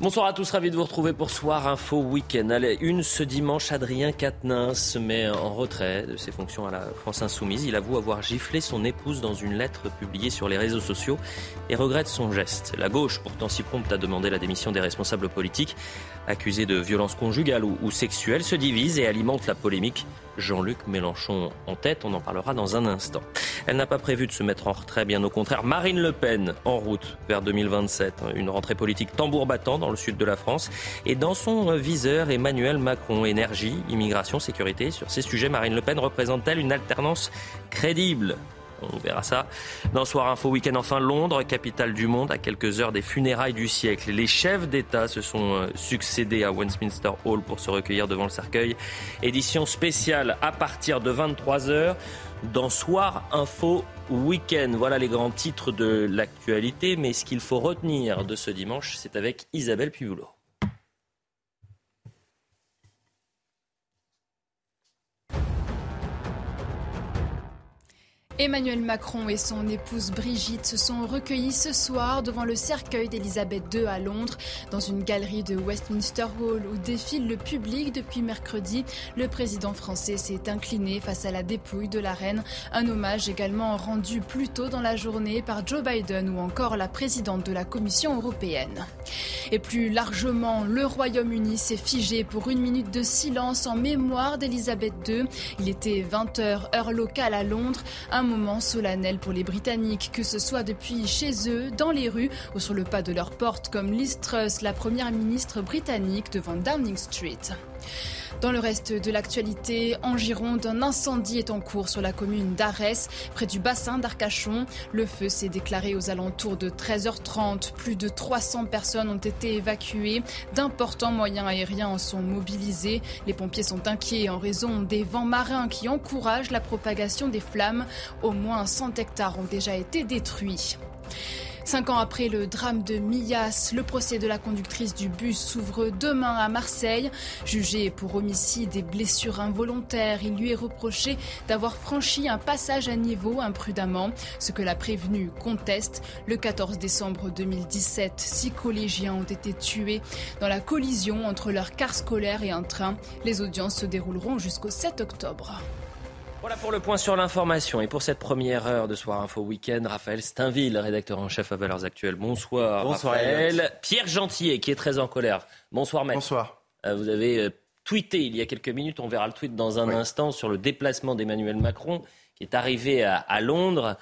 Bonsoir à tous, ravi de vous retrouver pour Soir Info Week-end. Allez, une ce dimanche, Adrien Quatennens se met en retrait de ses fonctions à la France Insoumise. Il avoue avoir giflé son épouse dans une lettre publiée sur les réseaux sociaux et regrette son geste. La gauche, pourtant si prompte à demander la démission des responsables politiques accusés de violences conjugales ou sexuelles, se divise et alimente la polémique Jean-Luc Mélenchon en tête. On en parlera dans un instant. Elle n'a pas prévu de se mettre en retrait, bien au contraire. Marine Le Pen en route vers 2027. Une rentrée politique tambour battant dans le sud de la France. Et dans son viseur, Emmanuel Macron. Énergie, immigration, sécurité. Sur ces sujets, Marine Le Pen représente-t-elle une alternance crédible? On verra ça. Dans Soir Info Week-end, enfin, Londres, capitale du monde, à quelques heures des funérailles du siècle. Les chefs d'État se sont euh, succédés à Westminster Hall pour se recueillir devant le cercueil. Édition spéciale à partir de 23h dans Soir Info Week-end. Voilà les grands titres de l'actualité, mais ce qu'il faut retenir de ce dimanche, c'est avec Isabelle Pivoulot. Emmanuel Macron et son épouse Brigitte se sont recueillis ce soir devant le cercueil d'Elisabeth II à Londres, dans une galerie de Westminster Hall où défile le public depuis mercredi. Le président français s'est incliné face à la dépouille de la reine, un hommage également rendu plus tôt dans la journée par Joe Biden ou encore la présidente de la Commission européenne. Et plus largement, le Royaume-Uni s'est figé pour une minute de silence en mémoire d'Elisabeth II. Il était 20h heure locale à Londres, moment solennel pour les Britanniques, que ce soit depuis chez eux, dans les rues ou sur le pas de leur porte, comme Liz Truss, la première ministre britannique devant Downing Street. Dans le reste de l'actualité, en Gironde, un incendie est en cours sur la commune d'Arès, près du bassin d'Arcachon. Le feu s'est déclaré aux alentours de 13h30. Plus de 300 personnes ont été évacuées. D'importants moyens aériens en sont mobilisés. Les pompiers sont inquiets en raison des vents marins qui encouragent la propagation des flammes. Au moins 100 hectares ont déjà été détruits. Cinq ans après le drame de Millas, le procès de la conductrice du bus s'ouvre demain à Marseille. Jugé pour homicide et blessures involontaires, il lui est reproché d'avoir franchi un passage à niveau imprudemment, ce que la prévenue conteste. Le 14 décembre 2017, six collégiens ont été tués dans la collision entre leur car scolaire et un train. Les audiences se dérouleront jusqu'au 7 octobre. Voilà pour le point sur l'information. Et pour cette première heure de Soir Info Week-end, Raphaël Steinville, rédacteur en chef à Valeurs Actuelles. Bonsoir, Bonsoir Raphaël. Pierre Gentillet, qui est très en colère. Bonsoir, maître. Bonsoir. Euh, vous avez euh, tweeté il y a quelques minutes, on verra le tweet dans un Oui. instant, sur le déplacement d'Emmanuel Macron, qui est arrivé à, à Londres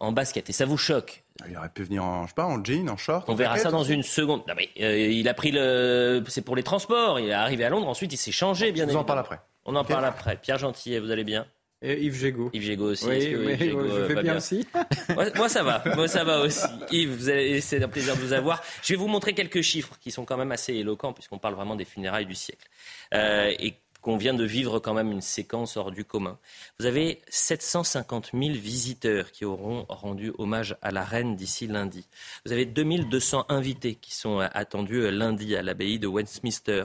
en basket. Et ça vous choque? Il aurait pu venir en, je sais pas, en jean, en short. On en verra ça dans une seconde. Non, mais, euh, il a pris le. C'est pour les transports. Il est arrivé à Londres. Ensuite, il s'est changé, bien vous en parle après. On en parle après. Pierre Gentillet, vous allez bien? Et Yves Gégaud. Yves Gégaud aussi. Oui, que mais Yves Gégaud, je euh, vais va bien aussi. moi, moi, ça va, moi ça va aussi. Yves, c'est un plaisir de vous avoir. Je vais vous montrer quelques chiffres qui sont quand même assez éloquents puisqu'on parle vraiment des funérailles du siècle Euh, et qu'on vient de vivre quand même une séquence hors du commun. Vous avez 750 000 visiteurs qui auront rendu hommage à la reine d'ici lundi. Vous avez 2200 invités qui sont attendus lundi à l'abbaye de Westminster.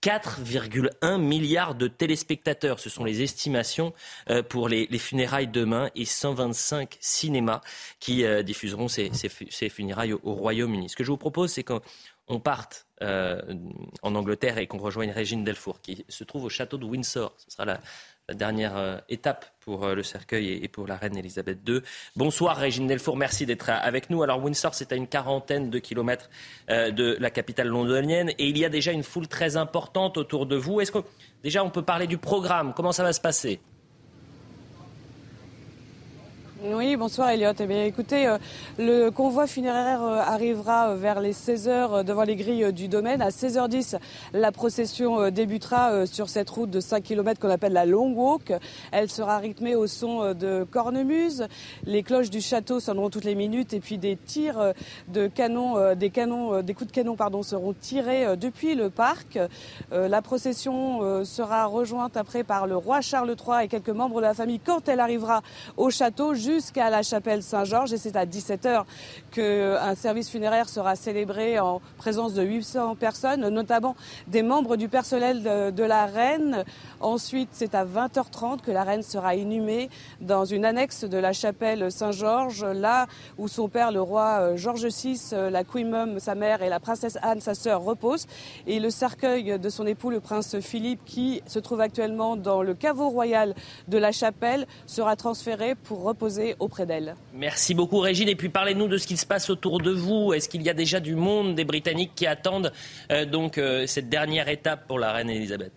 4,1 milliards de téléspectateurs, ce sont les estimations euh, pour les, les funérailles demain et 125 cinémas qui euh, diffuseront ces, ces fu- ces funérailles au, au Royaume-Uni. Ce que je vous propose, c'est qu'on on parte euh, en Angleterre et qu'on rejoigne Régine Delfour, qui se trouve au château de Windsor. Ce sera la, dernière euh, étape pour euh, le cercueil et, et pour la reine Elisabeth II. Bonsoir Régine Delfour, merci d'être avec nous. Alors Windsor, c'est à une quarantaine de kilomètres de la capitale londonienne et il y a déjà une foule très importante autour de vous. Est-ce que déjà on peut parler du programme? Comment ça va se passer? Oui, bonsoir Elliot. Eh bien, écoutez, euh, le convoi funéraire euh, arrivera euh, vers les 16h devant les grilles du domaine. À 16h10, la procession débutera sur cette route de 5 km qu'on appelle la Long Walk. Elle sera rythmée au son de cornemuse. Les cloches du château sonneront toutes les minutes et puis des tirs de canon, des canons, des coups de canon, pardon, seront tirés depuis le parc. La procession sera rejointe après par le roi Charles III et quelques membres de la famille quand elle arrivera au château jusqu'à la chapelle Saint-Georges et c'est à 17h qu'un service funéraire sera célébré en présence de 800 personnes, notamment des membres du personnel de, la reine. Ensuite, c'est à 20h30 que la reine sera inhumée dans une annexe de la chapelle Saint-Georges, là où son père, le roi euh, Georges VI, euh, la Queen Mum, sa mère, et la princesse Anne, sa sœur, reposent. Et le cercueil de son époux, le prince Philippe, qui se trouve actuellement dans le caveau royal de la chapelle, sera transféré pour reposer auprès d'elle. Merci beaucoup Régine. Et puis parlez-nous de ce qui se passe autour de vous. Est-ce qu'il y a déjà du monde, des Britanniques qui attendent euh, donc euh, cette dernière étape pour la reine Elisabeth?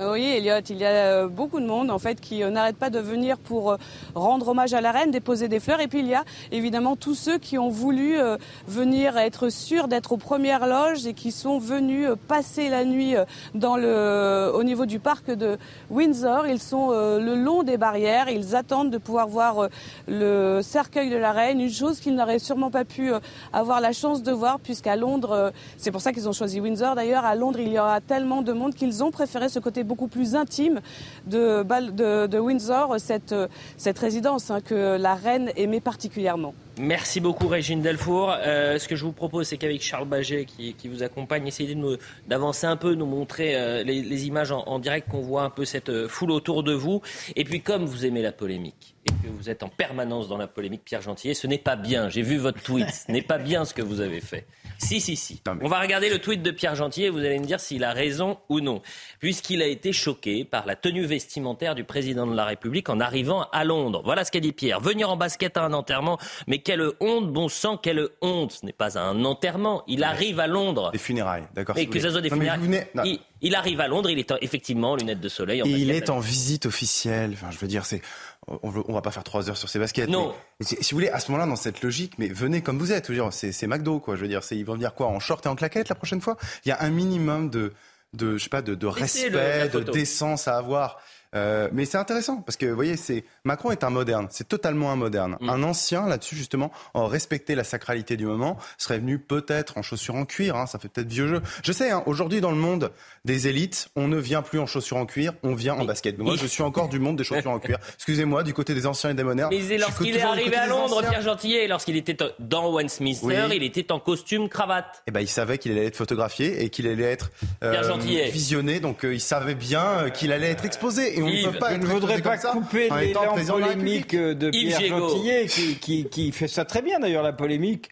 Oui, Elliot, il y a euh, beaucoup de monde en fait qui euh, n'arrête pas de venir pour euh, rendre hommage à la reine, déposer des fleurs. Et puis il y a évidemment tous ceux qui ont voulu venir être sûrs d'être aux premières loges et qui sont venus passer la nuit dans le, au niveau du parc de Windsor. Ils sont le long des barrières. Ils attendent de pouvoir voir le cercueil de la reine, une chose qu'ils n'auraient sûrement pas pu avoir la chance de voir puisqu'à Londres, c'est pour ça qu'ils ont choisi Windsor d'ailleurs. À Londres, il y aura tellement de monde qu'ils ont préféré ce côté beaucoup plus intime de, Windsor, cette, cette résidence hein, que la reine aimait particulièrement. Merci beaucoup Régine Delfour. Euh, ce que je vous propose, c'est qu'avec Charles Baget qui, qui, vous accompagne, essayez d'avancer un peu, nous montrer euh, les, images en, direct, qu'on voit un peu cette euh, foule autour de vous. Et puis comme vous aimez la polémique et que vous êtes en permanence dans la polémique, Pierre Gentillet, ce n'est pas bien. J'ai vu votre tweet. ce n'est pas bien ce que vous avez fait. Si, si, si. On va regarder le tweet de Pierre Gentil et vous allez me dire s'il a raison ou non. Puisqu'il a été choqué par la tenue vestimentaire du président de la République en arrivant à Londres. Voilà ce qu'a dit Pierre. Venir en basket à un enterrement, mais quelle honte, bon sang, quelle honte. Ce n'est pas un enterrement. Il arrive à Londres. Des funérailles, d'accord. Et que ça soit des funérailles. Il, arrive à Londres, il est effectivement en lunettes de soleil. et il est en visite officielle. Enfin, je veux dire, c'est on, ne va pas faire trois heures sur ces baskets. Non. si vous voulez, à ce moment-là, dans cette logique, mais venez comme vous êtes. C'est McDo, quoi. Je veux dire, ils vont venir quoi En short et en claquette la prochaine fois? Il y a un minimum de, de je sais pas, de, de respect, de décence à avoir. Euh, mais c'est intéressant parce que vous voyez, c'est Macron est un moderne, c'est totalement un moderne. Mm. Un ancien là-dessus justement, en respecter la sacralité du moment, serait venu peut-être en chaussures en cuir. Hein, ça fait peut-être vieux jeu. Je sais, hein, aujourd'hui dans le monde des élites, on ne vient plus en chaussures en cuir, on vient en basket. moi, je suis encore du monde des chaussures en cuir. Excusez-moi, du côté des anciens et des modernes. Mais lorsqu'il est arrivé à Londres, Pierre Gentillet, lorsqu'il était dans Westminster, il était en costume cravate. Eh ben, il savait qu'il allait être photographié et qu'il allait être euh, visionné, donc euh, il savait bien euh, qu'il allait être exposé. Et on ne peut pas. Je ne voudrais pas couper l'élan polémique de Pierre Gentillet, qui, qui fait ça très bien d'ailleurs la polémique.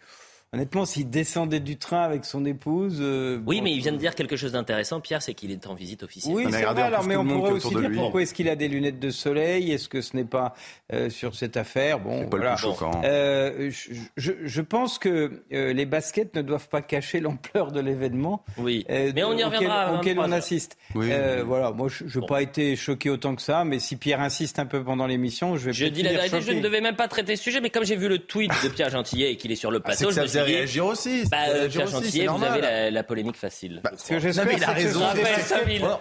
Honnêtement, s'il descendait du train avec son épouse. Euh, oui, mais il vient de dire quelque chose d'intéressant, Pierre, c'est qu'il est en visite officielle. Oui, c'est vrai, alors, mais on pourrait aussi dire pourquoi est-ce qu'il a des lunettes de soleil? Est-ce que ce n'est pas euh, sur cette affaire? Bon, pas voilà. le plus choquant. Euh, je, je, pense que les baskets ne doivent pas cacher l'ampleur de l'événement. Oui, mais on y reviendra. Auquel, on assiste. Oui, voilà, moi, je n'ai pas été choqué autant que ça, mais si Pierre insiste un peu pendant l'émission, je vais. Je dis la vérité, je ne devais même pas traiter ce sujet, mais comme j'ai vu le tweet de Pierre Gentillet et qu'il est sur le ah, plateau, je faisait réagir aussi. Bah, euh, Pierre Gentillet, vous avez la, la, polémique facile. Bah, ce que j'espère, il a raison.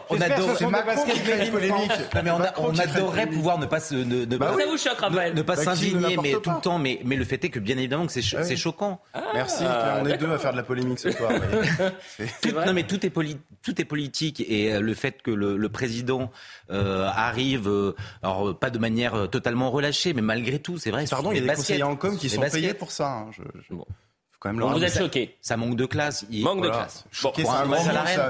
On adore la polémique. mais on adorerait pouvoir ne pas se, ne, bah ça vous choque, Raphaël Ne pas bah, s'indigner, mais tout le temps. Mais mais le fait est que bien évidemment que c'est choquant. Merci. On est deux à faire de la polémique ce soir. Non, mais tout est tout est politique et euh, le fait que le président euh, arrive, alors pas de manière totalement relâchée, mais malgré tout, c'est vrai. Pardon, il y a des conseillers en com qui sont payés pour ça. Hein, vous êtes choqué. Ça manque de classe. Manque de classe.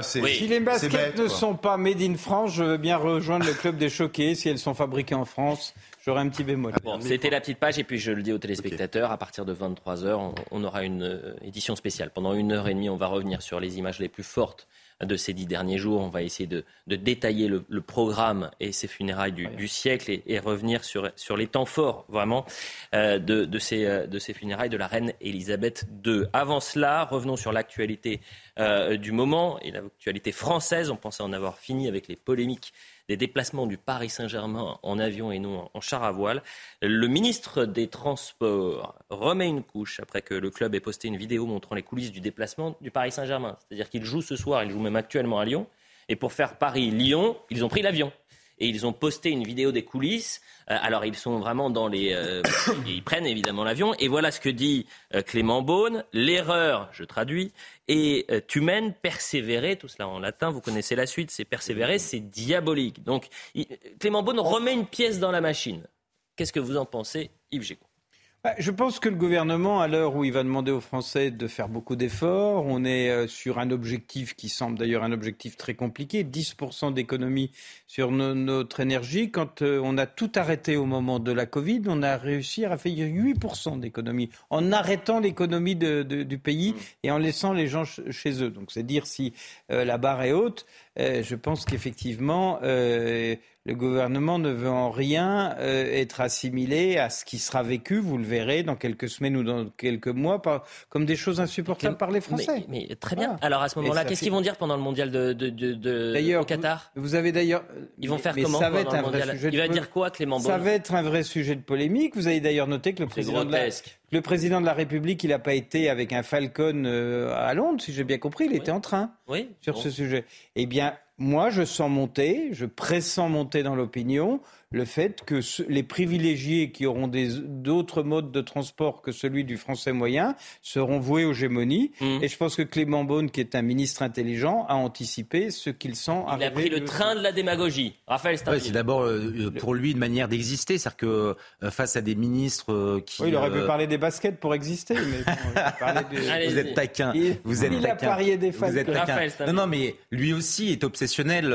Si les baskets ne sont pas made in France, je veux bien rejoindre le club des choqués. Si elles sont fabriquées en France, j'aurai un petit bémol. C'était la petite page et puis je le dis aux téléspectateurs, à partir de 23h, on, aura une euh, édition spéciale. Pendant une heure et demie, on va revenir sur les images les plus fortes de ces dix derniers jours. On va essayer de, détailler le, programme et ces funérailles du, siècle et, revenir sur, sur les temps forts, vraiment, euh, de, ces, euh, de ces funérailles de la reine Elisabeth II. Avant cela, revenons sur l'actualité euh, du moment et l'actualité française. On pensait en avoir fini avec les polémiques des déplacements du Paris Saint-Germain en avion et non en char à voile. Le ministre des Transports remet une couche après que le club ait posté une vidéo montrant les coulisses du déplacement du Paris Saint-Germain. C'est-à-dire qu'il joue ce soir, il joue même actuellement à Lyon. Et pour faire Paris-Lyon, ils ont pris l'avion et ils ont posté une vidéo des coulisses. Euh, alors ils sont vraiment dans les, euh, ils prennent évidemment l'avion et voilà ce que dit euh, Clément Beaune. L'erreur, je traduis, est humaine, persévérer, tout cela en latin. Vous connaissez la suite, c'est persévérer, c'est diabolique. Donc Clément Beaune remet une pièce dans la machine. Qu'est-ce que vous en pensez, Yves bah, je pense que le gouvernement, à l'heure où il va demander aux Français de faire beaucoup d'efforts, on est euh, sur un objectif qui semble d'ailleurs un objectif très compliqué, 10% d'économie sur notre énergie. Quand euh, on a tout arrêté au moment de la Covid, on a réussi à faire 8% d'économie en arrêtant l'économie du pays mmh. et en laissant les gens chez eux. Donc c'est dire si euh, la barre est haute. Je pense qu'effectivement, le gouvernement ne veut en rien euh, être assimilé à ce qui sera vécu, vous le verrez, dans quelques semaines ou dans quelques mois, comme des choses insupportables par les Français. Mais, très bien. Alors à ce moment-là, qu'est-ce qu'ils vont dire pendant le mondial de, de, de, au Qatar? vous, avez d'ailleurs. Ils vont faire comment ça va être un vrai sujet Il va dire quoi, Clément Ça va être un vrai sujet de polémique. Vous avez d'ailleurs noté que le président de la, le président de la République, il n'a pas été avec un Falcon euh, à Londres, si j'ai bien compris. Il était en train oui, sur ce sujet. Eh bien, moi, je sens monter, je pressens monter dans l'opinion le fait que les privilégiés qui auront d'autres modes de transport que celui du français moyen seront voués aux gémonies. Mmh. Et je pense que Clément Beaune, qui est un ministre intelligent, a anticipé ce qu'il sent Il a pris le train de la démagogie. Raphaël C'est d'abord euh, euh, pour lui une manière d'exister. C'est-à-dire que euh, face à des ministres qui. Oui, il aurait pu parler des baskets pour exister. Mais vous êtes taquin. Il, vous êtes il a parié des Vous êtes taquin. Non, non, mais lui aussi est obsessionnel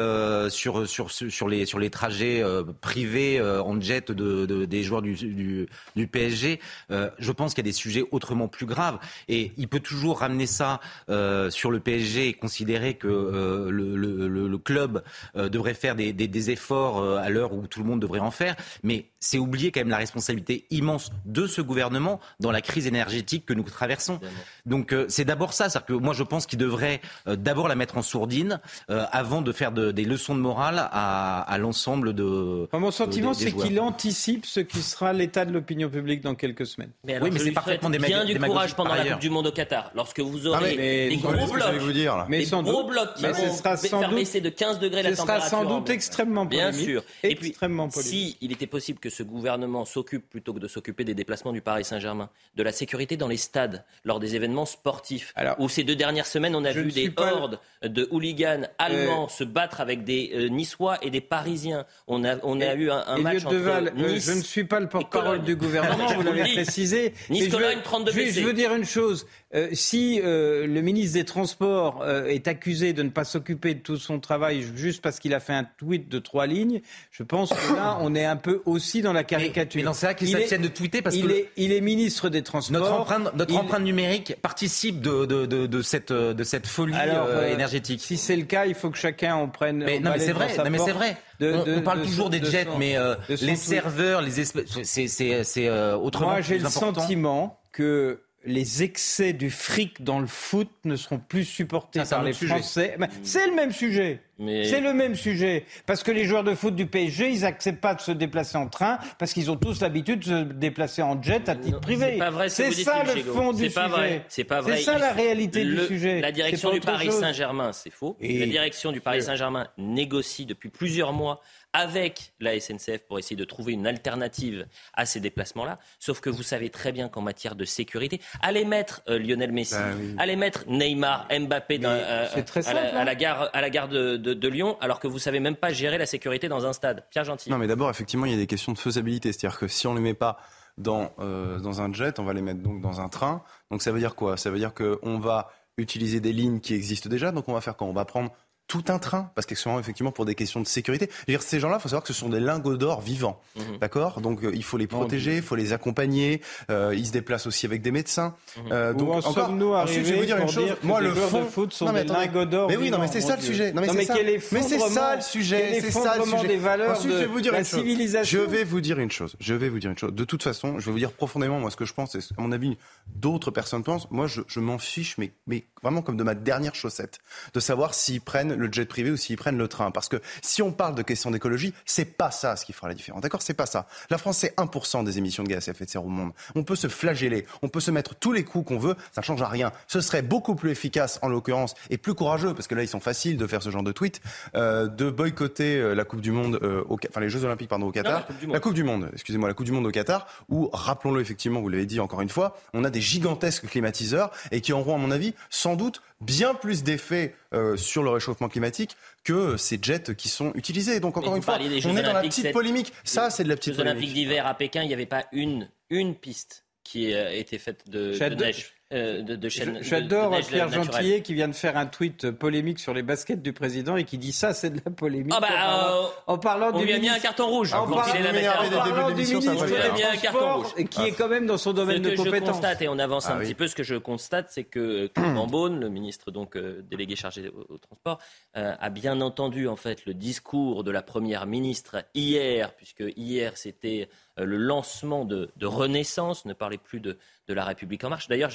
sur, sur, sur, les, sur les trajets privés euh, en jet de, des joueurs du, PSG. Euh, je pense qu'il y a des sujets autrement plus graves. Et il peut toujours ramener ça euh, sur le PSG et considérer que le, le, club devrait faire des, des, efforts à l'heure où tout le monde devrait en faire. Mais c'est oublier quand même la responsabilité immense de ce gouvernement dans la crise énergétique que nous traversons. Donc c'est d'abord ça. C'est-à-dire que moi je pense qu'il devrait d'abord la mettre en sourdine avant de faire des leçons de morale à, à l'ensemble de sentiment, c'est qu'il anticipe ce qui sera l'état de l'opinion publique dans quelques semaines. Mais oui, mais c'est parfaitement des bien du courage pendant la Coupe du Monde au Qatar, lorsque vous aurez des gros blocs, vous dire, mais des gros blocs qui vont sera sans faire baisser de 15 degrés la température. Ce sera sans doute extrêmement polémique. Bien sûr. Et puis, si il était possible que ce gouvernement s'occupe plutôt que de s'occuper des déplacements du Paris Saint-Germain, de la sécurité dans les stades lors des événements sportifs, où ces deux dernières semaines on a vu des hordes de hooligans allemands euh, se battre avec des euh, Niçois et des Parisiens. On a on a eu un, un match entre Deval, euh, je ne suis pas le porte-parole du gouvernement, vous l'avez précisé. Nice Cologne 32 je, je veux dire une chose. Euh, si euh, le ministre des Transports euh, est accusé de ne pas s'occuper de tout son travail juste parce qu'il a fait un tweet de trois lignes, je pense que là, on est un peu aussi dans la caricature. Mais, mais c'est qu'il s'abstienne de tweeter parce il que est, il est ministre des Transports. Notre empreinte, notre empreinte numérique participe de, de, de, de, cette, de cette folie Alors, énergétique. Si c'est le cas, il faut que chacun en prenne. Mais, non, mais c'est vrai. Non, mais c'est vrai. on, parle toujours des jets, mais les serveurs, les espèces, c'est autrement. Moi, j'ai le sentiment que les excès du fric dans le foot ne seront plus supportés par les Français. c'est le même sujet. C'est le même sujet. Parce que les joueurs de foot du PSG, ils n'acceptent pas de se déplacer en train parce qu'ils ont tous l'habitude de se déplacer en jet à titre privé. C'est ça le fond du sujet. C'est pas vrai. C'est ça la réalité du sujet. La direction du Paris Saint-Germain, c'est faux. La direction du Paris Saint-Germain négocie depuis plusieurs mois avec la SNCF pour essayer de trouver une alternative à ces déplacements-là. Sauf que vous savez très bien qu'en matière de sécurité, allez mettre euh, Lionel Messi, bah allez mettre Neymar, Mbappé euh, à, la, gare, à la gare de, Lyon, alors que vous savez même pas gérer la sécurité dans un stade. Pierre Gentil. Non, mais d'abord, effectivement, il y a des questions de faisabilité. C'est-à-dire que si on ne les met pas dans, euh, dans un jet, on va les mettre donc dans un train. Donc ça veut dire quoi? Ça veut dire qu'on va utiliser des lignes qui existent déjà. Donc on va faire quoi? On va prendre tout un train, parce qu'effectivement, effectivement, pour des questions de sécurité. dire, ces gens-là, il faut savoir que ce sont des lingots d'or vivants, mhm. d'accord? Donc, euh, il faut les protéger, il faut les accompagner. Euh, ils se déplacent aussi avec des médecins. Mhm. Euh, donc, encore, nous ensuite, je vais vous dire une chose. Moi, le fond, de foot sont des lingots d'or. Mais oui, non, mais c'est ça le sujet. Non, mais, c'est ça. mais c'est ça le sujet. C'est ça le sujet. des valeurs ensuite, de je vais vous dire la civilisation. Je vais vous dire une chose. Je vais vous dire une chose. De toute façon, je vais vous dire profondément moi ce que je pense. Et à mon avis, d'autres personnes pensent. Moi, je, je m'en fiche, mais, mais vraiment comme de ma dernière chaussette, de savoir s'ils prennent le jet privé ou s'ils prennent le train. Parce que si on parle de question d'écologie, c'est pas ça ce qui fera la différence. D'accord C'est pas ça. La France, c'est 1% des émissions de gaz à effet de serre au monde. On peut se flageller, on peut se mettre tous les coups qu'on veut, ça ne change rien. Ce serait beaucoup plus efficace, en l'occurrence, et plus courageux, parce que là, ils sont faciles de faire ce genre de tweet, euh, de boycotter euh, la Coupe du Monde, euh, au, enfin les Jeux Olympiques, pardon, au Qatar. la Coupe du Monde, excusez-moi, la Coupe du Monde au Qatar, où, rappelons-le effectivement, vous l'avez dit encore une fois, on a des gigantesques climatiseurs et qui auront, à mon avis, sans doute bien plus d'effet sur le réchauffement climatique que ces jets qui sont utilisés. Donc encore une fois, on est dans la petite polémique. Ça, c'est de la petite polémique. Les Olympiques d'hiver à Pékin, il n'y avait pas une, une piste qui a été faite de, de neige. Euh, de, J'adore Pierre Gentillet qui vient de faire un tweet polémique sur les baskets du président et qui dit ça, c'est de la polémique. Ah bah, en, parlant, on lui a mis un carton rouge. En, parlant, du ministre mis un carton rouge. Et qui est quand même dans son domaine de compétence. Je constate, et on avance un ah petit peu, ce que je constate, c'est que Clément Beaune, le ministre donc euh, délégué chargé au, transport, euh, a bien entendu en fait le discours de la première ministre hier, puisque hier c'était le lancement de, de Renaissance, ne parlez plus de de la République en marche. D'ailleurs,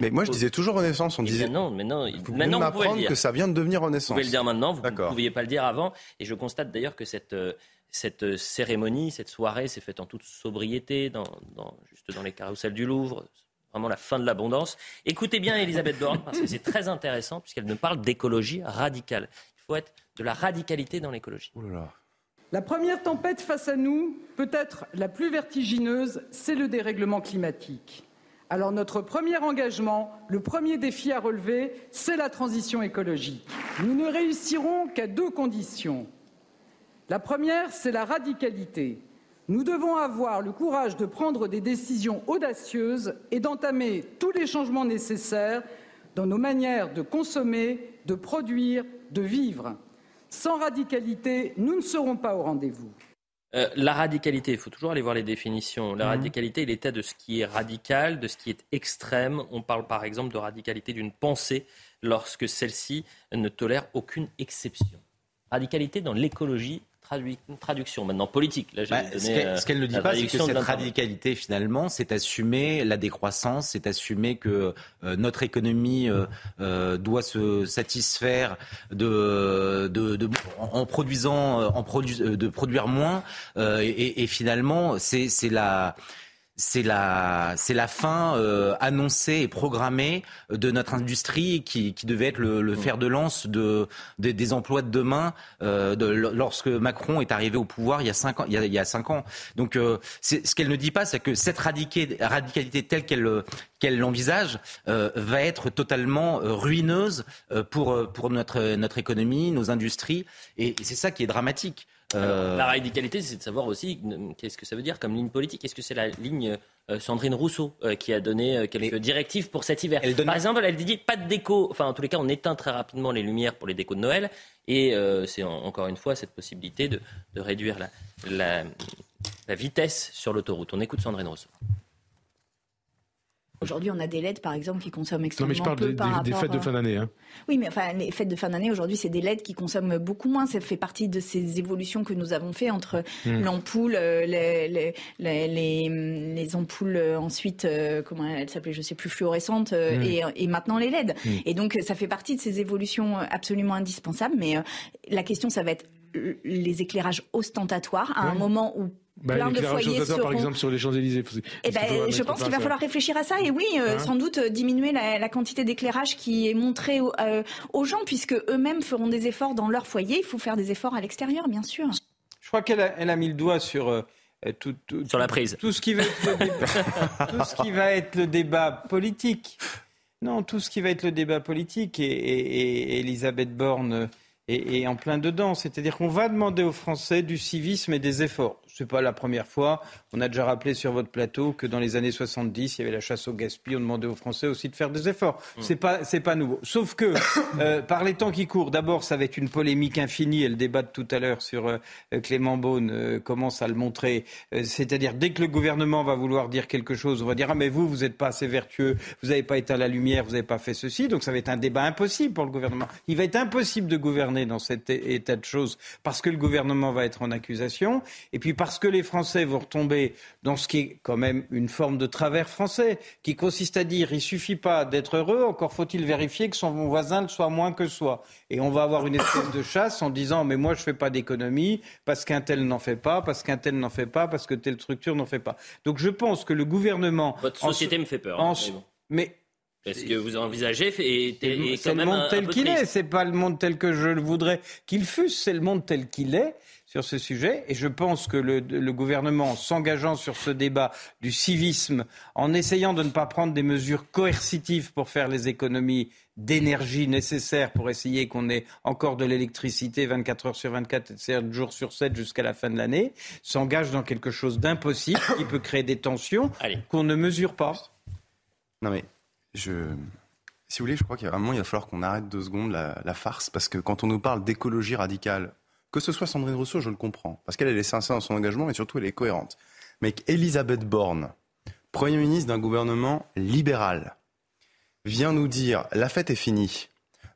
mais moi je disais toujours Renaissance. On eh disait non, mais non. Vous maintenant, vous pouvez le dire. que ça vient de devenir Renaissance. Vous pouvez le dire maintenant. Vous ne pouviez pas le dire avant. Et je constate d'ailleurs que cette euh, cette cérémonie, cette soirée s'est faite en toute sobriété, dans, juste dans les carousels du Louvre. Vraiment la fin de l'abondance. Écoutez bien Elisabeth Borne, parce que c'est très intéressant, puisqu'elle ne parle d'écologie radicale. Il faut être de la radicalité dans l'écologie. La première tempête face à nous, peut-être la plus vertigineuse, c'est le dérèglement climatique. Alors notre premier engagement, le premier défi à relever, c'est la transition écologique. Nous ne réussirons qu'à deux conditions. La première, c'est la radicalité. Nous devons avoir le courage de prendre des décisions audacieuses et d'entamer tous les changements nécessaires dans nos manières de consommer, de produire, de vivre. Sans radicalité, nous ne serons pas au rendez-vous. Euh, la radicalité, il faut toujours aller voir les définitions. La mhm. radicalité est l'état de ce qui est radical, de ce qui est extrême. On parle par exemple de radicalité d'une pensée lorsque celle-ci ne tolère aucune exception. Radicalité dans l'écologie, traduction maintenant politique. Là, bah, ce qu'elle ne dit pas, c'est que cette radicalité, finalement, c'est assumer la décroissance, c'est assumer que euh, notre économie euh, euh, doit se satisfaire de, de, en, produisant, en de produire moins, et, et, finalement, c'est la c'est la, c'est la fin euh, annoncée et programmée de notre industrie qui, qui devait être le, le, fer de lance de, des emplois de demain euh, de, lorsque Macron est arrivé au pouvoir il y a cinq ans. Il y a, il y a cinq ans. Donc, euh, ce qu'elle ne dit pas, c'est que cette radicalité telle qu'elle qu'elle l'envisage euh, va être totalement euh, ruineuse pour, pour notre, notre économie, nos industries. Et c'est ça qui est dramatique. Euh, la radicalité, c'est de savoir aussi qu'est-ce que ça veut dire comme ligne politique. Est-ce que c'est la ligne euh, Sandrine Rousseau euh, qui a donné quelques directives pour cet hiver Par exemple, elle dit pas de déco. Enfin, en tous les cas, on éteint très rapidement les lumières pour les décos de Noël. Et c'est encore une fois cette possibilité de, réduire la vitesse sur l'autoroute. On écoute Sandrine Rousseau. Aujourd'hui, on a des LED, par exemple, qui consomment extrêmement peu. Non, mais je parle des, fêtes de fin d'année. Hein. Oui, mais enfin, les fêtes de fin d'année, aujourd'hui, c'est des LED qui consomment beaucoup moins. Ça fait partie de ces évolutions que nous avons fait entre hmm. l'ampoule, euh, les, les, ampoules euh, ensuite, euh, comment elles s'appelaient, je sais plus, fluorescentes, hmm. et, maintenant les LED. Hmm. Et donc, ça fait partie de ces évolutions absolument indispensables. Mais la question, ça va être les éclairages ostentatoires à un moment où bah, plein de foyers seront... par exemple sur les Champs-Élysées. Eh ben, je pense qu'il va falloir réfléchir à ça et oui, euh, hein sans doute euh, diminuer la, quantité d'éclairage qui est montrée euh, aux gens puisque eux-mêmes feront des efforts dans leur foyer. Il faut faire des efforts à l'extérieur, bien sûr. Je crois qu'elle a, elle a mis le doigt sur tout, sur la prise. Tout ce qui va être le débat, tout ce qui va être le débat politique. Non, tout ce qui va être le débat politique et, et, et Elisabeth Borne est en plein dedans. C'est-à-dire qu'on va demander aux Français du civisme et des efforts n'est pas la première fois. On a déjà rappelé sur votre plateau que dans les années 70, il y avait la chasse au gaspillage. On demandait aux Français aussi de faire des efforts. Ce mm. C'est pas, c'est pas nouveau. Sauf que, euh, par les temps qui courent, d'abord, ça va être une polémique infinie. Et le débat de tout à l'heure sur euh, Clément Beaune euh, commence à le montrer. C'est-à-dire, dès que le gouvernement va vouloir dire quelque chose, on va dire, ah, mais vous, vous n'êtes pas assez vertueux, vous n'avez pas éteint la lumière, vous n'avez pas fait ceci. Donc, ça va être un débat impossible pour le gouvernement. Il va être impossible de gouverner dans cet état de choses parce que le gouvernement va être en accusation. Et puis, parce que les Français vont retomber dans ce qui est quand même une forme de travers français, qui consiste à dire il suffit pas d'être heureux, encore faut-il vérifier que son voisin le soit moins que soi. Et on va avoir une espèce de chasse en disant mais moi je fais pas d'économie parce qu'un tel n'en fait pas, parce qu'un tel n'en fait pas, parce que telle structure n'en fait pas. Donc je pense que le gouvernement. Votre société me fait peur. Mais est-ce que vous envisagez C'est le monde tel qu'il est. C'est pas le monde tel que je le voudrais qu'il fût. C'est le monde tel qu'il est sur ce sujet. Et je pense que le, le gouvernement, s'engageant sur ce débat du civisme, en essayant de ne pas prendre des mesures coercitives pour faire les économies d'énergie nécessaires pour essayer qu'on ait encore de l'électricité 24 heures sur 24 et 7 jours sur 7 jusqu'à la fin de l'année, s'engage dans quelque chose d'impossible qui peut créer des tensions qu'on ne mesure pas. Non mais je, si vous voulez, je crois qu'il y a vraiment, il va falloir qu'on arrête deux secondes la, farce, parce que quand on nous parle d'écologie radicale, que ce soit Sandrine Rousseau, je le comprends, parce qu'elle est sincère dans son engagement et surtout elle est cohérente. Mais qu'Elisabeth Borne, Premier ministre d'un gouvernement libéral, vient nous dire la fête est finie,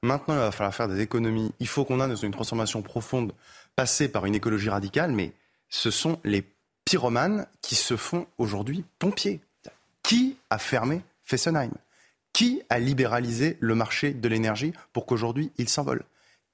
maintenant il va falloir faire des économies, il faut qu'on aille dans une transformation profonde, passer par une écologie radicale, mais ce sont les pyromanes qui se font aujourd'hui pompiers. Qui a fermé Fessenheim? Qui a libéralisé le marché de l'énergie pour qu'aujourd'hui il s'envole?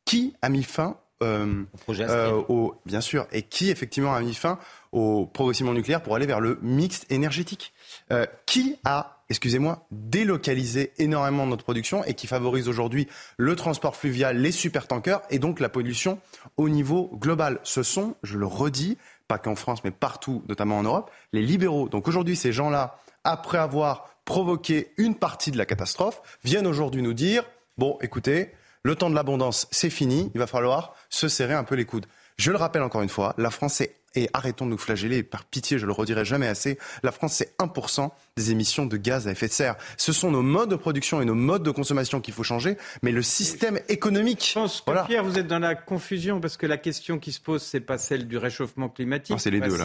Qui a mis fin au projet euh, au, bien sûr, et qui effectivement a mis fin au progressivement nucléaire pour aller vers le mixte énergétique. Euh, qui a, excusez-moi, délocalisé énormément notre production et qui favorise aujourd'hui le transport fluvial, les supertankers et donc la pollution au niveau global? Ce sont, je le redis, pas qu'en France mais partout, notamment en Europe, les libéraux. Donc aujourd'hui, ces gens-là, après avoir provoquer une partie de la catastrophe, viennent aujourd'hui nous dire, bon, écoutez, le temps de l'abondance, c'est fini, il va falloir se serrer un peu les coudes. Je le rappelle encore une fois, la France est et arrêtons de nous flageller, par pitié, je le redirai jamais assez, la France, c'est 1% des émissions de gaz à effet de serre. Ce sont nos modes de production et nos modes de consommation qu'il faut changer, mais le système économique. Je pense que Pierre, vous êtes dans la confusion parce que la question qui se pose, c'est pas celle du réchauffement climatique. c'est les deux là.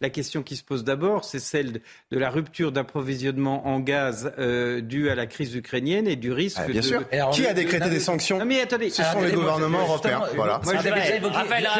La question qui se pose d'abord, c'est celle de la rupture d'approvisionnement en gaz euh, due à la crise ukrainienne et du risque. Ah, bien sûr. qui a décrété des sanctions non, mais attendez, Ce sont les gouvernements européens. Voilà. Moi, j'avais déjà évoqué.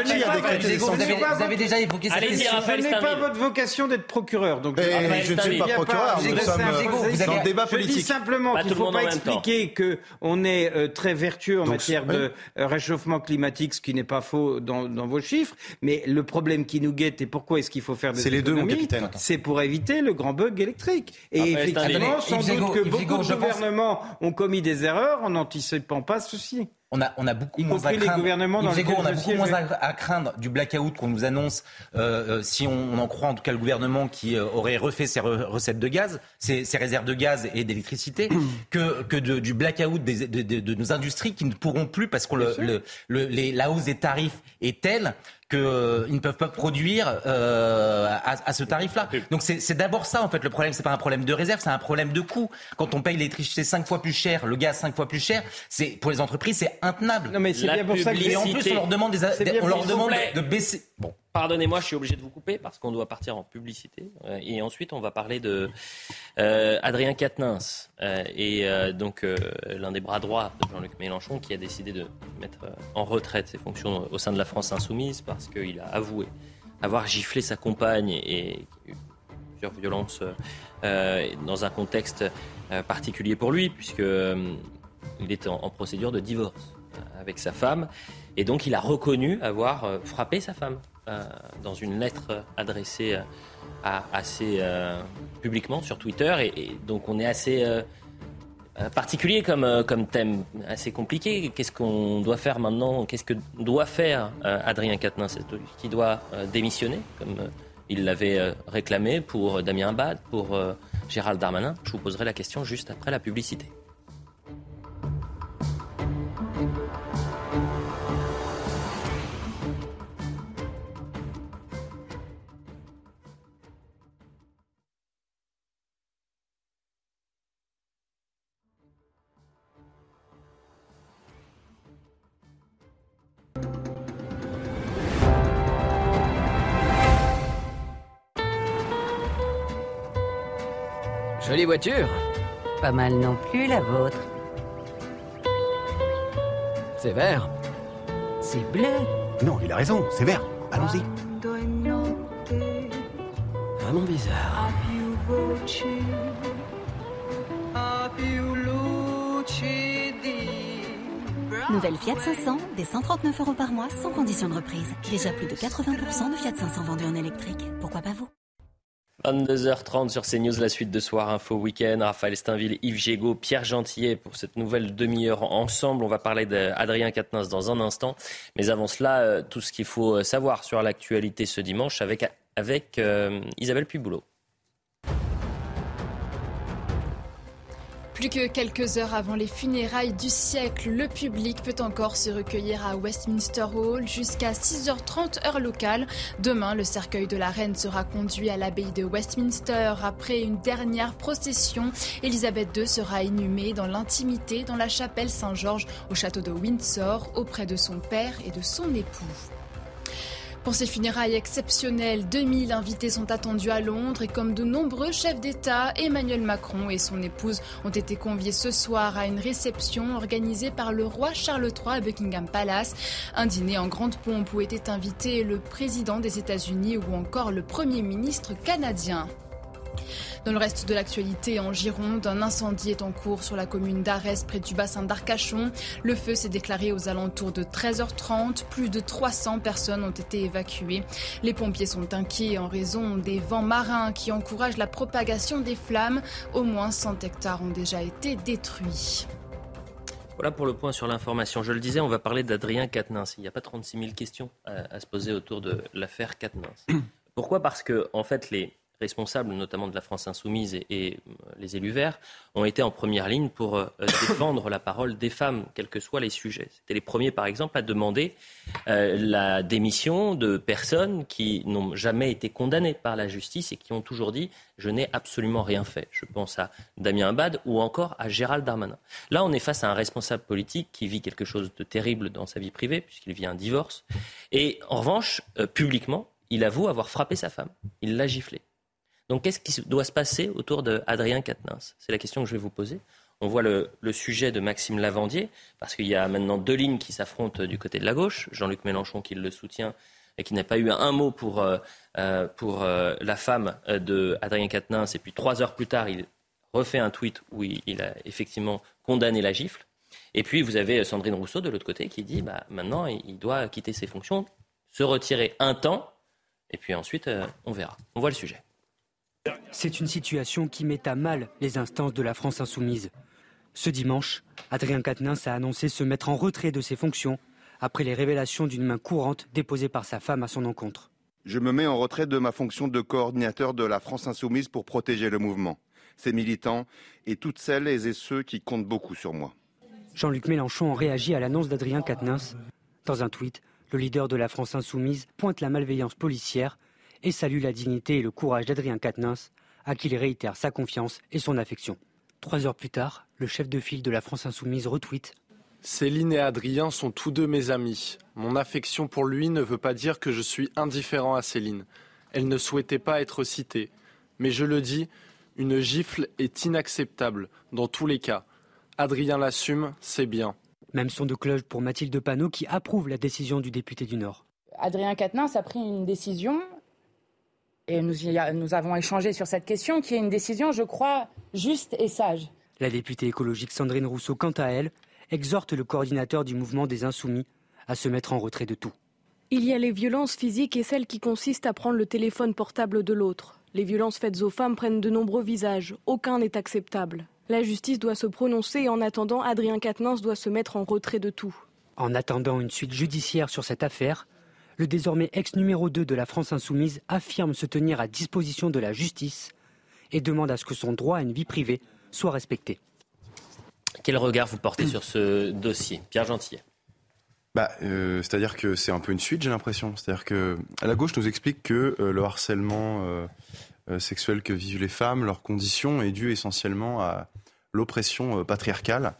qui a décrété des sanctions Vous avez déjà évoqué cette question. Je n'ai pas votre vocation d'être procureur, donc je ne suis pas procureur. Nous sommes dans le débat politique. Je dis simplement qu'il ne faut pas expliquer qu'on est euh, très vertueux en matière de euh, réchauffement climatique, ce qui n'est pas faux dans, vos chiffres. Mais le problème qui nous guette et pourquoi est-ce qu'il faut faire des C'est les deux, mon capitaine. C'est pour éviter le grand bug électrique. Et effectivement, sans doute que beaucoup de gouvernements ont commis des erreurs en n'anticipant pas ceci on a, on a beaucoup moins à craindre. on a beaucoup moins à, craindre du blackout qu'on nous annonce, euh, euh, si on, en croit en tout cas le gouvernement qui euh, aurait refait ses recettes de gaz, ses, réserves de gaz et d'électricité, que, que du blackout des, de, de, nos industries qui ne pourront plus parce que le, le, la hausse des tarifs est telle qu'ils euh, ne peuvent pas produire euh, à, ce tarif-là. Donc c'est d'abord ça en fait le problème. C'est pas un problème de réserve, c'est un problème de coût. Quand on paye l'électricité cinq fois plus cher, le gaz cinq fois plus cher, c'est pour les entreprises c'est intenable. Non mais c'est bien pour ça que et en plus on leur demande des, on leur demande de baisser. Bon. Pardonnez-moi, je suis obligé de vous couper parce qu'on doit partir en publicité. Euh, et ensuite, on va parler de euh, Adrien Quatennens, euh, et donc l'un des bras droits de Jean-Luc Mélenchon, qui a décidé de mettre en retraite ses fonctions au sein de la France insoumise parce qu'il a avoué avoir giflé sa compagne et plusieurs violences dans un contexte particulier pour lui, puisque il était en procédure de divorce avec sa femme. Et donc, il a reconnu avoir frappé sa femme. Euh, dans une lettre adressée euh, assez euh, publiquement sur Twitter. Et, donc on est assez particulier comme, comme thème, assez compliqué. Qu'est-ce qu'on doit faire maintenant? Qu'est-ce que doit faire Adrien Quatennens Qui doit démissionner, comme il l'avait réclamé pour Damien Abad, pour Gérald Darmanin? Je vous poserai la question juste après la publicité. Jolie voiture. Pas mal non plus la vôtre. C'est vert. C'est bleu. Non, il a raison, c'est vert. Allons-y. heures. Nouvelle Fiat 500, des 139 euros par mois sans condition de reprise. Déjà plus de 80% de Fiat 500 vendus en électrique. Pourquoi pas vous? 22h30 sur CNews, la suite de Soir Info Week-end. Raphaël Steinville, Yves Gégaud, Pierre Gentillet pour cette nouvelle demi-heure ensemble. On va parler d'Adrien Quatennens dans un instant. Mais avant cela, euh, tout ce qu'il faut savoir sur l'actualité ce dimanche avec, avec euh, Isabelle Puboulot. Plus que quelques heures avant les funérailles du siècle, le public peut encore se recueillir à Westminster Hall jusqu'à 6h30 heure locale. Demain, le cercueil de la reine sera conduit à l'abbaye de Westminster. Après une dernière procession, Elisabeth II sera inhumée dans l'intimité dans la chapelle Saint-Georges au château de Windsor auprès de son père et de son époux. Pour ces funérailles exceptionnelles, 2000 invités sont attendus à Londres et comme de nombreux chefs d'État, Emmanuel Macron et son épouse ont été conviés ce soir à une réception organisée par le roi Charles III à Buckingham Palace. Un dîner en grande pompe où étaient invités le président des États-Unis ou encore le Premier ministre canadien. Dans le reste de l'actualité, en Gironde, un incendie est en cours sur la commune d'Arès, près du bassin d'Arcachon. Le feu s'est déclaré aux alentours de 13h30. Plus de 300 personnes ont été évacuées. Les pompiers sont inquiets en raison des vents marins qui encouragent la propagation des flammes. Au moins 100 hectares ont déjà été détruits. Voilà pour le point sur l'information. Je le disais, on va parler d'Adrien Quatennens. Il n'y a pas 36 000 questions à, à se poser autour de l'affaire Quatennens. Pourquoi? Parce que, en fait, les, responsables, notamment de la France insoumise et, euh, les élus verts, ont été en première ligne pour euh, défendre la parole des femmes, quels que soient les sujets. C'était les premiers, par exemple, à demander euh, la démission de personnes qui n'ont jamais été condamnées par la justice et qui ont toujours dit je n'ai absolument rien fait. Je pense à Damien Abad ou encore à Gérald Darmanin. Là, on est face à un responsable politique qui vit quelque chose de terrible dans sa vie privée, puisqu'il vit un divorce. Et en revanche, publiquement, il avoue avoir frappé sa femme. Il l'a giflé. Donc qu'est-ce qui doit se passer autour d'Adrien Quatennens? C'est la question que je vais vous poser. On voit le, sujet de Maxime Lavandier, parce qu'il y a maintenant deux lignes qui s'affrontent du côté de la gauche. Jean-Luc Mélenchon qui le soutient et qui n'a pas eu un mot pour, euh, euh, pour euh, la femme d'Adrien Quatennens. Et puis trois heures plus tard, il refait un tweet où il, a effectivement condamné la gifle. Et puis vous avez Sandrine Rousseau de l'autre côté qui dit bah, maintenant il doit quitter ses fonctions, se retirer un temps, et puis ensuite on verra. On voit le sujet. C'est une situation qui met à mal les instances de la France insoumise. Ce dimanche, Adrien Quatennens a annoncé se mettre en retrait de ses fonctions après les révélations d'une main courante déposée par sa femme à son encontre. Je me mets en retrait de ma fonction de coordinateur de la France insoumise pour protéger le mouvement, ses militants et toutes celles et ceux qui comptent beaucoup sur moi. Jean-Luc Mélenchon réagit à l'annonce d'Adrien Quatennens. Dans un tweet, le leader de la France insoumise pointe la malveillance policière et salue la dignité et le courage d'Adrien Quatennens, à qui il réitère sa confiance et son affection. Trois heures plus tard, le chef de file de la France Insoumise retweet Céline et Adrien sont tous deux mes amis. Mon affection pour lui ne veut pas dire que je suis indifférent à Céline. Elle ne souhaitait pas être citée. Mais je le dis, une gifle est inacceptable, dans tous les cas. Adrien l'assume, c'est bien. Même son de cloche pour Mathilde Panot qui approuve la décision du député du Nord. Adrien Quatennens a pris une décision et nous, avons échangé sur cette question, qui est une décision, je crois, juste et sage. La députée écologique Sandrine Rousseau, quant à elle, exhorte le coordinateur du mouvement des Insoumis à se mettre en retrait de tout. Il y a les violences physiques et celles qui consistent à prendre le téléphone portable de l'autre. Les violences faites aux femmes prennent de nombreux visages. Aucun n'est acceptable. La justice doit se prononcer et en attendant, Adrien Quatennens doit se mettre en retrait de tout. En attendant une suite judiciaire sur cette affaire, le désormais ex numéro 2 de la France insoumise affirme se tenir à disposition de la justice et demande à ce que son droit à une vie privée soit respecté. Quel regard vous portez sur ce dossier Pierre Gentillet? Bah, euh, C'est-à-dire que c'est un peu une suite, j'ai l'impression. C'est-à-dire que à la gauche nous explique que euh, le harcèlement euh, sexuel que vivent les femmes, leurs conditions, est dû essentiellement à l'oppression patriarcale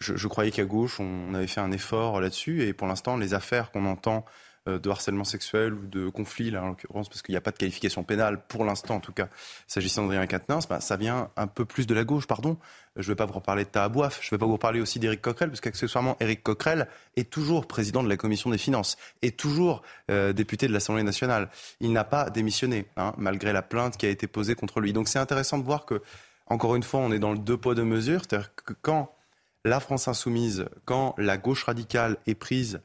je, croyais qu'à gauche, on, avait fait un effort là-dessus. Et pour l'instant, les affaires qu'on entend euh, de harcèlement sexuel ou de conflit, là en l'occurrence, parce qu'il n'y a pas de qualification pénale pour l'instant, en tout cas, s'agissant d'Adrien Quatennens, bah, ça vient un peu plus de la gauche, pardon. Je ne vais pas vous reparler de Tahabouaf, je ne vais pas vous reparler aussi d'Éric Coquerel, parce qu'accessoirement, Éric Coquerel est toujours président de la commission des finances, est toujours euh, député de l'Assemblée nationale. Il n'a pas démissionné, hein, malgré la plainte qui a été posée contre lui. Donc c'est intéressant de voir que, encore une fois, on est dans le deux poids, deux mesures, c'est-à-dire que quand la France insoumise, quand la gauche radicale est prise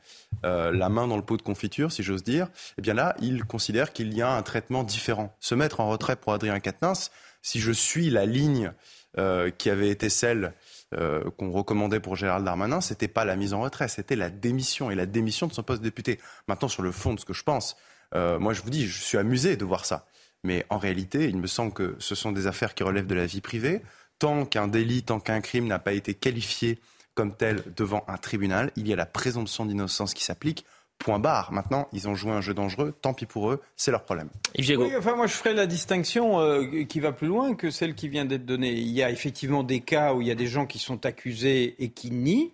euh, la main dans le pot de confiture, si j'ose dire, eh bien là, il considère qu'il y a un traitement différent. Se mettre en retrait pour Adrien Quatennens, si je suis la ligne euh, qui avait été celle euh, qu'on recommandait pour Gérald Darmanin, c'était pas la mise en retrait, c'était la démission et la démission de son poste de député. Maintenant, sur le fond de ce que je pense, moi je vous dis, je suis amusé de voir ça. Mais en réalité, il me semble que ce sont des affaires qui relèvent de la vie privée tant qu'un délit, tant qu'un crime n'a pas été qualifié comme tel devant un tribunal, il y a la présomption d'innocence qui s'applique. Point barre. Maintenant, ils ont joué un jeu dangereux. Tant pis pour eux, c'est leur problème. Oui, enfin, moi, je ferai la distinction euh, qui va plus loin que celle qui vient d'être donnée. Il y a effectivement des cas où il y a des gens qui sont accusés et qui nient.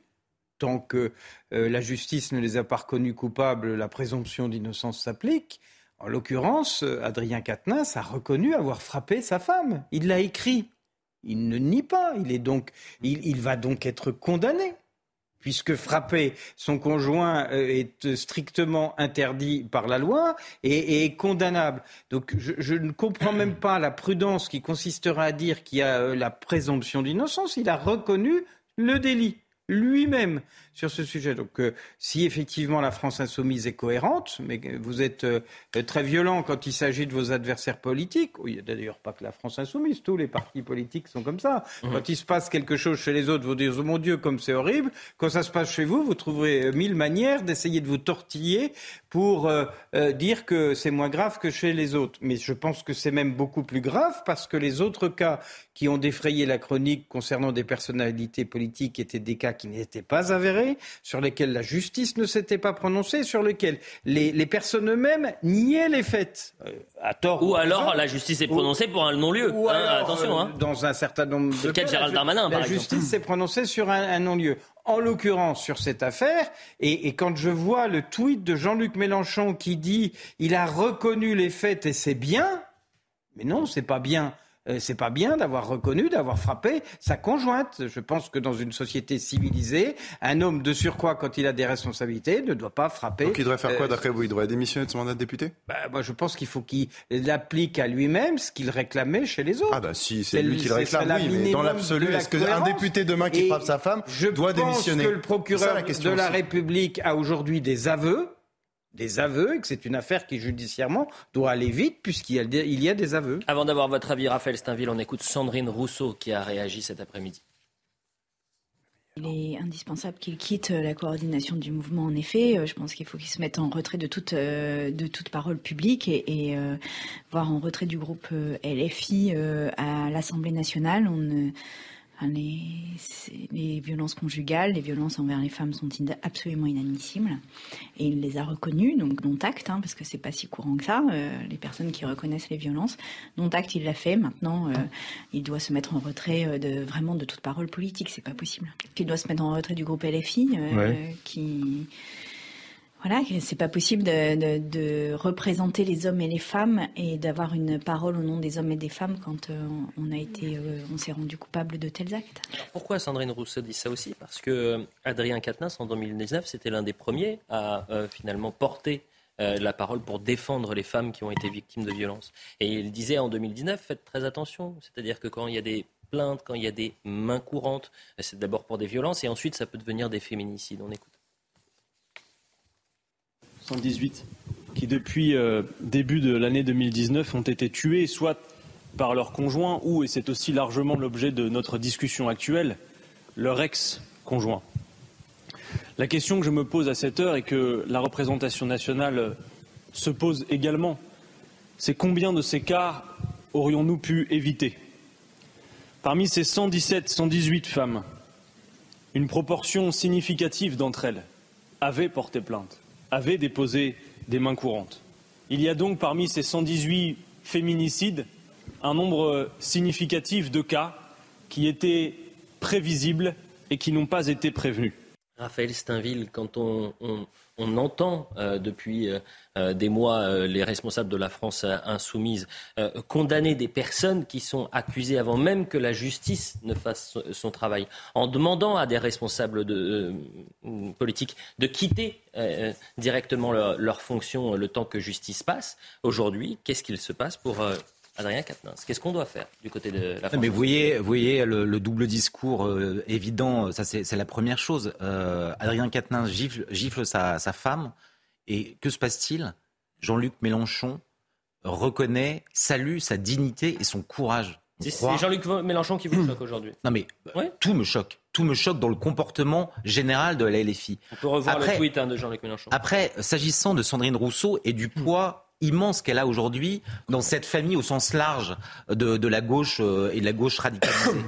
Tant que euh, la justice ne les a pas reconnus coupables, la présomption d'innocence s'applique. En l'occurrence, euh, Adrien Quatennens a reconnu avoir frappé sa femme. Il l'a écrit. Il ne nie pas. Il, est donc, il, va donc être condamné puisque frapper son conjoint euh, est strictement interdit par la loi et, est condamnable. Donc je, ne comprends même pas la prudence qui consistera à dire qu'il y a euh, la présomption d'innocence. Il a reconnu le délit lui-même sur ce sujet. Donc, euh, si effectivement la France insoumise est cohérente, mais vous êtes euh, très violent quand il s'agit de vos adversaires politiques, il n'y a d'ailleurs pas que la France insoumise, tous les partis politiques sont comme ça. Mmh. Quand il se passe quelque chose chez les autres, vous dites oh mon Dieu comme c'est horrible. Quand ça se passe chez vous, vous trouverez euh, mille manières d'essayer de vous tortiller pour dire que c'est moins grave que chez les autres. Mais je pense que c'est même beaucoup plus grave parce que les autres cas qui ont défrayé la chronique concernant des personnalités politiques étaient des cas qui n'étaient pas avérés sur lesquels la justice ne s'était pas prononcée, sur lesquels les, personnes eux-mêmes niaient les faits. Euh, à tort. Ou, alors la justice est prononcée pour un non-lieu. Hein, attention. Hein. Euh, dans un certain nombre de cas, Gérald Darmanin, la justice s'est prononcée sur un, non-lieu en l'occurrence sur cette affaire. Et, et, quand je vois le tweet de Jean-Luc Mélenchon qui dit il a reconnu les faits et c'est bien, mais non, c'est pas bien. Euh, c'est pas bien d'avoir reconnu, d'avoir frappé sa conjointe. Je pense que dans une société civilisée, un homme de surcroît, quand il a des responsabilités, ne doit pas frapper. Donc il devrait faire quoi euh, d'après vous? Il devrait démissionner de son mandat de député? Bah, Moi, je pense qu'il faut qu'il applique à lui-même ce qu'il réclamait chez les autres. Ah bah si, c'est lui qui le réclame, oui, mais dans l'absolu, est-ce qu'un député demain qui frappe sa femme doit démissionner? Je pense que le procureur de la République a aujourd'hui des aveux des aveux et que c'est une affaire qui judiciairement doit aller vite puisqu'il y, a des, il y a des aveux. Avant d'avoir votre avis, Raphaël Steinville, on écoute Sandrine Rousseau qui a réagi cet après-midi. Il est indispensable qu'il quitte la coordination du mouvement, en effet. Euh, je pense qu'il faut qu'il se mette en retrait de toute, euh, de toute parole publique et, euh, voire en retrait du groupe LFI à l'Assemblée nationale. On les, violences conjugales, les violences envers les femmes sont absolument inadmissibles. Et il les a reconnues, donc dont acte, hein, parce que c'est pas si courant que ça, euh, les personnes qui reconnaissent les violences. Dont acte, il l'a fait. Maintenant, euh, il doit se mettre en retrait euh, de vraiment de toute parole politique. C'est pas possible. Il doit se mettre en retrait du groupe LFI, qui voilà, c'est pas possible de, représenter les hommes et les femmes et d'avoir une parole au nom des hommes et des femmes quand euh, on a été, euh, on s'est rendu coupable de tels actes. pourquoi Sandrine Rousseau dit ça aussi? Parce que euh, Adrien Quatennens en 2019, c'était l'un des premiers à finalement porter la parole pour défendre les femmes qui ont été victimes de violences. Et il disait en 2019, faites très attention, c'est-à-dire que quand il y a des plaintes, quand il y a des mains courantes, c'est d'abord pour des violences et ensuite ça peut devenir des féminicides. On écoute. 118 qui, depuis euh, début de l'année 2019, ont été tués, soit par leur conjoint ou, et c'est aussi largement l'objet de notre discussion actuelle, leur ex-conjoint. La question que je me pose à cette heure et que la représentation nationale se pose également, c'est combien de ces cas aurions-nous pu éviter? Parmi ces 117, 118 femmes, une proportion significative d'entre elles avaient porté plainte avaient déposé des mains courantes. Il y a donc parmi ces 118 féminicides un nombre significatif de cas qui étaient prévisibles et qui n'ont pas été prévenus. Raphaël Steinville, quand on, entend euh, depuis euh, euh, des mois les responsables de la France insoumise condamner des personnes qui sont accusées avant même que la justice ne fasse son travail, en demandant à des responsables de, politiques de quitter directement leur, leur, fonction le temps que justice passe, aujourd'hui, qu'est-ce qu'il se passe pour Adrien Quatennens. Qu'est-ce qu'on doit faire du côté de la France Mais vous voyez, vous voyez le, double discours euh, évident, ça c'est la première chose. Euh, Adrien Quatennens gifle, gifle sa, femme, et que se passe-t-il? Jean-Luc Mélenchon reconnaît, salue sa dignité et son courage. C'est Jean-Luc Mélenchon qui vous choque aujourd'hui. Non mais tout me choque. Tout me choque dans le comportement général de la LFI. On peut revoir le tweet hein, de Jean-Luc Mélenchon. Après, s'agissant de Sandrine Rousseau et du poids immense qu'elle a aujourd'hui dans cette famille au sens large de, la gauche euh, et de la gauche radicalisée.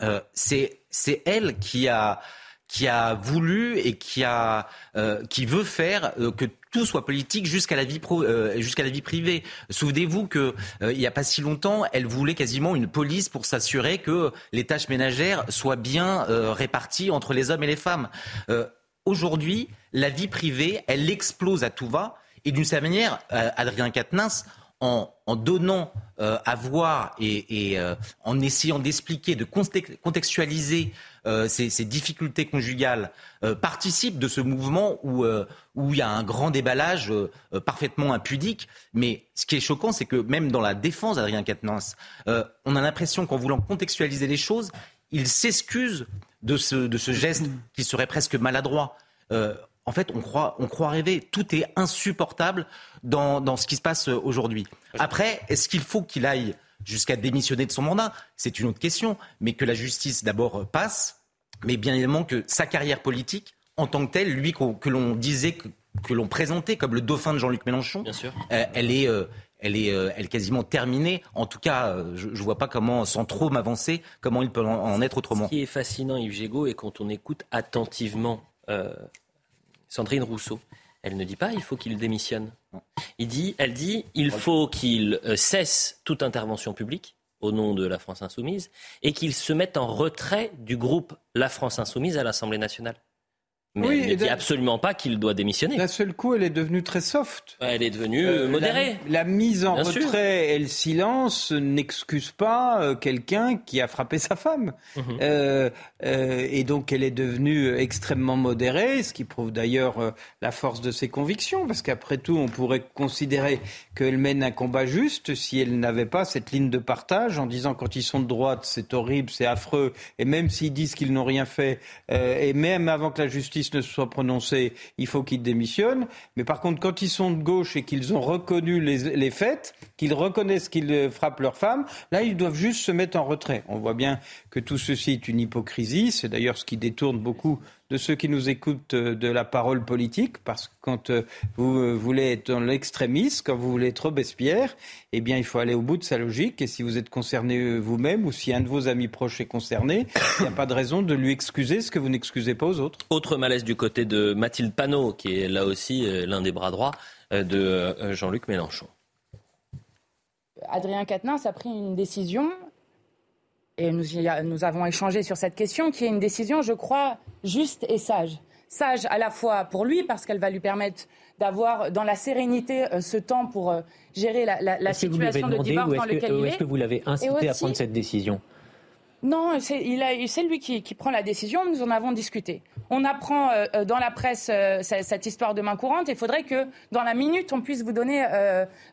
Euh, c'est elle qui a qui a voulu et qui a euh, qui veut faire que tout soit politique jusqu'à la vie la vie privée. Souvenez-vous que il n'y a pas si longtemps, elle voulait quasiment une police pour s'assurer que les tâches ménagères soient bien réparties entre les hommes et les femmes. Aujourd'hui, la vie privée, elle explose à tout va. Et d'une certaine manière, euh, Adrien Quatennens, en, donnant euh, à voir et, euh, en essayant d'expliquer, de contextualiser ces, difficultés conjugales, participe de ce mouvement où, il y a un grand déballage parfaitement impudique. Mais ce qui est choquant, c'est que même dans la défense d'Adrien Quatennens, on a l'impression qu'en voulant contextualiser les choses, il s'excuse de ce geste qui serait presque maladroit en fait, on croit, on croit rêver. Tout est insupportable dans, ce qui se passe aujourd'hui. Après, est-ce qu'il faut qu'il aille jusqu'à démissionner de son mandat? C'est une autre question. Mais que la justice d'abord passe, mais bien évidemment que sa carrière politique, en tant que telle, lui que l'on disait, que, l'on présentait comme le dauphin de Jean-Luc Mélenchon, euh, elle est... Euh, elle est, euh, elle quasiment terminée. En tout cas, je ne vois pas comment, sans trop m'avancer, comment il peut en, être autrement. Ce qui est fascinant, Yves Gégaud, et quand on écoute attentivement Sandrine Rousseau. Elle ne dit pas il faut qu'il démissionne. Il dit, elle dit il faut qu'il euh, cesse toute intervention publique au nom de la France insoumise et qu'il se mette en retrait du groupe La France insoumise à l'Assemblée nationale. Mais oui, elle ne dit absolument pas qu'il doit démissionner. D'un seul coup, elle est devenue très soft. Elle est devenue euh, modérée. La, mise en retrait et le silence n'excusent pas euh, quelqu'un qui a frappé sa femme. Mhm. Euh, et donc, elle est devenue extrêmement modérée, ce qui prouve d'ailleurs la force de ses convictions, parce qu'après tout, on pourrait considérer qu'elle mène un combat juste si elle n'avait pas cette ligne de partage en disant quand ils sont de droite, c'est horrible, c'est affreux, et même s'ils disent qu'ils n'ont rien fait, et même avant que la justice ne se soit prononcé, il faut qu'ils démissionnent. Mais par contre, quand ils sont de gauche et qu'ils ont reconnu les, faits, qu'ils reconnaissent qu'ils frappent leurs femmes, là, ils doivent juste se mettre en retrait. On voit bien que tout ceci est une hypocrisie. C'est d'ailleurs ce qui détourne beaucoup de ceux qui nous écoutent euh, de la parole politique, parce que quand euh, vous euh, voulez être dans l'extrémisme, quand vous voulez être Robespierre, eh bien, il faut aller au bout de sa logique. Et si vous êtes concerné vous-même, ou si un de vos amis proches est concerné, il n'y a pas de raison de lui excuser ce que vous n'excusez pas aux autres. Autre malaise du côté de Mathilde Panot, qui est là aussi l'un des bras droits de Jean-Luc Mélenchon. Adrien Quatennens a pris une décision et nous, nous avons échangé sur cette question, qui est une décision, je crois, juste et sage. Sage à la fois pour lui, parce qu'elle va lui permettre d'avoir dans la sérénité euh, ce temps pour euh, gérer la, la, situation de divorce dans lequel il est. Est-ce que vous l'avez incité à prendre cette décision? Non, c'est lui qui, qui, prend la décision. Nous en avons discuté. On apprend euh, dans la presse cette histoire de main courante. Il faudrait que dans la minute, on puisse vous donner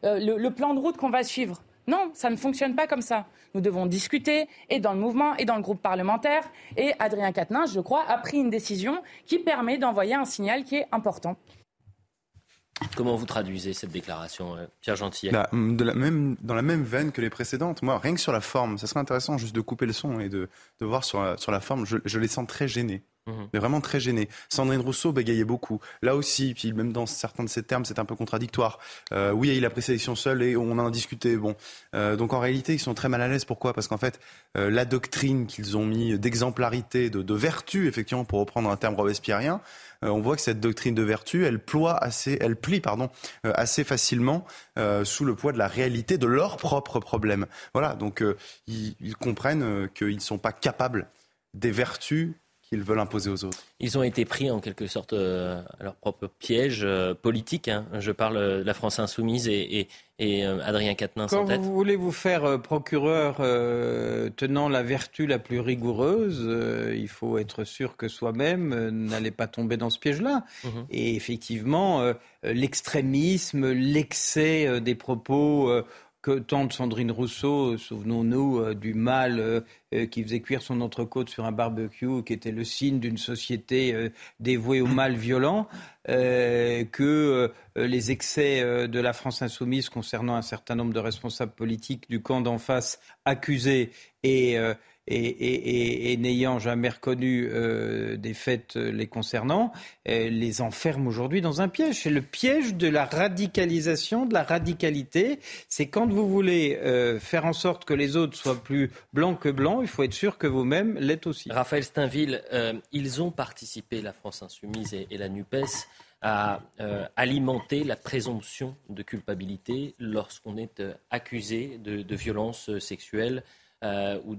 le, le plan de route qu'on va suivre. Non, ça ne fonctionne pas comme ça. Nous devons discuter, et dans le mouvement, et dans le groupe parlementaire. Et Adrien Quatennens, je crois, a pris une décision qui permet d'envoyer un signal qui est important. Comment vous traduisez cette déclaration, euh, Pierre Gentil? Bah, de la même, Dans la même veine que les précédentes. Moi, rien que sur la forme, ça serait intéressant juste de couper le son et de, voir sur la, sur la forme. Je, les sens très gênés. Mhm. Mais vraiment très gênés. Sandrine Rousseau bégayait beaucoup. Là aussi, puis même dans certains de ses termes, c'est un peu contradictoire. Euh, oui, il a la présélection seule et on en a discuté. Bon, euh, donc en réalité, ils sont très mal à l'aise. Pourquoi? Parce qu'en fait, la doctrine qu'ils ont mis d'exemplarité, de, de vertu, effectivement, pour reprendre un terme robespierrien, euh, on voit que cette doctrine de vertu, elle ploie assez, elle plie pardon, euh, assez facilement euh, sous le poids de la réalité de leurs propres problèmes. Voilà, donc ils, comprennent qu'ils ne sont pas capables des vertus qu'ils veulent imposer aux autres. Ils ont été pris en quelque sorte euh, à leur propre piège euh, politique. Hein. Je parle de la France insoumise et, euh, Adrien Quatennens Quand en tête. vous voulez vous faire procureur tenant la vertu la plus rigoureuse, il faut être sûr que soi-même n'allez pas tomber dans ce piège-là. Mhm. Et effectivement, l'extrémisme, l'excès des propos que tente Sandrine Rousseau, souvenons-nous euh, du mal euh, euh, qui faisait cuire son entrecôte sur un barbecue, qui était le signe d'une société dévouée au mal violent, que les excès de la France insoumise concernant un certain nombre de responsables politiques du camp d'en face accusés et et, n'ayant jamais reconnu euh, des faits euh, les concernant, euh, les enferme aujourd'hui dans un piège. C'est le piège de la radicalisation, de la radicalité. C'est quand vous voulez faire en sorte que les autres soient plus blancs que blancs, il faut être sûr que vous-même l'êtes aussi. Raphaël Steinville, ils ont participé, la France insoumise et, la NUPES, à alimenter la présomption de culpabilité lorsqu'on est accusé de, de violences sexuelles euh, ou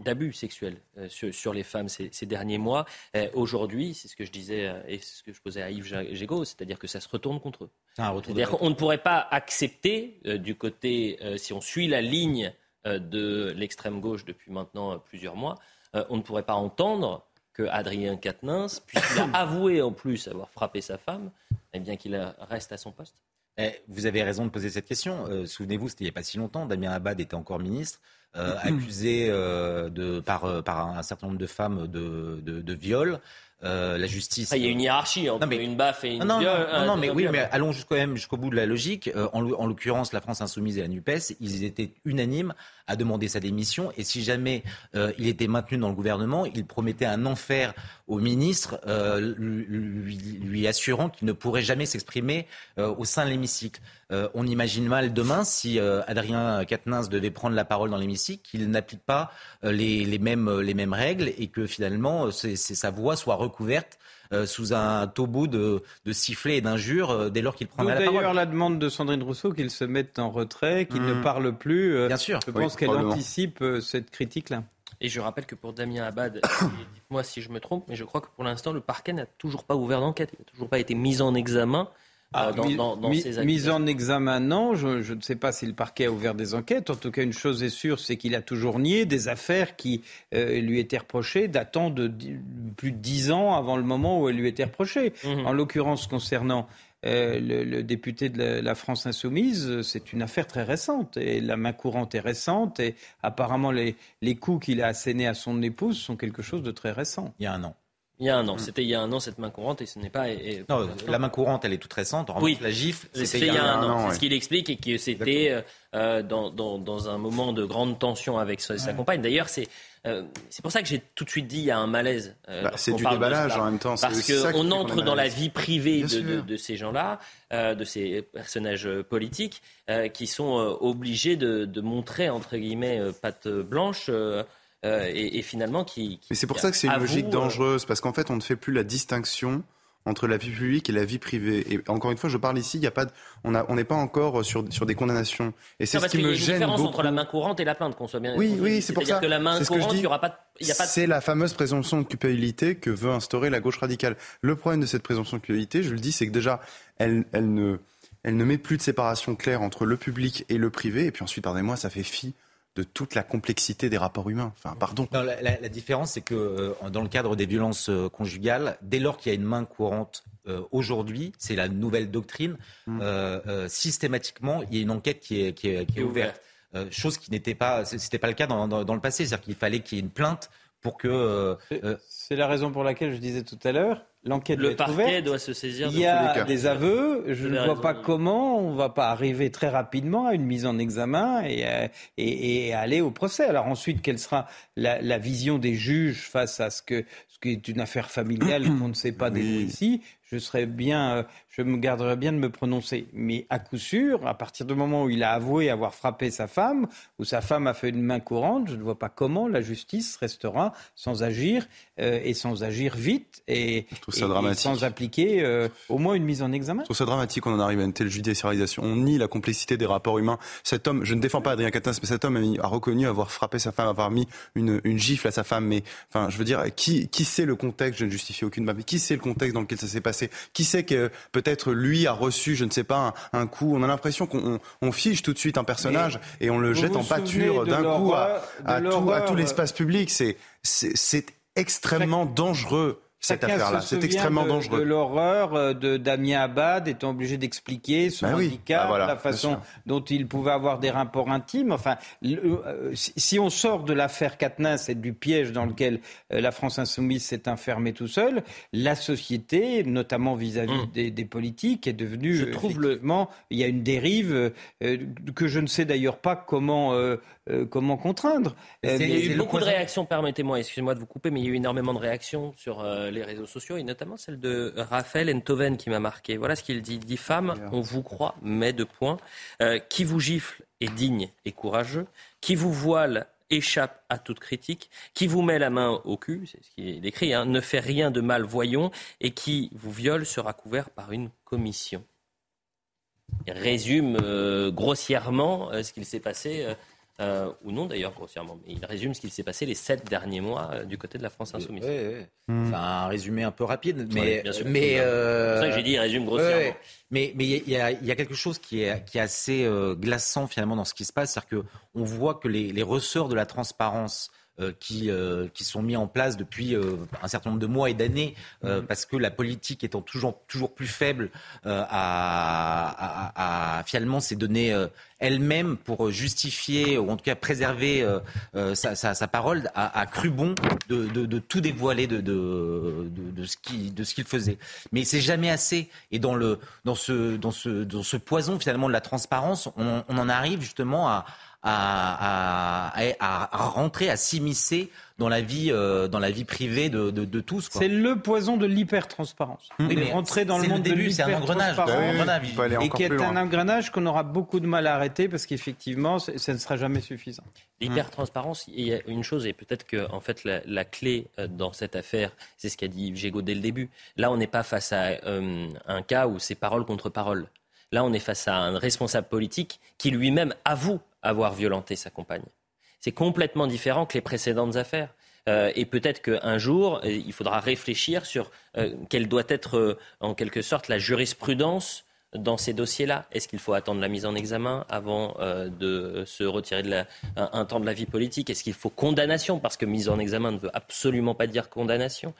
d'abus sexuels euh, sur, les femmes ces, derniers mois. Euh, aujourd'hui, c'est ce que je disais et ce que je posais à Yves Gégaud, c'est-à-dire que ça se retourne contre eux. C'est-à-dire qu'on ne pourrait pas accepter du côté, si on suit la ligne de l'extrême gauche depuis maintenant plusieurs mois, on ne pourrait pas entendre que Adrien Quatennens, puisqu'il a avoué en plus avoir frappé sa femme, eh bien qu'il reste à son poste. Eh, vous avez raison de poser cette question. Euh, souvenez-vous, c'était il n'y a pas si longtemps, Damien Abad était encore ministre, euh, accusé euh, de, par, par un certain nombre de femmes de, de, de viol. La justice. il y a une hiérarchie entre une baffe et une non, non, non, mais oui, mais allons jusqu'au bout de la logique. En, en l'occurrence, la France insoumise et la Nupes, ils étaient unanimes à demander sa démission. Et si jamais euh, il était maintenu dans le gouvernement, il promettait un enfer au ministre, lui, lui, assurant qu'il ne pourrait jamais s'exprimer au sein de l'hémicycle. on imagine mal demain si Adrien Quatennens devait prendre la parole dans l'hémicycle, qu'il n'applique pas les, mêmes les mêmes règles et que finalement sa voix soit couverte euh, sous un taubeau de, de sifflets et d'injures euh, dès lors qu'il prendrait la parole. D'ailleurs, la demande de Sandrine Rousseau qu'il se mette en retrait, qu'il ne mmh. parle plus. Euh, Bien sûr. Je pense qu'elle anticipe cette critique-là. Et je rappelle que pour Damien Abad, dites-moi si je me trompe, mais je crois que pour l'instant, le parquet n'a toujours pas ouvert d'enquête. Il n'a toujours pas été mis en examen. Ah, euh, mise en examen, non. Je, ne sais pas si le parquet a ouvert des enquêtes. En tout cas, une chose est sûre, c'est qu'il a toujours nié des affaires qui euh, lui étaient reprochées, datant de plus de dix ans avant le moment où elles lui étaient reprochées. Mhm. En l'occurrence, concernant euh, le, député de la, France insoumise, c'est une affaire très récente et la main courante est récente et apparemment les, les coups qu'il a assénés à son épouse sont quelque chose de très récent. Il y a un an. Il y a un an. C'était il y a un an cette main courante et ce n'est pas. non, la main courante, elle est toute récente. En oui, la gifle, c'était il y a un, an. C'est ce qu'il explique et que c'était euh, euh, dans, dans, dans, un moment de grande tension avec sa, compagne. D'ailleurs, c'est euh, c'est pour ça que j'ai tout de suite dit il y a un malaise. Bah, c'est du déballage en même temps. Parce qu'on entre dans la vie privée de, de, de, ces gens-là, de ces personnages politiques, qui sont obligés de, de, montrer entre guillemets patte blanche. Euh, et, finalement qui. Mais c'est pour ça que c'est une logique euh, dangereuse, parce qu'en fait, on ne fait plus la distinction entre la vie publique et la vie privée. Et encore une fois, je parle ici, il y a pas, on on n'est pas encore sur sur des condamnations. Et c'est ce qui me gêne. Il y a une différence entre la main courante et la plainte, qu'on soit bien. Oui, oui, c'est pour ça. que la main courante, il y aura pas. C'est la fameuse présomption de culpabilité que veut instaurer la gauche radicale. Le problème de cette présomption de culpabilité, je le dis, c'est que déjà, elle, elle ne, elle ne met plus de séparation claire entre le public et le privé. Et puis ensuite, pardonnez-moi, ça fait fi de toute la complexité des rapports humains. Enfin, pardon. la, différence, c'est que euh, dans le cadre des violences euh, conjugales, dès lors qu'il y a une main courante euh, aujourd'hui, c'est la nouvelle doctrine, mm. systématiquement, il y a une enquête qui est, qui est, ouverte. chose qui n'était pas, c'était pas le cas dans, dans le passé, c'est-à-dire qu'il fallait qu'il y ait une plainte pour que. c'est la raison pour laquelle je disais tout à l'heure, L'enquête le parquet doit se saisir. Il y a des aveux. Je ne vois pas comment on va pas arriver très rapidement à une mise en examen et, euh, et, aller au procès. Alors ensuite, quelle sera la, la, vision des juges face à ce que ce qui est une affaire familiale qu'on ne sait pas oui. ici je serais bien, je me garderais bien de me prononcer. Mais à coup sûr, à partir du moment où il a avoué avoir frappé sa femme, ou sa femme a fait une main courante, je ne vois pas comment la justice restera sans agir et sans agir vite et, sans appliquer au moins une mise en examen. Je trouve ça dramatique qu'on en arrive à une telle judiciarisation. On nie la complexité des rapports humains. Cet homme, je ne défends pas Adrien Quatennens, mais cet homme a, reconnu avoir frappé sa femme, avoir mis une, une gifle à sa femme. Mais enfin, je veux dire, qui, qui sait le contexte? Je ne justifie aucune mais qui sait le contexte dans lequel ça s'est passé? Qui sait que peut-être lui a reçu, je ne sais pas, un, coup On a l'impression qu'on on, fiche tout de suite un personnage et on le jette en pâture d'un coup à, à, tout, à tout l'espace public. C'est extrêmement dangereux cette affaire-là. C'est extrêmement dangereux. De l'horreur euh, de Damien Abad étant obligé d'expliquer son bah handicap, bah la façon dont il pouvait avoir des rapports intimes. Enfin, euh, si on sort de l'affaire Katniss et du piège dans lequel euh, la France insoumise s'est enfermée tout seul, la société, notamment vis-à-vis hum. des, politiques, est devenue. Je trouve le... il y a une dérive que je ne sais d'ailleurs pas comment comment contraindre. il y a eu beaucoup de réactions. Permettez-moi, excusez-moi de vous couper, mais il y a eu énormément de réactions sur les réseaux sociaux, et notamment celle de Raphaël Enthoven qui m'a marqué. Voilà ce qu'il dit. dit femme, on vous croit, mais de points. Euh, qui vous gifle est digne et courageux. Qui vous voile échappe à toute critique, qui vous met la main au cul, c'est ce qui est écrit, hein, ne fait rien de mal, voyons, et qui vous viole sera couvert par une commission. Il résume euh, grossièrement euh, ce qu'il s'est passé euh, ou non d'ailleurs grossièrement, mais il résume ce qu'il s'est passé les sept derniers mois euh, du côté de la France insoumise. C'est un résumé un peu rapide, mais mais euh, c'est ça que j'ai dit, il résume grossièrement. mais mais il y, a, y a quelque chose qui est qui est assez glaçant finalement dans ce qui se passe, c'est-à-dire que on voit que les, les ressorts de la transparence euh, qui, euh, qui sont mis en place depuis euh, un certain nombre de mois et d'années, mhm. parce que la politique étant toujours, toujours plus faible à, à, finalement ces données elle-même pour justifier ou en tout cas préserver sa, sa, parole, a, cru bon de, de, de tout dévoiler de, de, de, ce qu'il de ce qu'il faisait. Mais c'est jamais assez. Et dans le dans ce dans ce dans ce poison finalement de la transparence, on, on en arrive justement à à, à, à, rentrer, à s'immiscer dans la vie, euh, dans la vie privée de, de, de tous. C'est le poison de l'hyper-transparence. Oui, rentrer dans le monde le début, c'est un engrenage, et qui est un engrenage qu'on aura beaucoup de mal à arrêter parce qu'effectivement, ça ne sera jamais suffisant. L'hyper-transparence, il y a une chose, et peut-être que en fait la, la, clé euh, dans cette affaire, c'est ce qu'a dit Yves dès le début. Là, on n'est pas face à euh, un cas où c'est parole contre parole. Là, on est face à un responsable politique qui lui-même avoue avoir violenté sa compagne. C'est complètement différent que les précédentes affaires. Euh, et peut-être qu'un jour, euh, il faudra réfléchir sur euh, quelle doit être, en quelque sorte, la jurisprudence dans ces dossiers-là Est-ce qu'il faut attendre la mise en examen avant de se retirer de la, un, temps de la vie politique? Est-ce qu'il faut condamnation? Parce que mise en examen ne veut absolument pas dire condamnation.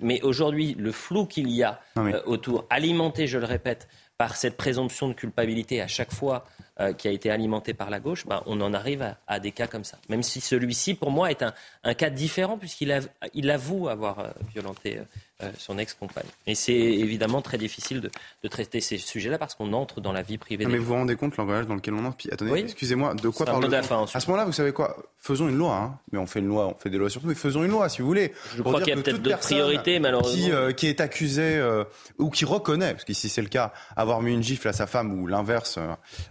mais aujourd'hui, le flou qu'il y a autour, alimenté, je le répète, par cette présomption de culpabilité à chaque fois euh, qui a été alimenté par la gauche, ben, on en arrive à, des cas comme ça. Même si celui-ci, pour moi, est un, cas différent puisqu'il il avoue avoir euh, violenté euh, son ex-compagne. Et c'est évidemment très difficile de, traiter ces sujets-là parce qu'on entre dans la vie privée. mais vous vous rendez compte l'engrenage dans lequel on entre Attendez, excusez-moi, de quoi parle À ce moment-là, vous savez quoi? Faisons une loi, hein. mais on fait une loi, on fait des lois surtout, mais faisons une loi si vous voulez. Je crois qu'il y a peut-être d'autres priorités, malheureusement. Qui, qui est accusé ou qui reconnaît, parce qu'ici c'est le cas, avoir mis une gifle à sa femme ou l'inverse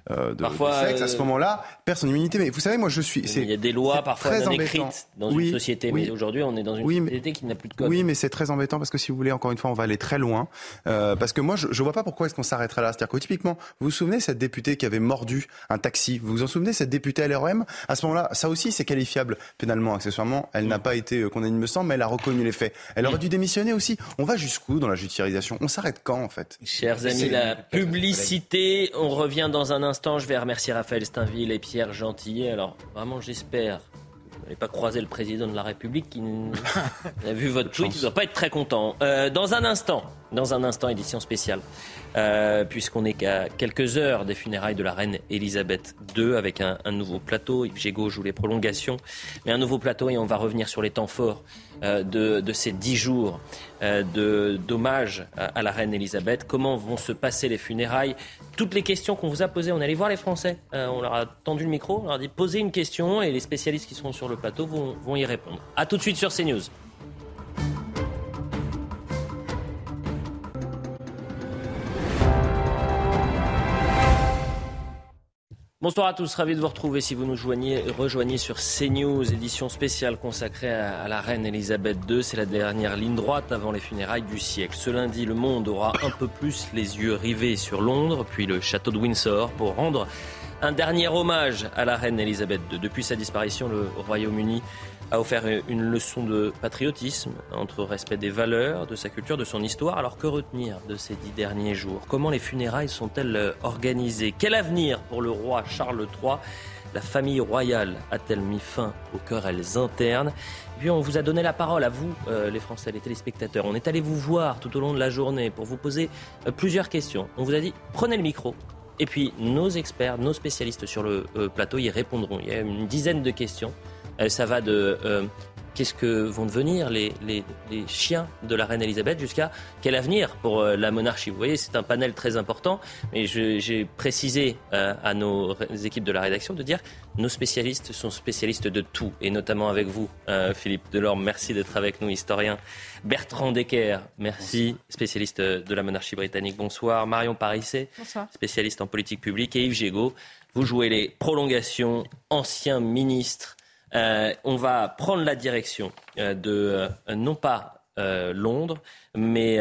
de, parfois, sexe, à ce euh, moment-là, perd son immunité. Mais vous savez, moi, je suis. Il y a des lois parfois non écrites dans une société, mais aujourd'hui, on est dans une société qui n'a plus de code. Oui, mais c'est très embêtant parce que si vous voulez, encore une fois, on va aller très loin. Euh, parce que moi, je, ne vois pas pourquoi est-ce qu'on s'arrêterait là. C'est-à-dire que typiquement, vous vous souvenez cette députée qui avait mordu un taxi Vous vous en souvenez cette députée LREM À ce moment-là, ça aussi, c'est qualifiable pénalement, accessoirement. Elle n'a pas été condamnée, il me semble, mais elle a reconnu les faits. Elle aurait dû démissionner aussi. On va jusqu'où dans la judiciarisation? On s'arrête quand, en fait? Chers amis, la publicité, on revient dans un instant. Je vais remercier Raphaël Steinville et Pierre Gentillet. Alors, vraiment, j'espère n'allez pas croiser le président de la République qui a vu votre tweet. Il ne doit pas être très content. Euh, dans un instant, dans un instant, édition spéciale. Euh, puisqu'on est qu'à quelques heures des funérailles de la reine Elisabeth II avec un, nouveau plateau. Yves Gégaud joue les prolongations, mais un nouveau plateau et on va revenir sur les temps forts euh, de, ces dix jours euh, d'hommage à, la reine Elisabeth. Comment vont se passer les funérailles? Toutes les questions qu'on vous a posées, on allé voir les Français. on leur a tendu le micro, on leur a dit posez une question et les spécialistes qui seront sur le plateau vont, vont y répondre. A tout de suite sur CNews. Bonsoir à tous, ravi de vous retrouver si vous nous joignez, rejoignez sur CNews, édition spéciale consacrée à, la reine Elisabeth II. C'est la dernière ligne droite avant les funérailles du siècle. Ce lundi, le monde aura un peu plus les yeux rivés sur Londres, puis le château de Windsor pour rendre un dernier hommage à la reine Elisabeth II. Depuis sa disparition, le Royaume-Uni a offert une leçon de patriotisme entre respect des valeurs, de sa culture, de son histoire. Alors que retenir de ces dix derniers jours? Comment les funérailles sont-elles organisées? Quel avenir pour le roi Charles III la famille royale a-t-elle mis fin aux querelles internes? Puis on vous a donné la parole à vous, euh, les Français, les téléspectateurs. On est allé vous voir tout au long de la journée pour vous poser euh, plusieurs questions. On vous a dit prenez le micro. Et puis nos experts, nos spécialistes sur le euh, plateau y répondront. Il y a une dizaine de questions. Euh, ça va de euh, qu'est-ce que vont devenir les, chiens de la reine Elisabeth jusqu'à quel avenir pour euh, la monarchie? Vous voyez, c'est un panel très important, mais j'ai précisé à nos équipes de la rédaction de dire nos spécialistes sont spécialistes de tout, et notamment avec vous, Philippe Delorme. Merci d'être avec nous, historien. Bertrand Decker, merci, spécialiste de la monarchie britannique. Bonsoir. Marion Parisset, spécialiste en politique publique. Et Yves Gégaud, vous jouez les prolongations, ancien ministre euh, on va prendre la direction euh, de euh, non pas Londres, mais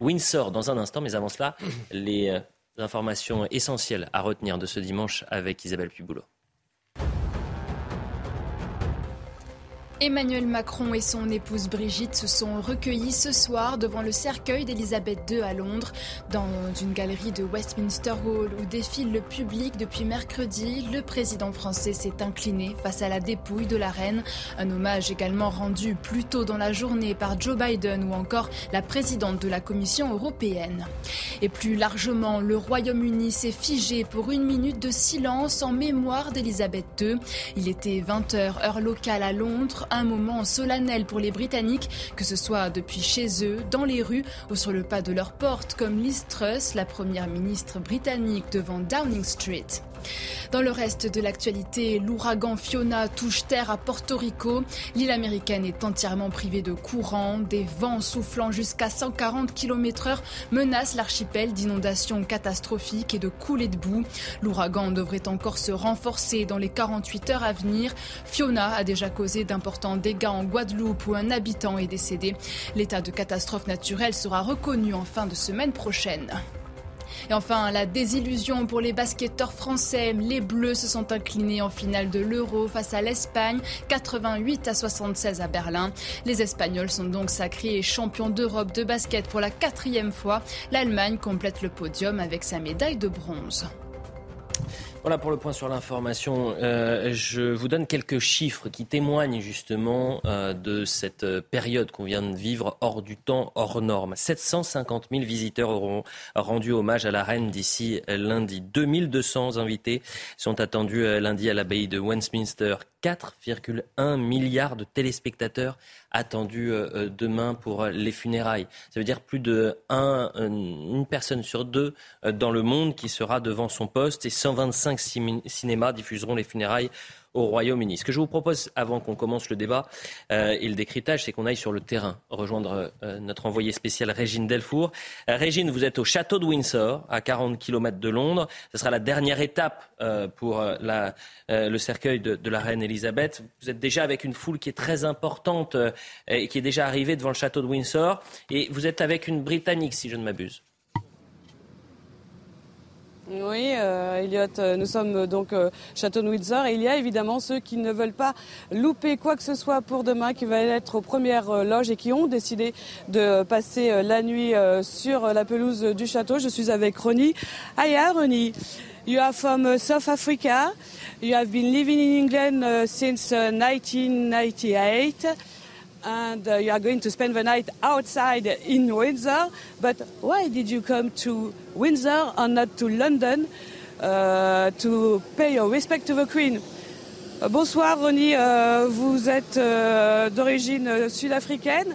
Windsor dans un instant. Mais avant cela, les informations essentielles à retenir de ce dimanche avec Isabelle Piboulot. Emmanuel Macron et son épouse Brigitte se sont recueillis ce soir devant le cercueil d'Elisabeth II à Londres, dans une galerie de Westminster Hall où défile le public depuis mercredi. Le président français s'est incliné face à la dépouille de la reine, un hommage également rendu plus tôt dans la journée par Joe Biden ou encore la présidente de la Commission européenne. Et plus largement, le Royaume-Uni s'est figé pour une minute de silence en mémoire d'Elisabeth II. Il était 20h heure locale à Londres un moment solennel pour les Britanniques, que ce soit depuis chez eux, dans les rues ou sur le pas de leur porte, comme Liz Truss, la première ministre britannique devant Downing Street. Dans le reste de l'actualité, l'ouragan Fiona touche terre à Porto Rico. L'île américaine est entièrement privée de courant. Des vents soufflant jusqu'à 140 km h menacent l'archipel d'inondations catastrophiques et de coulées de boue. L'ouragan devrait encore se renforcer dans les 48 heures à venir. Fiona a déjà causé d'importants dégâts en Guadeloupe où un habitant est décédé. L'état de catastrophe naturelle sera reconnu en fin de semaine prochaine. Et enfin, la désillusion pour les basketteurs français. Les Bleus se sont inclinés en finale de l'Euro face à l'Espagne, 88 à 76 à Berlin. Les Espagnols sont donc sacrés champions d'Europe de basket pour la quatrième fois. L'Allemagne complète le podium avec sa médaille de bronze. Voilà pour le point sur l'information. Euh, je vous donne quelques chiffres qui témoignent justement euh, de cette période qu'on vient de vivre hors du temps, hors norme. 750 000 visiteurs auront rendu hommage à la reine d'ici lundi. 2200 invités sont attendus euh, lundi à l'abbaye de Westminster. 4,1 milliards de téléspectateurs attendus euh, euh, demain pour euh, les funérailles. Ça veut dire plus de une personne sur deux dans le monde qui sera devant son poste et 125 cinémas diffuseront les funérailles au Royaume-Uni. Ce que je vous propose, avant qu'on commence le débat euh, et le décryptage, c'est qu'on aille sur le terrain, rejoindre euh, notre envoyé spécial Régine Delfour. Euh, Régine, vous êtes au château de Windsor, à 40 km de Londres. Ce sera la dernière étape pour le cercueil de, de, la reine Elisabeth. Vous êtes déjà avec une foule qui est très importante et qui est déjà arrivée devant le château de Windsor. Et vous êtes avec une Britannique, si je ne m'abuse. Oui, euh, Elliot, euh, nous sommes euh, donc euh, Château de Windsor et il y a évidemment ceux qui ne veulent pas louper quoi que ce soit pour demain, qui veulent être aux premières loges et qui ont décidé de passer la nuit sur la pelouse du château. Je suis avec Ronnie. Hiya, Ronnie. You are from South Africa. You have been living in England since 1998. And uh, you are going to spend the night outside in Windsor. But why did you come to Windsor and not to London uh, to pay your respect to the Queen? Uh, bonsoir Ronnie, uh, vous êtes uh, d'origine sud-africaine.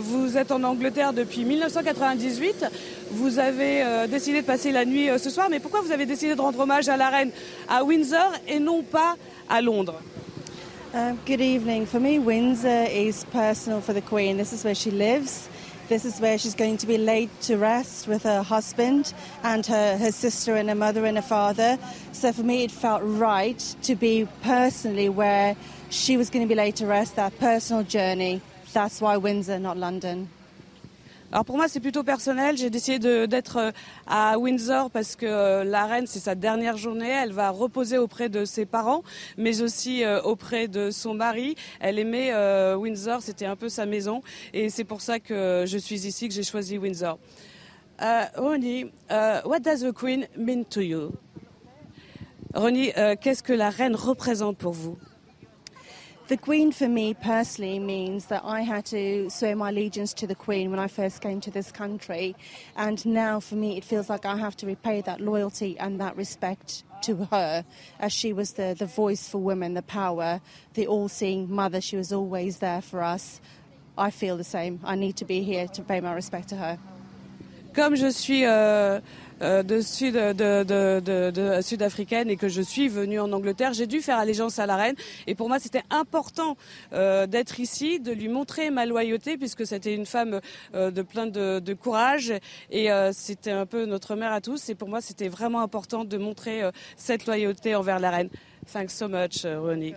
vous êtes en Angleterre depuis 1998. Vous avez décidé de passer la nuit ce soir, mais pourquoi vous avez décidé de rendre hommage à la reine à Windsor et non pas à Londres? Uh, good evening. For me, Windsor is personal for the Queen. This is where she lives. This is where she's going to be laid to rest with her husband and her, her sister and her mother and her father. So for me, it felt right to be personally where she was going to be laid to rest, that personal journey. That's why Windsor, not London. Alors pour moi, c'est plutôt personnel. J'ai décidé d'être euh, à Windsor parce que euh, la reine, c'est sa dernière journée. Elle va reposer auprès de ses parents, mais aussi euh, auprès de son mari. Elle aimait Windsor, c'était un peu sa maison. Et c'est pour ça que je suis ici, que j'ai choisi Windsor. Ronnie, what does the Queen mean to you? Ronnie, qu'est-ce que la reine représente pour vous? The Queen for me personally means that I had to swear my allegiance to the Queen when I first came to this country. And now for me, it feels like I have to repay that loyalty and that respect to her as she was the, the voice for women, the power, the all seeing mother. She was always there for us. I feel the same. I need to be here to pay my respect to her. Comme je suis euh, Euh, de sud de, de, de, sud-africaine et que je suis venue en Angleterre, j'ai dû faire allégeance à la reine. Et pour moi, c'était important euh, d'être ici, de lui montrer ma loyauté, puisque c'était une femme euh, de plein de, courage et c'était un peu notre mère à tous. Et pour moi, c'était vraiment important de montrer cette loyauté envers la reine. Thanks so much, Ronnie.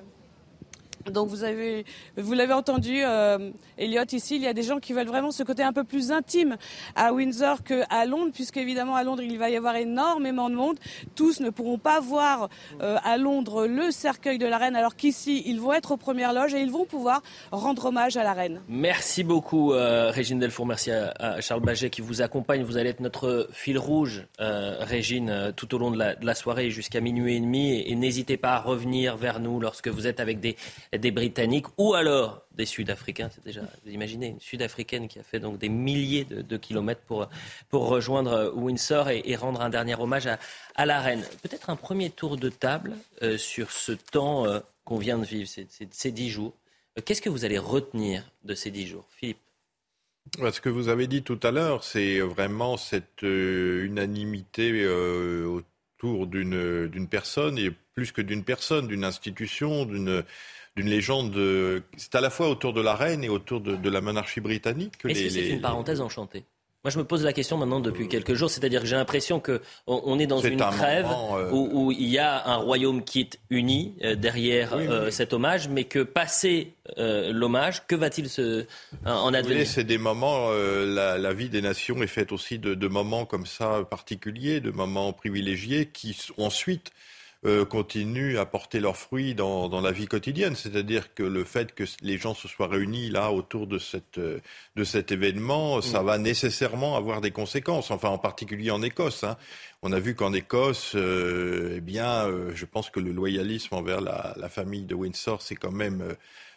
Donc vous avez, vous l'avez entendu, euh, Elliot, ici, il y a des gens qui veulent vraiment ce côté un peu plus intime à Windsor qu'à Londres, puisque évidemment à Londres il va y avoir énormément de monde. Tous ne pourront pas voir euh, à Londres le cercueil de la reine, alors qu'ici ils vont être aux premières loges et ils vont pouvoir rendre hommage à la reine. Merci beaucoup, euh, Régine Delfour. Merci à, Charles Baget qui vous accompagne. Vous allez être notre fil rouge, euh, Régine, tout au long de la, soirée jusqu'à minuit et demi. et n'hésitez pas à revenir vers nous lorsque vous êtes avec des des Britanniques ou alors des Sud-Africains. C'est déjà, vous imaginez, une Sud-Africaine qui a fait donc des milliers de, kilomètres pour, pour rejoindre Windsor et, rendre un dernier hommage à, la reine. Peut-être un premier tour de table euh, sur ce temps euh, qu'on vient de vivre, ces, dix jours. Euh, qu'est-ce que vous allez retenir de ces dix jours, Philippe? Ce que vous avez dit tout à l'heure, c'est vraiment cette unanimité autour d'une personne, et plus que d'une personne, d'une institution, d'une d'une légende. C'est à la fois autour de la reine et autour de, la monarchie britannique. Est-ce que c'est une parenthèse enchantée? Moi, je me pose la question maintenant depuis quelques jours, c'est-à-dire que j'ai l'impression qu'on on est dans une trêve euh, où, il y a un royaume qui est uni euh, derrière euh, cet hommage, mais que passé l'hommage, que va-t-il se, en advenir? C'est des moments, la, vie des nations est faite aussi de, de, moments comme ça particuliers, de moments privilégiés qui ensuite euh, continuent à porter leurs fruits dans, dans la vie quotidienne. C'est-à-dire que le fait que les gens se soient réunis là autour de, cette, euh, de cet événement, ça mm. va nécessairement avoir des conséquences, enfin en particulier en Écosse. Hein. On a vu qu'en Écosse, euh, eh bien, je pense que le loyalisme envers la, la famille de Windsor, c'est quand même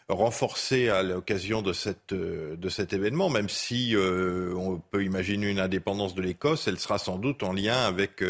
renforcé à l'occasion de, cette, de cet événement, même si on peut imaginer une indépendance de l'Écosse, elle sera sans doute en lien avec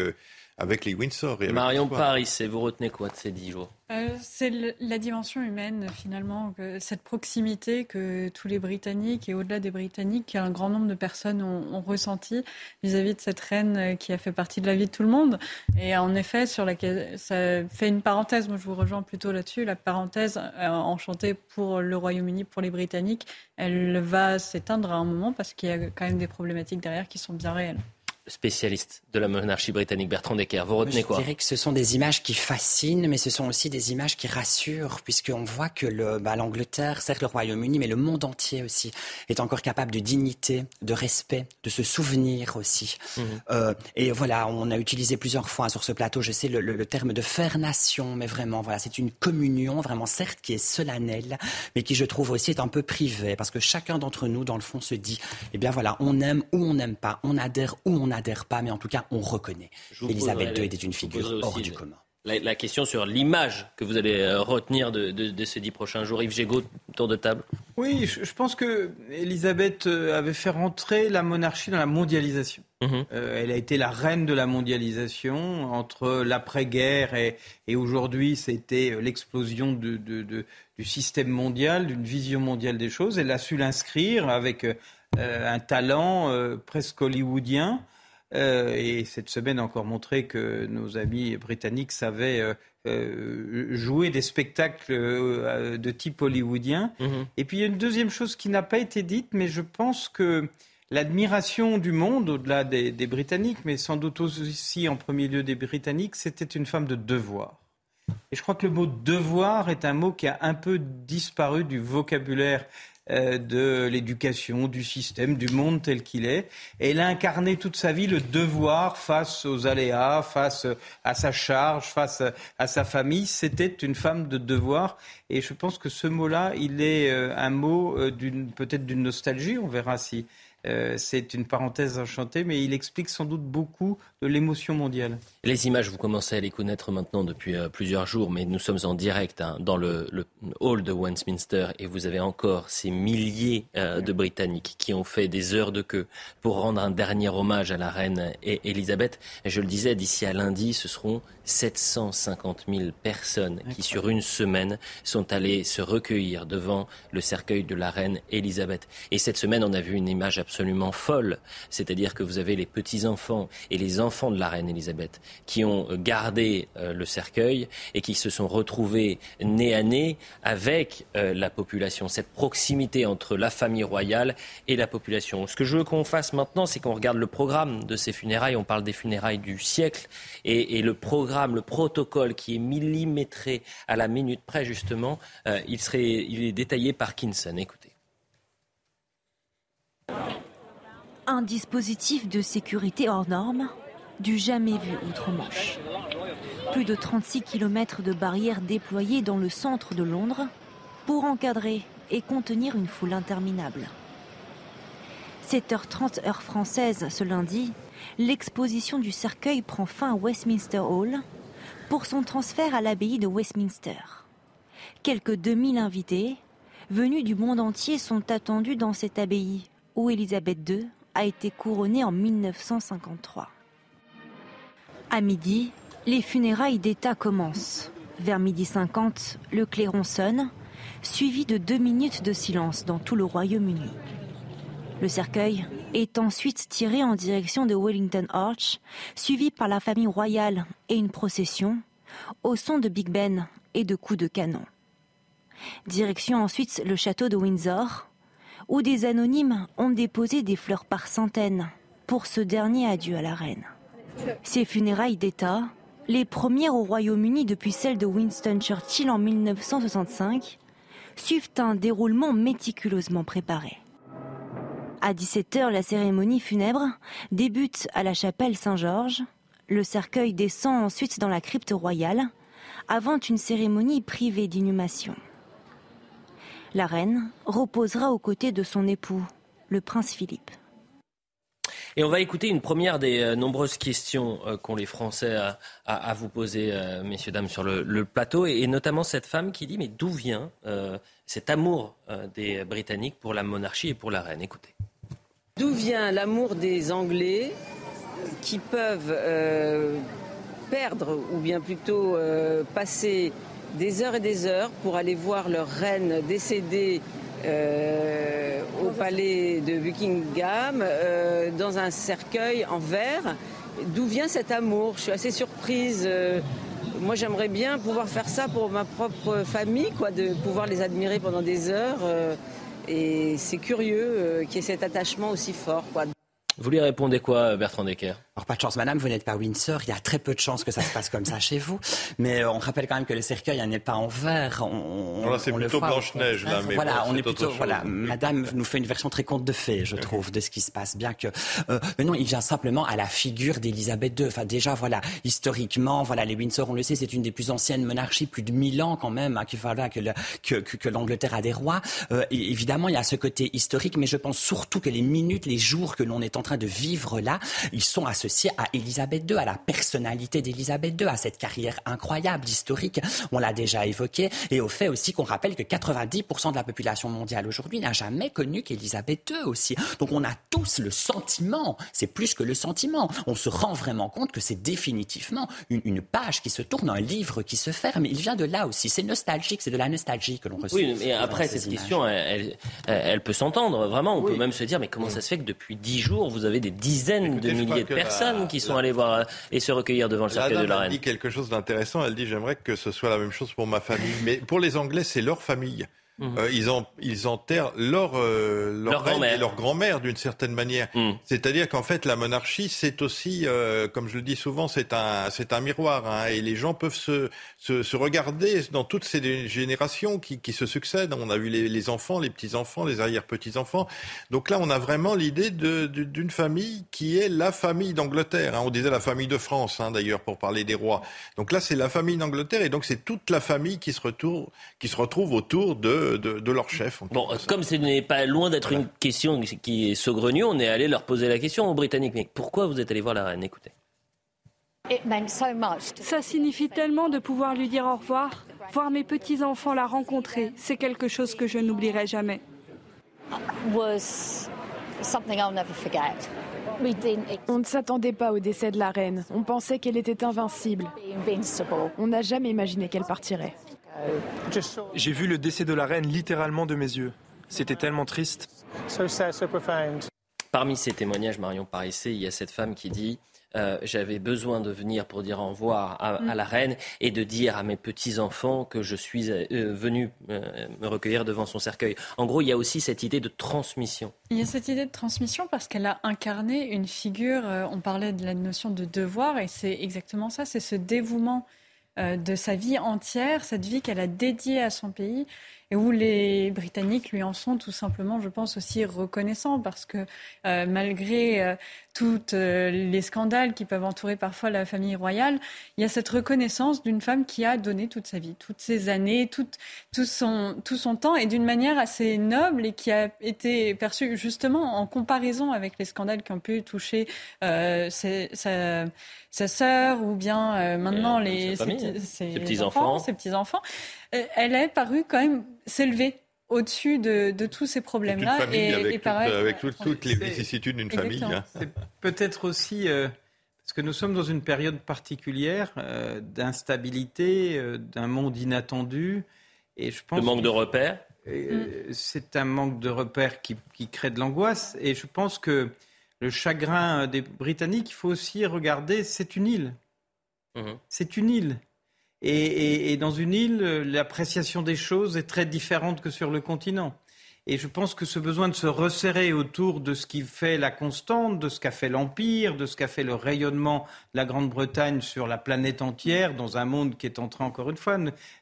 avec les Windsor. Et Marion Paris, et vous retenez quoi de ces dix jours? Euh, C'est la dimension humaine finalement, cette proximité que tous les Britanniques et au-delà des Britanniques, qu'un grand nombre de personnes ont, ressenti vis-à-vis de cette reine qui a fait partie de la vie de tout le monde. Et en effet, sur laquelle ça fait une parenthèse, moi je vous rejoins plutôt là-dessus, la parenthèse euh, enchantée pour le Royaume-Uni, pour les Britanniques, elle va s'éteindre à un moment parce qu'il y a quand même des problématiques derrière qui sont bien réelles spécialiste de la monarchie britannique, Bertrand Decker. Vous retenez quoi? Je dirais que ce sont des images qui fascinent, mais ce sont aussi des images qui rassurent, puisqu'on voit que le, bah, l'Angleterre, certes le Royaume-Uni, mais le monde entier aussi, est encore capable de dignité, de respect, de se souvenir aussi. Mhm. Euh, et voilà, on a utilisé plusieurs fois sur ce plateau, je sais, le, le, terme de faire nation, mais vraiment, voilà, c'est une communion, vraiment, certes, qui est solennelle, mais qui, je trouve aussi, est un peu privée, parce que chacun d'entre nous, dans le fond, se dit, eh bien voilà, on aime ou on n'aime pas, on adhère ou on n'adhère pas, mais en tout cas, on reconnaît. Elisabeth II était une figure hors du commun. La, question sur l'image que vous allez euh, retenir de, ces dix prochains jours. Yves Gégaud, tour de table. Oui, je, pense que Elisabeth euh, avait fait rentrer la monarchie dans la mondialisation. Mhm. Euh, elle a été la reine de la mondialisation entre l'après-guerre et, aujourd'hui, c'était l'explosion du système mondial, d'une vision mondiale des choses. Elle a su l'inscrire avec un talent presque hollywoodien. Euh, et cette semaine a encore montré que nos amis britanniques savaient euh, euh, jouer des spectacles de type hollywoodien. Mhm. Et puis il y a une deuxième chose qui n'a pas été dite, mais je pense que l'admiration du monde, au-delà des, Britanniques, mais sans doute aussi en premier lieu des Britanniques, c'était une femme de devoir. Et je crois que le mot devoir est un mot qui a un peu disparu du vocabulaire de l'éducation, du système, du monde tel qu'il est. Et elle a incarné toute sa vie le devoir face aux aléas, face à sa charge, face à sa famille. C'était une femme de devoir. Et je pense que ce mot-là, il est euh, un mot euh, peut-être d'une nostalgie. On verra si euh, c'est une parenthèse enchantée, mais il explique sans doute beaucoup de l'émotion mondiale. Les images, vous commencez à les connaître maintenant depuis euh, plusieurs jours, mais nous sommes en direct hein, dans le, hall de Westminster et vous avez encore ces milliers euh, de Britanniques qui ont fait des heures de queue pour rendre un dernier hommage à la reine Elisabeth. Et je le disais, d'ici à lundi, ce seront 750 000 personnes qui, sur une semaine, sont allées se recueillir devant le cercueil de la reine Elisabeth. Et cette semaine, on a vu une image absolument folle. C'est-à-dire que vous avez les petits-enfants et les enfants de la reine Elisabeth qui ont gardé euh, le cercueil et qui se sont retrouvés nez à nez avec euh, la population. Cette proximité entre la famille royale et la population. Ce que je veux qu'on fasse maintenant, c'est qu'on regarde le programme de ces funérailles. On parle des funérailles du siècle et, le programme le protocole qui est millimétré à la minute près, justement, euh, il, serait, il est détaillé par Kinson. Écoutez. Un dispositif de sécurité hors norme, du jamais vu outre-Manche. Plus de 36 km de barrières déployées dans le centre de Londres pour encadrer et contenir une foule interminable. 7h30 heure française ce lundi, l'exposition du cercueil prend fin à Westminster Hall pour son transfert à l'abbaye de Westminster. Quelques 2000 invités venus du monde entier sont attendus dans cette abbaye où Élisabeth II a été couronnée en 1953. À midi, les funérailles d'État commencent. Vers midi 50, le clairon sonne, suivi de deux minutes de silence dans tout le Royaume-Uni. Le cercueil est ensuite tiré en direction de Wellington Arch, suivi par la famille royale et une procession, au son de Big Ben et de coups de canon. Direction ensuite le château de Windsor, où des anonymes ont déposé des fleurs par centaines pour ce dernier adieu à la reine. Ces funérailles d'État, les premières au Royaume-Uni depuis celles de Winston Churchill en 1965, suivent un déroulement méticuleusement préparé. À 17h, la cérémonie funèbre débute à la chapelle Saint-Georges. Le cercueil descend ensuite dans la crypte royale avant une cérémonie privée d'inhumation. La reine reposera aux côtés de son époux, le prince Philippe. Et on va écouter une première des euh, nombreuses questions euh, qu'ont les Français à, vous poser, euh, messieurs, dames, sur le, plateau, et, notamment cette femme qui dit, mais d'où vient cet amour des Britanniques pour la monarchie et pour la reine? Écoutez. D'où vient l'amour des Anglais qui peuvent perdre, ou bien plutôt passer des heures et des heures pour aller voir leur reine décédée euh, au palais de Buckingham euh, dans un cercueil en verre. D'où vient cet amour? Je suis assez surprise. Euh, moi, j'aimerais bien pouvoir faire ça pour ma propre famille, quoi, de pouvoir les admirer pendant des heures. et c'est curieux qu'il y ait cet attachement aussi fort. Quoi. Vous lui répondez quoi, Bertrand Decker? Alors pas de chance, madame, vous n'êtes pas Windsor. Il y a très peu de chances que ça se passe comme ça chez vous. Mais euh, on rappelle quand même que le cercueil n'est pas en verre. On, c'est plutôt Blanche-Neige, là. Mais voilà, on est plutôt. Voilà, madame nous fait une version très conte de fées, je trouve, de ce qui se passe. Bien que. Euh, mais non, il vient simplement à la figure d'Élisabeth II. Enfin, déjà, voilà, historiquement, voilà, les Windsor, on le sait, c'est une des plus anciennes monarchies, plus de 1000 ans quand même, hein, qu'il voilà, que, que, que, l'Angleterre a des rois. Euh, évidemment, il y a ce côté historique, mais je pense surtout que les minutes, les jours que l'on est en train de vivre là, ils sont associés à Elisabeth II, à la personnalité d'Elisabeth II, à cette carrière incroyable, historique, on l'a déjà évoqué, et au fait aussi qu'on rappelle que 90% de la population mondiale aujourd'hui n'a jamais connu qu'Elisabeth II aussi. Donc on a tous le sentiment, c'est plus que le sentiment, on se rend vraiment compte que c'est définitivement une, page qui se tourne, un livre qui se ferme. Il vient de là aussi, c'est nostalgique, c'est de la nostalgie que l'on reçoit. Oui, mais après cette question, elle, elle, peut s'entendre, vraiment. On peut même se dire, mais comment ça se fait que depuis dix jours, vous avez des dizaines de milliers de personnes qui sont allés voir et se recueillir devant le cercueil de la reine. Elle dit quelque chose d'intéressant. Elle dit j'aimerais que ce soit la même chose pour ma famille. Mais pour les Anglais, c'est leur famille. Mhm. Euh, ils, en, ils enterrent leur, euh, leur, grand-mère et leur grand-mère d'une certaine manière. Mhm. C'est-à-dire qu'en fait, la monarchie, c'est aussi, euh, comme je le dis souvent, c'est un, c'est un miroir. Hein, et les gens peuvent se, se, se, regarder dans toutes ces générations qui, qui se succèdent. On a vu les, les enfants, les petits-enfants, les arrière-petits-enfants. Donc là, on a vraiment l'idée de, d'une famille qui est la famille d'Angleterre. Hein. On disait la famille de France, hein, d'ailleurs, pour parler des rois. Donc là, c'est la famille d'Angleterre. Et donc, c'est toute la famille qui se, retrouve, qui se retrouve autour de de, leur chef. Bon, comme ce n'est pas loin d'être une question qui est saugrenue, on est allé leur poser la question aux Britanniques. Mais pourquoi vous êtes allé voir la reine Écoutez. Ça signifie tellement de pouvoir lui dire au revoir. Voir mes petits-enfants la rencontrer, c'est quelque chose que je n'oublierai jamais. On ne s'attendait pas au décès de la reine. On pensait qu'elle était invincible. On n'a jamais imaginé qu'elle partirait. J'ai vu le décès de la reine littéralement de mes yeux. C'était tellement triste. Parmi ces témoignages, Marion Parissé, il y a cette femme qui dit euh, j'avais besoin de venir pour dire au revoir à, la reine et de dire à mes petits-enfants que je suis euh, venu euh, me recueillir devant son cercueil. En gros, il y a aussi cette idée de transmission. Il y a cette idée de transmission parce qu'elle a incarné une figure, on parlait de la notion de devoir et c'est exactement ça, c'est ce dévouement euh, de sa vie entière, cette vie qu'elle a dédiée à son pays et où les Britanniques lui en sont tout simplement, je pense, aussi reconnaissants parce que euh, malgré euh, tous euh, les scandales qui peuvent entourer parfois la famille royale, il y a cette reconnaissance d'une femme qui a donné toute sa vie, toutes ses années, tout, tout, son, tout son temps et d'une manière assez noble et qui a été perçue justement en comparaison avec les scandales qui ont pu toucher sa, sa sœur ou bien maintenant les, ses, petits-enfants. Ses petits-enfants. elle a paru quand même s'élever au-dessus de, tous ces problèmes-là. Et, avec, avec toutes les vicissitudes d'une famille. Hein. C'est peut-être aussi euh, parce que nous sommes dans une période particulière euh, d'instabilité, euh, d'un monde inattendu. Et je pense de manque de repères. C'est un manque de repères qui, crée de l'angoisse. Et je pense que le chagrin des Britanniques, il faut aussi regarder, c'est une île. Mmh. C'est une île. Et, dans une île, l'appréciation des choses est très différente que sur le continent. Et je pense que ce besoin de se resserrer autour de ce qui fait la constante, de ce qu'a fait l'Empire, de ce qu'a fait le rayonnement de la Grande-Bretagne sur la planète entière, dans un monde qui est entré encore une fois,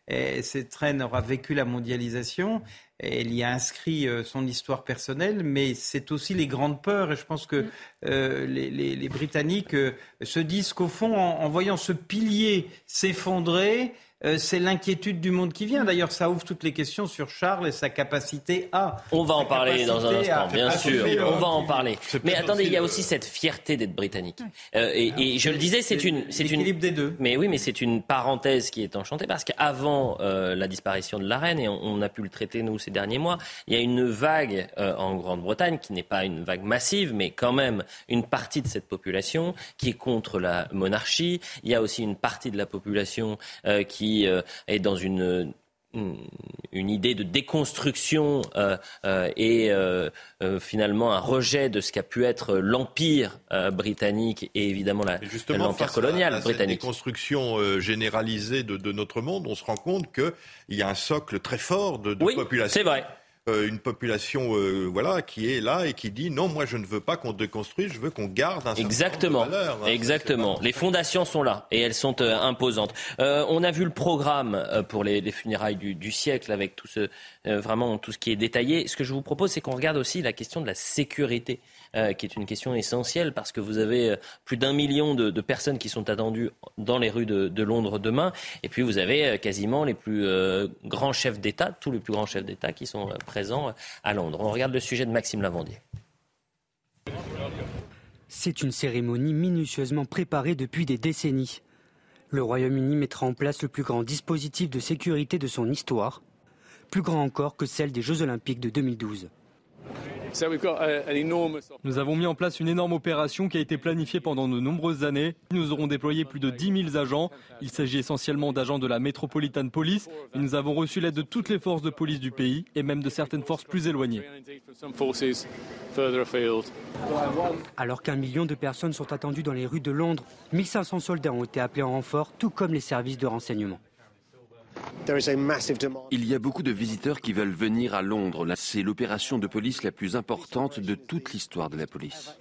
et cette reine aura vécu la mondialisation, elle y a inscrit euh, son histoire personnelle, mais c'est aussi les grandes peurs. Et je pense que mm. euh, les, Britanniques euh, se disent qu'au fond, en, voyant ce pilier s'effondrer, euh, c'est l'inquiétude du monde qui vient. Mm. D'ailleurs, ça ouvre toutes les questions sur Charles et sa capacité à. On va en parler dans un instant, bien sûr. On va en parler. Mais attendez, il y a aussi cette fierté d'être britannique. Euh, et, je le disais, c'est une, c'est une. des deux. Mais oui, mais c'est une parenthèse qui est enchantée parce qu'avant euh, la disparition de la reine, et on, a pu le traiter nous ces derniers mois, il y a une vague en Grande-Bretagne qui n'est pas une vague massive, mais quand même une partie de cette population qui est contre la monarchie. Il y a aussi une partie de la population qui euh, est dans une une idée de déconstruction euh, euh, et finalement un rejet de ce qu'a pu être l'empire britannique et évidemment l'empire colonial à, à britannique. Cette déconstruction généralisée de, notre monde, on se rend compte qu'il y a un socle très fort de, de oui, population. C'est vrai. Euh, une population euh, voilà qui est là et qui dit non moi je ne veux pas qu'on déconstruise je veux qu'on garde un exactement. valeur, hein, exactement. Les fondations sont là et elles sont euh, imposantes. On a vu le programme pour les, les funérailles du, du, siècle avec tout ce vraiment tout ce qui est détaillé ce que je vous propose c'est qu'on regarde aussi la question de la sécurité euh, qui est une question essentielle parce que vous avez euh, plus d'un million de, personnes qui sont attendues dans les rues de, Londres demain. Et puis vous avez euh, quasiment les plus grands chefs d'État, tous les plus grands chefs d'État qui sont présents à Londres. On regarde le sujet de Maxime Lavandier. C'est une cérémonie minutieusement préparée depuis des décennies. Le Royaume-Uni mettra en place le plus grand dispositif de sécurité de son histoire, plus grand encore que celle des Jeux olympiques de 2012. Nous avons mis en place une énorme opération qui a été planifiée pendant de nombreuses années. Nous aurons déployé plus de 10 000 agents. Il s'agit essentiellement d'agents de la Metropolitan Police. Et nous avons reçu l'aide de toutes les forces de police du pays et même de certaines forces plus éloignées. Alors qu'un million de personnes sont attendues dans les rues de Londres, 1500 soldats ont été appelés en renfort, tout comme les services de renseignement. Il y a beaucoup de visiteurs qui veulent venir à Londres. C'est l'opération de police la plus importante de toute l'histoire de la police.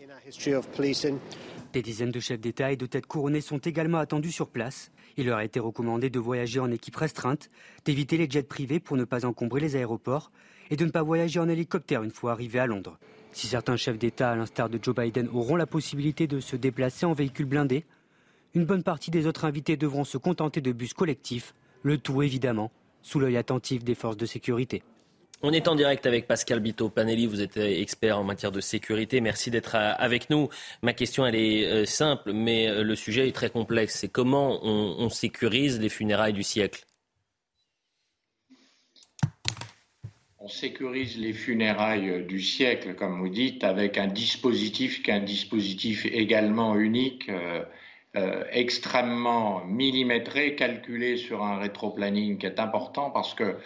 Des dizaines de chefs d'État et de têtes couronnées sont également attendus sur place. Il leur a été recommandé de voyager en équipe restreinte, d'éviter les jets privés pour ne pas encombrer les aéroports et de ne pas voyager en hélicoptère une fois arrivés à Londres. Si certains chefs d'État, à l'instar de Joe Biden, auront la possibilité de se déplacer en véhicule blindé, une bonne partie des autres invités devront se contenter de bus collectifs, le tout évidemment sous l'œil attentif des forces de sécurité. On est en direct avec Pascal Bito Panelli, vous êtes expert en matière de sécurité. Merci d'être avec nous. Ma question, elle est euh, simple, mais euh, le sujet est très complexe. C'est comment on, sécurise les funérailles du siècle? On sécurise les funérailles du siècle, comme vous dites, avec un dispositif qui est un dispositif également unique. Euh, extrêmement millimétré, calculé sur un rétroplanning qui est important parce que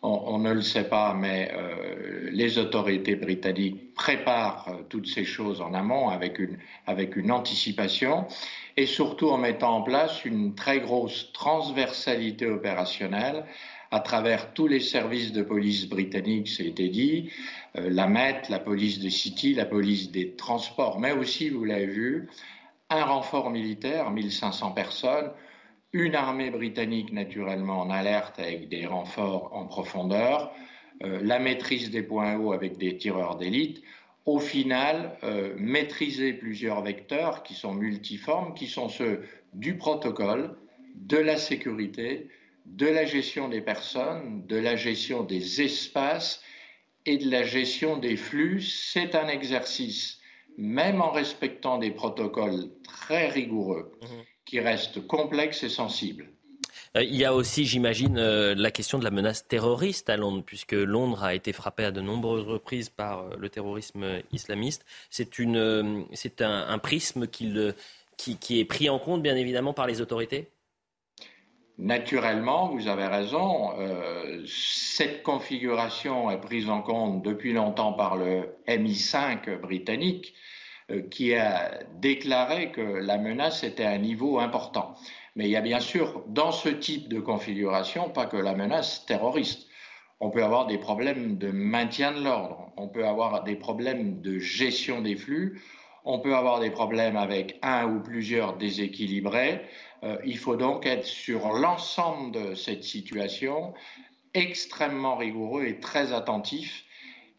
on, ne le sait pas, mais euh, les autorités britanniques préparent euh, toutes ces choses en amont avec une, avec une anticipation et surtout en mettant en place une très grosse transversalité opérationnelle à travers tous les services de police britanniques, été dit, la Met, la police de City, la police des transports, mais aussi, vous l'avez vu, un renfort militaire, 1500 personnes, une armée britannique naturellement en alerte avec des renforts en profondeur, euh, la maîtrise des points hauts avec des tireurs d'élite. Au final, euh, maîtriser plusieurs vecteurs qui sont multiformes, qui sont ceux du protocole, de la sécurité, de la gestion des personnes, de la gestion des espaces et de la gestion des flux. C'est un exercice même en respectant des protocoles très rigoureux, mhm. qui restent complexes et sensibles. Euh, il y a aussi, j'imagine, euh, la question de la menace terroriste à Londres, puisque Londres a été frappé à de nombreuses reprises par euh, le terrorisme islamiste. C'est un, prisme qui, qui est pris en compte, bien évidemment, par les autorités? Naturellement, vous avez raison, euh, cette configuration est prise en compte depuis longtemps par le MI5 britannique, euh, qui a déclaré que la menace était à un niveau important. Mais il y a bien sûr, dans ce type de configuration, pas que la menace terroriste. On peut avoir des problèmes de maintien de l'ordre, on peut avoir des problèmes de gestion des flux, on peut avoir des problèmes avec un ou plusieurs déséquilibrés. Euh, il faut donc être sur l'ensemble de cette situation extrêmement rigoureux et très attentif.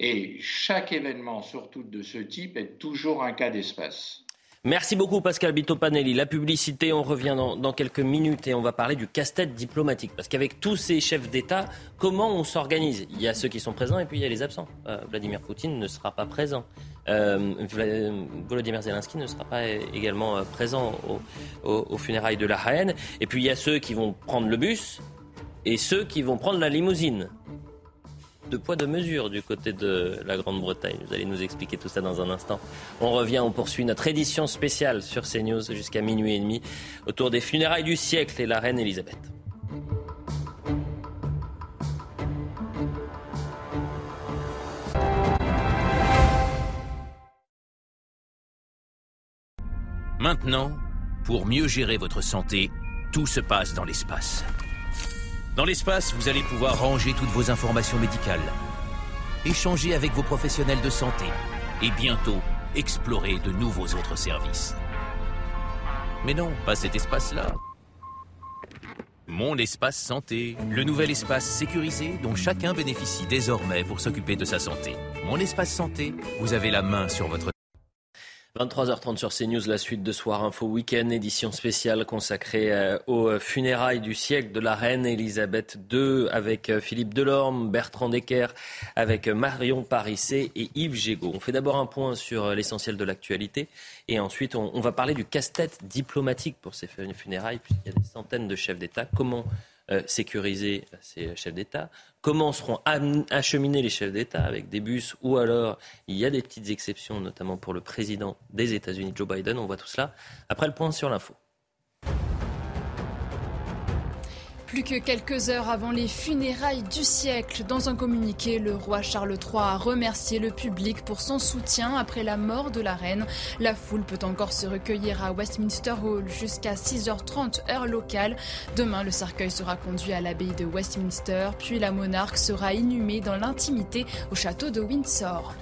Et chaque événement, surtout de ce type, est toujours un cas d'espèce. Merci beaucoup Pascal Bitopanelli. La publicité, on revient dans, quelques minutes et on va parler du casse-tête diplomatique. Parce qu'avec tous ces chefs d'État, comment on s'organise? Il y a ceux qui sont présents et puis il y a les absents. Euh, Vladimir Poutine ne sera pas présent. Euh, Volodymyr Zelensky ne sera pas également euh, présent aux funérailles de la reine. Et puis il y a ceux qui vont prendre le bus et ceux qui vont prendre la limousine de poids de mesure du côté de la Grande-Bretagne. Vous allez nous expliquer tout ça dans un instant. On revient, on poursuit notre édition spéciale sur CNews jusqu'à minuit et demi autour des funérailles du siècle et la reine Elisabeth. Maintenant, pour mieux gérer votre santé, tout se passe dans l'espace. Dans l'espace, vous allez pouvoir ranger toutes vos informations médicales, échanger avec vos professionnels de santé et bientôt explorer de nouveaux autres services. Mais non, pas cet espace-là. Mon espace santé, le nouvel espace sécurisé dont chacun bénéficie désormais pour s'occuper de sa santé. Mon espace santé, vous avez la main sur votre 23h30 sur CNews, la suite de Soir Info Week-end, édition spéciale consacrée euh, aux funérailles du siècle de la reine Elisabeth II avec euh, Philippe Delorme, Bertrand Decker, avec euh, Marion Parissé et Yves Gégaud. On fait d'abord un point sur l'essentiel de l'actualité et ensuite on, va parler du casse-tête diplomatique pour ces funérailles puisqu'il y a des centaines de chefs d'État. Comment sécuriser ces chefs d'État Comment seront acheminés les chefs d'État avec des bus ou alors il y a des petites exceptions, notamment pour le président des États-Unis, Joe Biden. On voit tout cela après le point sur l'info. Plus que quelques heures avant les funérailles du siècle, dans un communiqué, le roi Charles III a remercié le public pour son soutien après la mort de la reine. La foule peut encore se recueillir à Westminster Hall jusqu'à 6h30 heure locale. Demain, le cercueil sera conduit à l'abbaye de Westminster, puis la monarque sera inhumée dans l'intimité au château de Windsor.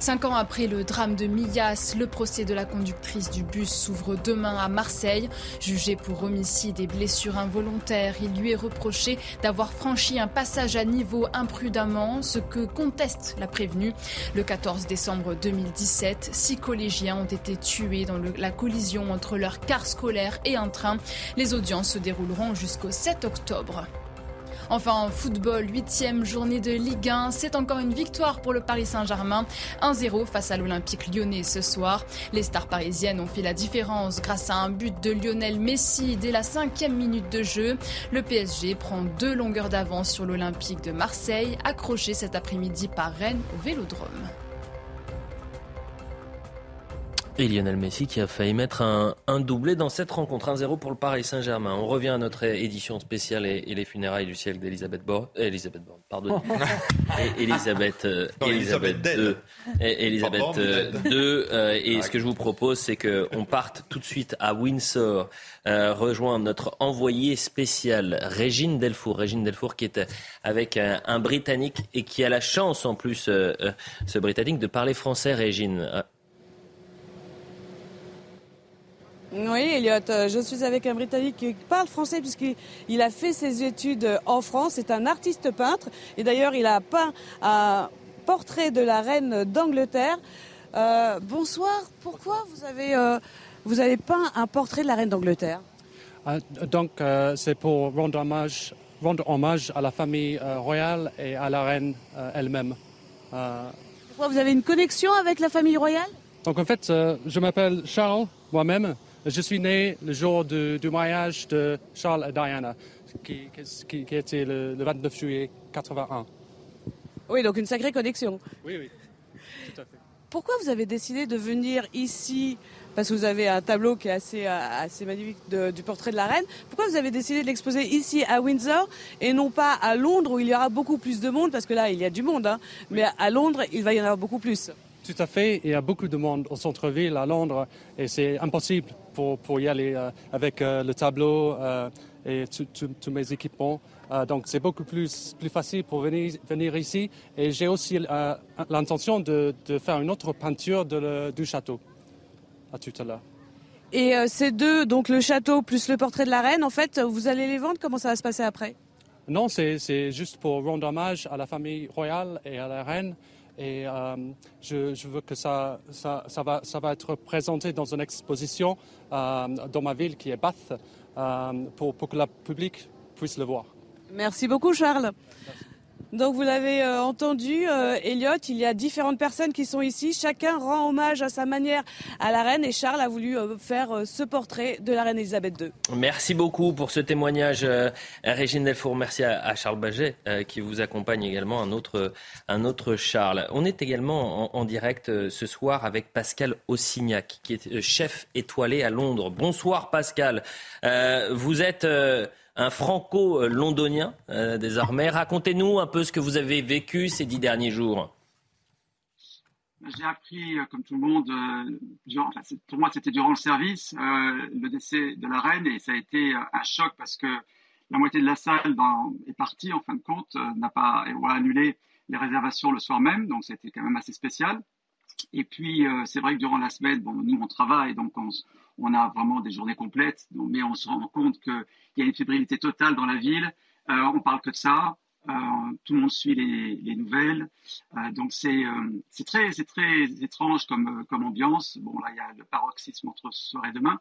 Cinq ans après le drame de Millas, le procès de la conductrice du bus s'ouvre demain à Marseille. Jugé pour homicide et blessure involontaire, il lui est reproché d'avoir franchi un passage à niveau imprudemment, ce que conteste la prévenue. Le 14 décembre 2017, six collégiens ont été tués dans la collision entre leur car scolaire et un train. Les audiences se dérouleront jusqu'au 7 octobre. Enfin, en football, huitième journée de Ligue 1, c'est encore une victoire pour le Paris Saint-Germain. 1-0 face à l'Olympique lyonnais ce soir. Les stars parisiennes ont fait la différence grâce à un but de Lionel Messi dès la cinquième minute de jeu. Le PSG prend deux longueurs d'avance sur l'Olympique de Marseille, accroché cet après-midi par Rennes au Vélodrome. Et Lionel Messi qui a failli mettre un, doublé dans cette rencontre. 1-0 pour le Paris Saint-Germain. On revient à notre édition spéciale et, les funérailles du ciel d'Elisabeth Borne. Euh, Elisabeth Borne, pardon. et Elisabeth, euh, Elisabeth II. Elisabeth II. Euh, et ce que je vous propose, c'est qu'on parte tout de suite à Windsor, rejoindre notre envoyé spécial, Régine Delfour. Régine Delfour qui est avec un Britannique et qui a la chance en plus, ce Britannique, de parler français, Régine. Oui, Elliot, euh, je suis avec un Britannique qui parle français puisqu'il a fait ses études en France. C'est un artiste peintre et d'ailleurs il a peint un portrait de la reine d'Angleterre. Euh, bonsoir, pourquoi vous avez, euh, vous avez peint un portrait de la reine d'Angleterre? Ah, Donc c'est pour rendre hommage, rendre hommage à la famille royale et à la reine elle-même. Pourquoi vous avez une connexion avec la famille royale? Donc en fait, je m'appelle Charles moi-même. Je suis né le jour du, mariage de Charles et Diana, qui, qui, était le, 29 juillet 81. Oui, donc une sacrée connexion. Oui, oui, tout à fait. Pourquoi vous avez décidé de venir ici? Parce que vous avez un tableau qui est assez, euh, assez magnifique du portrait de la reine. Pourquoi vous avez décidé de l'exposer ici à Windsor et non pas à Londres où il y aura beaucoup plus de monde? Parce que là, il y a du monde, hein, mais à Londres, il va y en avoir beaucoup plus. Tout à fait. Il y a beaucoup de monde au centre-ville à Londres et c'est impossible pour, y aller euh, avec euh, le tableau euh, et tous mes équipements. donc c'est beaucoup plus, plus facile pour venir, venir ici. Et j'ai aussi l'intention de, faire une autre peinture de du château à tout à l'heure. Et ces deux, donc le château plus le portrait de la reine, en fait, vous allez les vendre? Comment ça va se passer après? Non, c'est juste pour rendre hommage à la famille royale et à la reine. Et euh, je, veux que ça, ça, va, ça va être présenté dans une exposition euh, dans ma ville qui est Bath euh, pour, pour, que le public puisse le voir. Merci beaucoup Charles. Donc vous l'avez euh, entendu, euh, Elliot, il y a différentes personnes qui sont ici. Chacun rend hommage à sa manière à la reine et Charles a voulu euh, faire ce portrait de la reine Elisabeth II. Merci beaucoup pour ce témoignage, Régine Delfour. Merci à, Charles Baget qui vous accompagne également, un autre, un autre Charles. On est également en, direct ce soir avec Pascal Ossignac, qui est chef étoilé à Londres. Bonsoir Pascal. vous êtes un franco-londonien euh, désormais. Racontez-nous un peu ce que vous avez vécu ces dix derniers jours. J'ai appris, euh, comme tout le monde, euh, pour moi c'était durant le service, le décès de la reine et ça a été un choc parce que la moitié de la salle est partie en fin de compte, n'a pas ou a annulé les réservations le soir même, donc c'était quand même assez spécial. Et puis c'est vrai que durant la semaine, bon, nous on travaille, donc on, on a vraiment des journées complètes, mais on se rend compte qu'il y a une fébrilité totale dans la ville. Euh, on parle que de ça. Euh, tout le monde suit les, nouvelles. Euh, donc c'est très, étrange comme, ambiance. Bon, là, il y a le paroxysme entre ce soir et demain.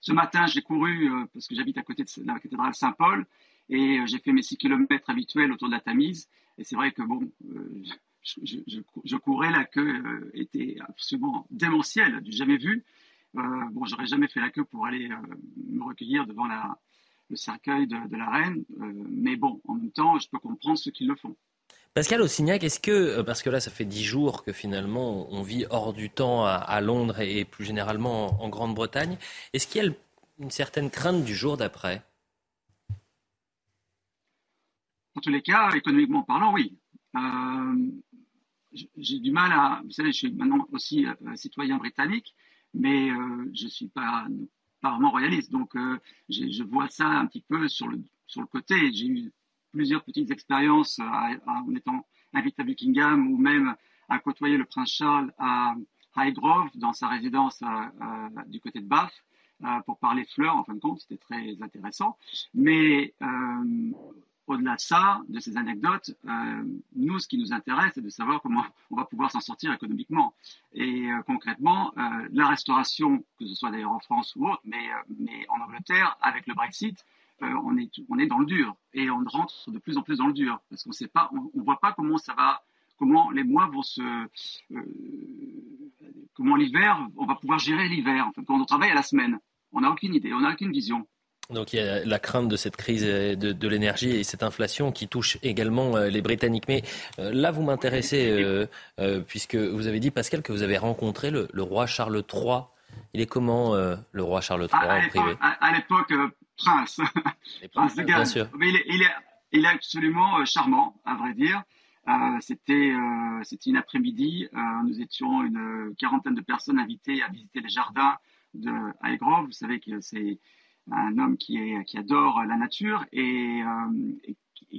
Ce matin, j'ai couru parce que j'habite à côté de la cathédrale Saint-Paul et j'ai fait mes 6 km habituels autour de la Tamise. Et c'est vrai que bon, je, courais, la queue était absolument démentielle, du jamais vu. Euh, bon, j'aurais jamais fait la queue pour aller euh, me recueillir devant le cercueil de, la reine, euh, mais bon, en même temps, je peux comprendre ceux qui le font. Pascal Ossignac, est-ce que, parce que là, ça fait dix jours que finalement on vit hors du temps à, Londres et plus généralement en, Grande-Bretagne, est-ce qu'il y a une certaine crainte du jour d'après? En tous les cas, économiquement parlant, oui. j'ai du mal à. Vous savez, je suis maintenant aussi citoyen britannique, mais je ne suis pas, vraiment royaliste. Donc, je vois ça un petit peu sur le, sur le côté. J'ai eu plusieurs petites expériences en étant invité à Buckingham ou même à côtoyer le prince Charles à Highgrove, dans sa résidence euh, euh, du côté de Bath, euh, pour parler fleurs, en fin de compte, c'était très intéressant. Mais au-delà de ça, de ces anecdotes, nous, ce qui nous intéresse, c'est de savoir comment on va pouvoir s'en sortir économiquement. Et concrètement, la restauration, que ce soit d'ailleurs en France ou autre, mais, en Angleterre, avec le Brexit, on, est, on est dans le dur et on rentre de plus en plus dans le dur parce qu'on pas, on, on voit pas comment ça va comment les mois vont se, euh, comment l'hiver, on va pouvoir gérer l'hiver. quand on travaille à la semaine, on n'a aucune idée, on n'a aucune vision. Donc il y a la crainte de cette crise de, l'énergie et cette inflation qui touche également euh, les Britanniques. Mais euh, là, vous m'intéressez, puisque vous avez dit, Pascal, que vous avez rencontré le, roi Charles III. Il est comment, le roi Charles III, à, en privé? À, l'époque, prince. prince de Galles. Bien sûr. Mais il est, il, est, il est absolument charmant, à vrai dire. Euh, c'était euh, une après-midi. Euh, nous étions une quarantaine de personnes invitées à visiter les jardins de Highgrove. Vous savez que c'est un homme qui, adore la nature et, et,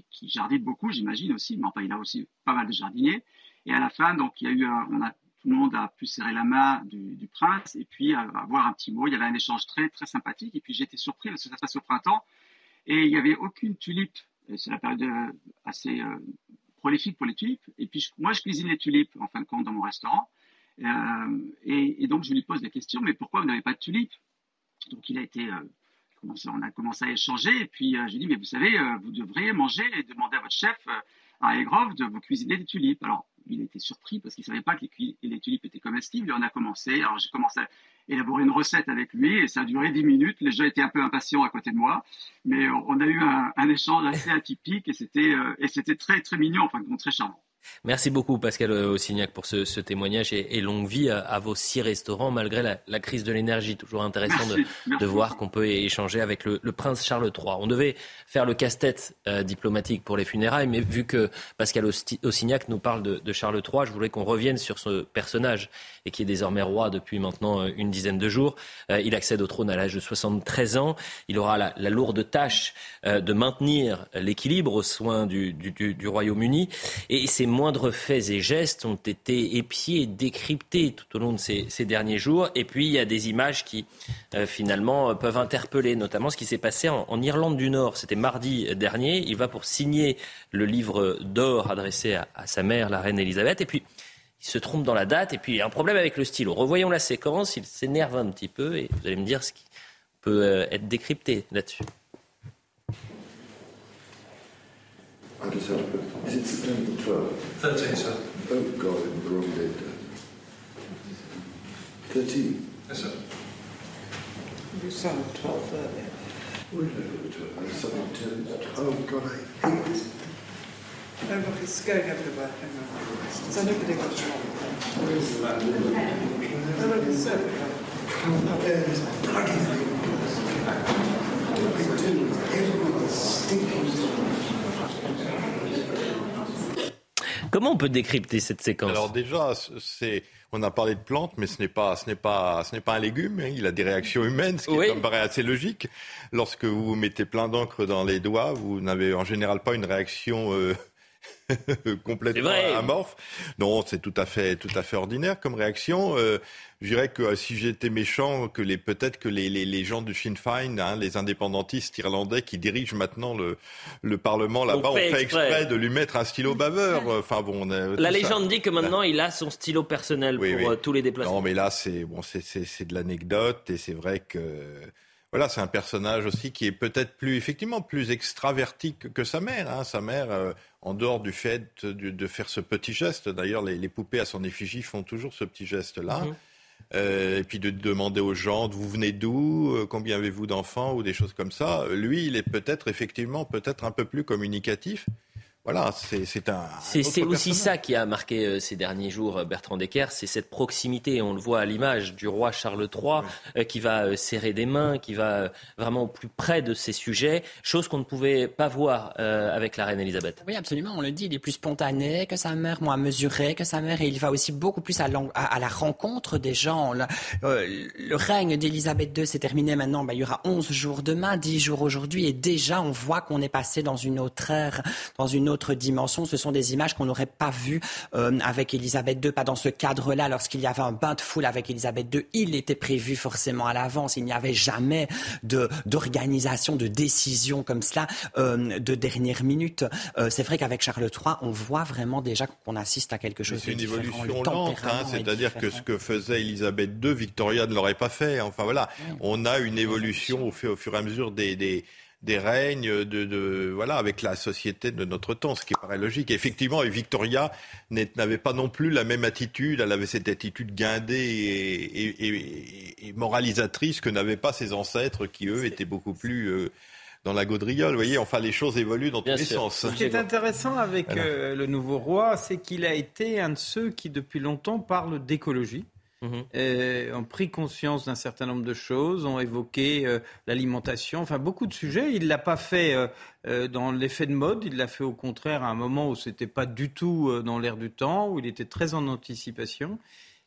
qui jardine beaucoup, j'imagine aussi. Mais enfin, il a aussi pas mal de jardiniers. Et à la fin, donc, il y a eu, on a, tout le monde a pu serrer la main du, prince et puis avoir un petit mot. Il y avait un échange très très sympathique. Et puis j'ai été surpris parce que ça se passe au printemps et il n'y avait aucune tulipe. C'est la période assez prolifique pour les tulipes. Et puis, moi, je cuisine les tulipes, en fin de compte, dans mon restaurant. Euh, et, donc, je lui pose des questions, mais pourquoi vous n'avez pas de tulipes? Donc, il a été, euh, on a commencé à échanger, et puis euh, j'ai dit, mais vous savez, vous devriez manger et demander à votre chef, à Egrove, de vous cuisiner des tulipes. Alors, il était surpris parce qu'il ne savait pas que les, tulipes étaient comestibles, et on a commencé. Alors, j'ai commencé à élaborer une recette avec lui et ça a duré dix minutes. Les gens étaient un peu impatients à côté de moi, mais on a eu un, un échange assez atypique et c'était euh, et c'était très très mignon, enfin très charmant. Merci beaucoup Pascal Ossignac pour ce, témoignage et, longue vie à, vos six restaurants malgré la, crise de l'énergie. Toujours intéressant de, voir qu'on peut échanger avec le, prince Charles III. On devait faire le casse-tête euh, diplomatique pour les funérailles, mais vu que Pascal Ossignac nous parle de, Charles III, je voulais qu'on revienne sur ce personnage et qui est désormais roi depuis maintenant euh, une dizaine de jours. Euh, il accède au trône à l'âge de 73 ans. Il aura la, lourde tâche de maintenir l'équilibre aux soins du, du Royaume-Uni et c'est moindres faits et gestes ont été épiés, décryptés tout au long de ces, derniers jours. Et puis, il y a des images qui, euh, finalement, peuvent interpeller, notamment ce qui s'est passé en, Irlande du Nord. C'était mardi dernier. Il va pour signer le livre d'or adressé à, sa mère, la reine Elisabeth. Et puis, il se trompe dans la date. Et puis, il y a un problème avec le stylo. Revoyons la séquence. Il s'énerve un petit peu. Et vous allez me dire ce qui peut euh, être décrypté là-dessus. I just had to put, is it September 12th? 13th, sir. Oh, God, in the wrong date. 13? Yes, sir. You sound 12 earlier. Where did I put the 12? I something 10. Oh, God, I hate this. Oh, look, it's going everywhere. Hang on. So nobody got it wrong. Where is the man? Oh, look, it's everywhere. Oh, there is bloody thing. What I do is everyone's stinking Comment on peut décrypter cette séquence Alors déjà, c'est on a parlé de plantes, mais ce n'est pas, ce n'est pas, ce n'est pas un légume. Hein. Il a des réactions humaines, ce qui me paraît assez logique. Lorsque vous mettez plein d'encre dans les doigts, vous n'avez en général pas une réaction euh, complètement amorphe. Non, c'est tout à fait, tout à fait ordinaire comme réaction. Euh, je dirais que euh, si j'étais méchant, que les peut-être que les, les, les, gens du Sinn Féin, hein, les indépendantistes irlandais qui dirigent maintenant le, le Parlement là-bas, ont fait, exprès. de lui mettre un stylo baveur. Enfin bon, la légende dit que maintenant il a son stylo personnel pour euh, tous les déplacements. Non, mais là c'est bon, c'est de l'anecdote et c'est vrai que voilà, c'est un personnage aussi qui est peut-être plus, effectivement, plus extraverti que, sa mère. Hein. Sa mère, euh, en dehors du fait de, faire ce petit geste, d'ailleurs, les, poupées à son effigie font toujours ce petit geste-là. Mhm. Euh, et puis de demander aux gens, vous venez d'où, euh, combien avez-vous d'enfants? ou des choses comme ça. Lui, il est peut-être effectivement peut-être un peu plus communicatif. Voilà, c'est un. C'est aussi ça qui a marqué euh, ces derniers jours euh, Bertrand Decker, c'est cette proximité. On le voit à l'image du roi Charles III euh, qui va serrer des mains, qui va vraiment au plus près de ces sujets, chose qu'on ne pouvait pas voir avec la reine Elisabeth. Oui, absolument. On le dit, il est plus spontané que sa mère, moins mesuré que sa mère, et il va aussi beaucoup plus à, la rencontre des gens. Le, règne d'Elisabeth II s'est terminé maintenant. Bah, il y aura 11 jours demain, 10 jours aujourd'hui, et déjà on voit qu'on est passé dans une autre ère, dans une autre dimension. Ce sont des images qu'on n'aurait pas vues euh, avec Elisabeth II, pas dans ce cadre-là. Lorsqu'il y avait un bain de foule avec Elisabeth II, il était prévu forcément à l'avance. Il n'y avait jamais d'organisation, de décision comme cela euh, de dernière minute. Euh, c'est vrai qu'avec Charles III, on voit vraiment déjà qu'on assiste à quelque chose. C'est une évolution lente, hein. c'est-à-dire que ce que faisait Elisabeth II, Victoria ne l'aurait pas fait. Enfin voilà, on a une évolution au fur, au fur et à mesure des, des des règnes, de, voilà, avec la société de notre temps, ce qui paraît logique. effectivement, Victoria n'avait pas non plus la même attitude. Elle avait cette attitude guindée et, moralisatrice que n'avaient pas ses ancêtres, qui eux étaient beaucoup plus euh, dans la gaudriole. Vous voyez, enfin, les choses évoluent dans tous les sens. Ce qui est intéressant avec euh, le nouveau roi, c'est qu'il a été un de ceux qui, depuis longtemps, parlent d'écologie. Mhm. Euh, ont pris conscience d'un certain nombre de choses, ont évoqué euh, l'alimentation, enfin beaucoup de sujets. Il ne l'a pas fait euh, dans l'effet de mode, il l'a fait au contraire à un moment où ce n'était pas du tout dans l'air du temps, où il était très en anticipation.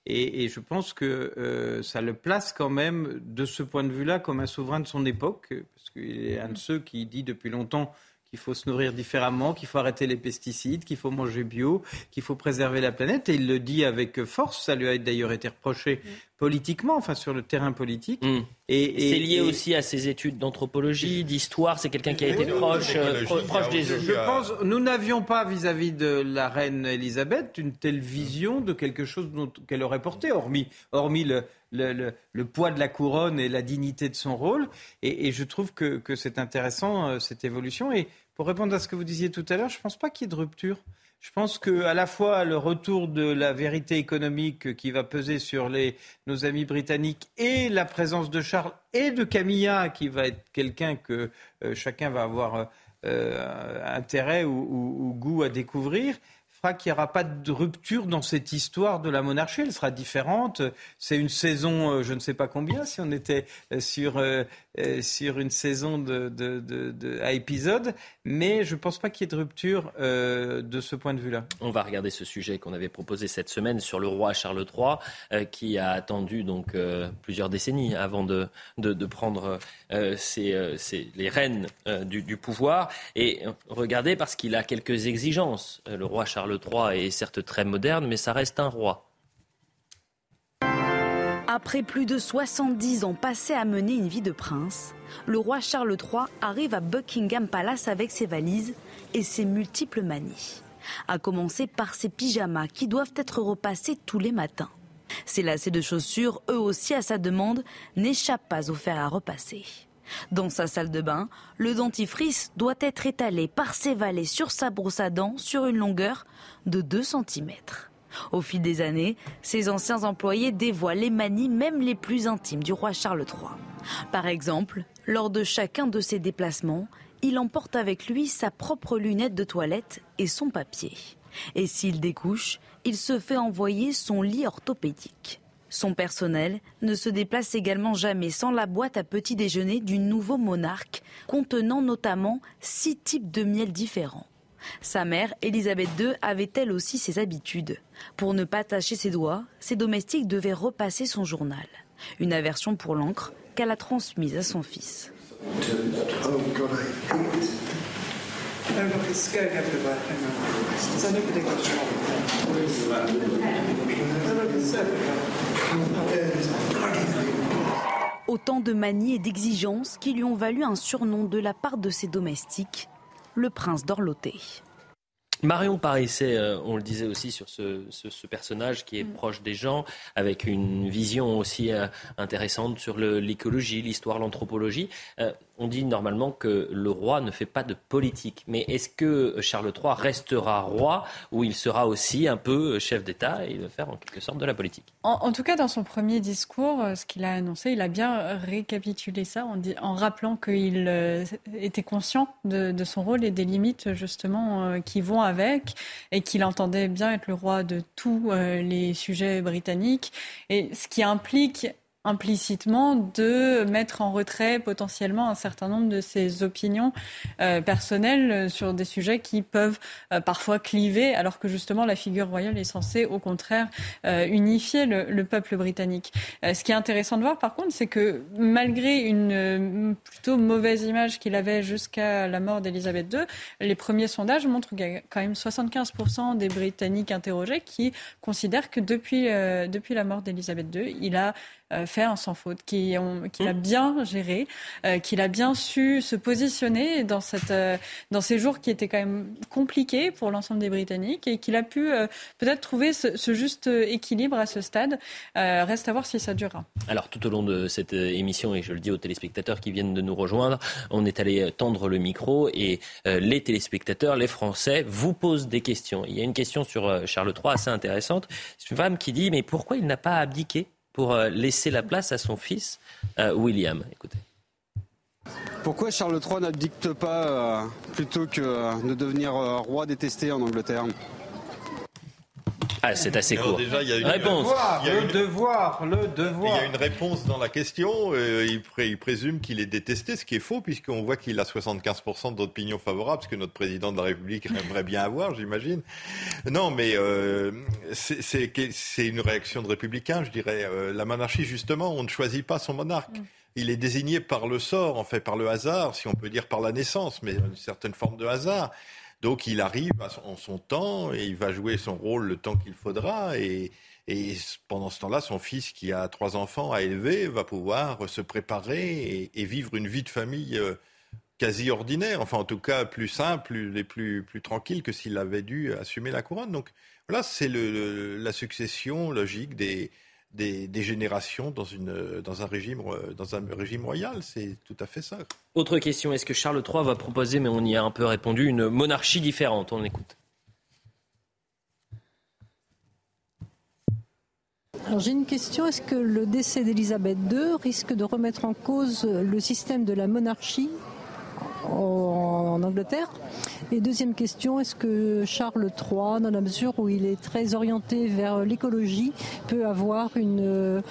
Et, et je pense que ça le place quand même, de ce point de vue-là, comme un souverain de son époque, parce qu'il est un de ceux qui dit depuis longtemps qu'il faut se nourrir différemment, qu'il faut arrêter les pesticides, qu'il faut manger bio, qu'il faut préserver la planète. Et il le dit avec force. Ça lui a d'ailleurs été reproché politiquement, enfin sur le terrain politique. Mm. Et, c'est lié aussi à ses études d'anthropologie, d'histoire. C'est quelqu'un qui a été proche, euh, proche des Je pense, nous n'avions pas vis-à-vis de la reine Elisabeth une telle vision de quelque chose qu'elle aurait porté, hormis, hormis le, le, poids de la couronne et la dignité de son rôle. Et, je trouve que, c'est intéressant, euh, cette évolution. Et pour répondre à ce que vous disiez tout à l'heure, je ne pense pas qu'il y ait de rupture. Je pense que à la fois le retour de la vérité économique qui va peser sur nos amis britanniques et la présence de Charles et de Camilla qui va être quelqu'un que euh, chacun va avoir euh, intérêt ou, goût à découvrir, fera qu'il n'y aura pas de rupture dans cette histoire de la monarchie. Elle sera différente. C'est une saison, euh, je ne sais pas combien, si on était euh, sur, euh, sur une saison de, à épisode, mais je ne pense pas qu'il y ait de rupture de ce point de vue-là. On va regarder ce sujet qu'on avait proposé cette semaine sur le roi Charles III, qui a attendu donc plusieurs décennies avant de, prendre les rênes du, du pouvoir. Et regardez, parce qu'il a quelques exigences, le roi Charles le III est certes très moderne, mais ça reste un roi. Après plus de 70 ans passés à mener une vie de prince, le roi Charles III arrive à Buckingham Palace avec ses valises et ses multiples manies. À commencer par ses pyjamas qui doivent être repassés tous les matins. Ses lacets de chaussures, eux aussi à sa demande, n'échappent pas au fer à repasser. Dans sa salle de bain, le dentifrice doit être étalé par ses valets sur sa brosse à dents sur une longueur de 2 cm. Au fil des années, ses anciens employés dévoilent les manies même les plus intimes du roi Charles III. Par exemple, lors de chacun de ses déplacements, il emporte avec lui sa propre lunette de toilette et son papier. Et s'il découche, il se fait envoyer son lit orthopédique. Son personnel ne se déplace également jamais sans la boîte à petit déjeuner du nouveau monarque, contenant notamment six types de miel différents. Sa mère, Elisabeth II, avait elle aussi ses habitudes. Pour ne pas tacher ses doigts, ses domestiques devaient repasser son journal. Une aversion pour l'encre qu'elle a transmise à son fils. Autant de manies et d'exigences qui lui ont valu un surnom de la part de ses domestiques, le prince d'Orloté. Marion Parisset, euh, on le disait aussi sur ce, personnage qui est mm. proche des gens, avec une vision aussi euh, intéressante sur l'écologie, l'histoire, l'anthropologie. On dit normalement que le roi ne fait pas de politique. Mais est-ce que Charles III restera roi ou il sera aussi un peu chef d'État et va faire en quelque sorte de la politique? En, tout cas, dans son premier discours, euh, ce qu'il a annoncé, il a bien récapitulé ça en, en rappelant qu'il euh, était conscient de, son rôle et des limites justement euh, qui vont avec et qu'il entendait bien être le roi de tous les sujets britanniques. Et ce qui implique implicitement de mettre en retrait potentiellement un certain nombre de ses opinions euh, personnelles sur des sujets qui peuvent euh, parfois cliver, alors que justement la figure royale est censée au contraire euh, unifier le, peuple britannique. ce qui est intéressant de voir par contre, c'est que malgré une plutôt mauvaise image qu'il avait jusqu'à la mort d'Elisabeth II, les premiers sondages montrent qu'il y a quand même 75% des Britanniques interrogés qui considèrent que depuis, depuis la mort d'Elisabeth II, il a euh, fait un sans faute, qu'il a mmh. bien géré, euh, qu'il a bien su se positionner dans, cette, euh, dans ces jours qui étaient quand même compliqués pour l'ensemble des Britanniques et qu'il a pu peut-être trouver ce, juste équilibre à ce stade. reste à voir si ça durera. Alors tout au long de cette émission, et je le dis aux téléspectateurs qui viennent de nous rejoindre, on est allé tendre le micro et les téléspectateurs, les Français, vous posent des questions. Il y a une question sur Charles III assez intéressante. C'est une femme qui dit mais pourquoi il n'a pas abdiqué? Pour euh, laisser la place à son fils euh, William. Pourquoi Charles III n'abdicte pas euh, plutôt que de devenir roi détesté en Angleterre? Ah, c'est assez court. déjà, il y a une réponse. il y a le devoir, le devoir. Il y a une réponse dans la question. Euh, il, présume qu'il est détesté, ce qui est faux, puisqu'on voit qu'il a 75% d'opinion favorable, ce que notre président de la République aimerait bien avoir, j'imagine. Non, mais euh, c'est une réaction de républicain, je dirais. Euh, la monarchie, justement, on ne choisit pas son monarque. Mm. Il est désigné par le sort, en fait, par le hasard, si on peut dire par la naissance, mais une certaine forme de hasard. Donc il arrive en son temps et il va jouer son rôle le temps qu'il faudra. Et, pendant ce temps-là, son fils, qui a trois enfants à élever, va pouvoir se préparer et, vivre une vie de famille euh, quasi ordinaire, enfin en tout cas plus simple, plus, plus, plus tranquille que s'il avait dû assumer la couronne. Donc voilà, c'est la succession logique des, des, générations dans, une, dans, un régime, dans un régime royal. C'est tout à fait ça. Autre question, est-ce que Charles III va proposer, mais on y a un peu répondu, une monarchie différente? On écoute. Alors j'ai une question, est-ce que le décès d'Elisabeth II risque de remettre en cause le système de la monarchie? En Angleterre. Et deuxième question, est-ce que Charles III, dans la mesure où il est très orienté vers l'écologie, peut avoir une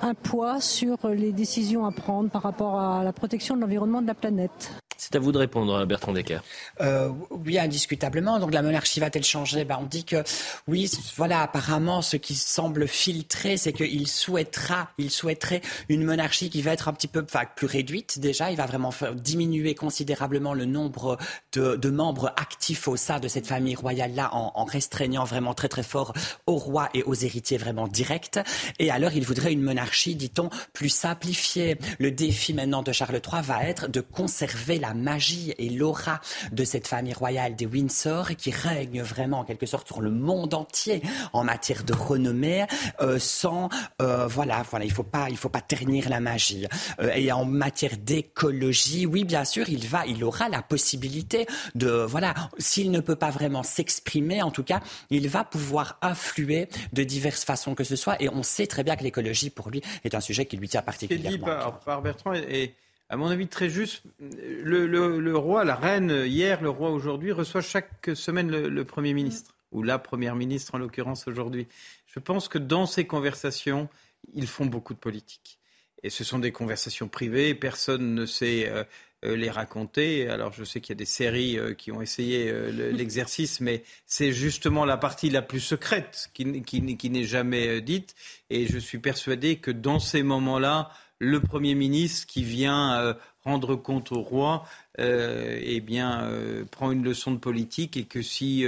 un poids sur les décisions à prendre par rapport à la protection de l'environnement de la planète? C'est à vous de répondre, Bertrand Decker. Euh, oui, indiscutablement. Donc la monarchie va-t-elle changer? Ben, On dit que oui, voilà, apparemment, ce qui semble filtrer, c'est qu'il souhaitera, il souhaiterait une monarchie qui va être un petit peu enfin, plus réduite déjà. Il va vraiment faire diminuer considérablement le nombre de, membres actifs au sein de cette famille royale-là en, en, restreignant vraiment très très fort au roi et aux héritiers vraiment directs. Et alors, il voudrait une monarchie, dit-on, plus simplifiée. Le défi maintenant de Charles III va être de conserver la la magie et l'aura de cette famille royale des Windsor qui règne vraiment en quelque sorte sur le monde entier en matière de renommée euh, sans euh, voilà voilà il faut pas il faut pas ternir la magie euh, et en matière d'écologie oui bien sûr il va il aura la possibilité de voilà s'il ne peut pas vraiment s'exprimer en tout cas il va pouvoir influer de diverses façons que ce soit et on sait très bien que l'écologie pour lui est un sujet qui lui tient particulièrement. Dit par, par Bertrand et à mon avis, très juste. Le, roi, la reine, hier, le roi aujourd'hui, reçoit chaque semaine le, Premier ministre, ou la Première ministre en l'occurrence aujourd'hui. Je pense que dans ces conversations, ils font beaucoup de politique. Et ce sont des conversations privées, personne ne sait euh, euh, les raconter. Alors je sais qu'il y a des séries euh, qui ont essayé l'exercice, mais c'est justement la partie la plus secrète qui, qui n'est jamais dite. Et je suis persuadé que dans ces moments-là, le Premier ministre qui vient euh, rendre compte au roi euh, eh bien, euh, prend une leçon de politique et que si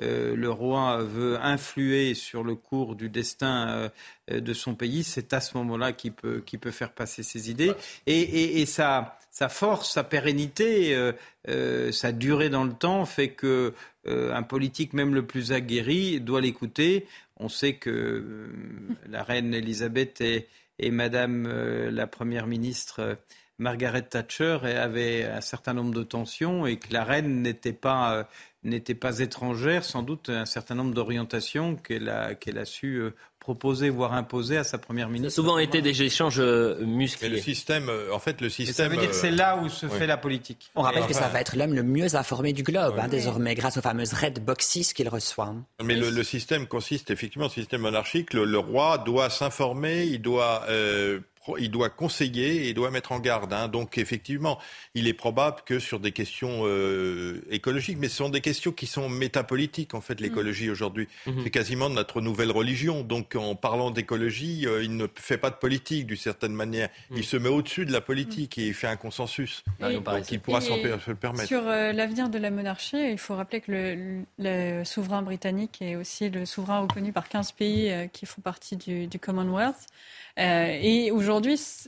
le roi veut influer sur le cours du destin de son pays, c'est à ce moment-là qu'il peut, peut faire passer ses idées. Et, sa, sa, force, sa pérennité, sa durée dans le temps fait que un politique, même le plus aguerri, doit l'écouter. On sait que la reine Elisabeth est et Madame euh, la Première ministre Margaret Thatcher avait un certain nombre de tensions et que la reine n'était pas n'était pas étrangère, sans doute un certain nombre d'orientations qu'elle a, qu'elle a su euh, proposer, voire imposer à sa première ministre. Ça a souvent été des échanges euh, musclés. le système, euh, en fait, le système. ça veut dire que c'est là où se fait la politique. On rappelle que ça va être l'homme le mieux informé du globe, hein, désormais, grâce aux fameuses red boxes qu'il reçoit. Mais le, système consiste effectivement, le système monarchique, le, roi doit s'informer, il doit il doit conseiller et il doit mettre en garde. Hein. Donc effectivement, il est probable que sur des questions euh, écologiques, mais ce sont des questions qui sont métapolitiques en fait, l'écologie mmh. aujourd'hui. Mmh. C'est quasiment notre nouvelle religion. Donc en parlant d'écologie, euh, il ne fait pas de politique d'une certaine manière. Mmh. Il se met au-dessus de la politique et il fait un consensus. donc il pourra se le permettre. Sur euh, l'avenir de la monarchie, il faut rappeler que le, le, souverain britannique est aussi le souverain reconnu par 15 pays qui font partie du, du Commonwealth. Et aujourd'hui,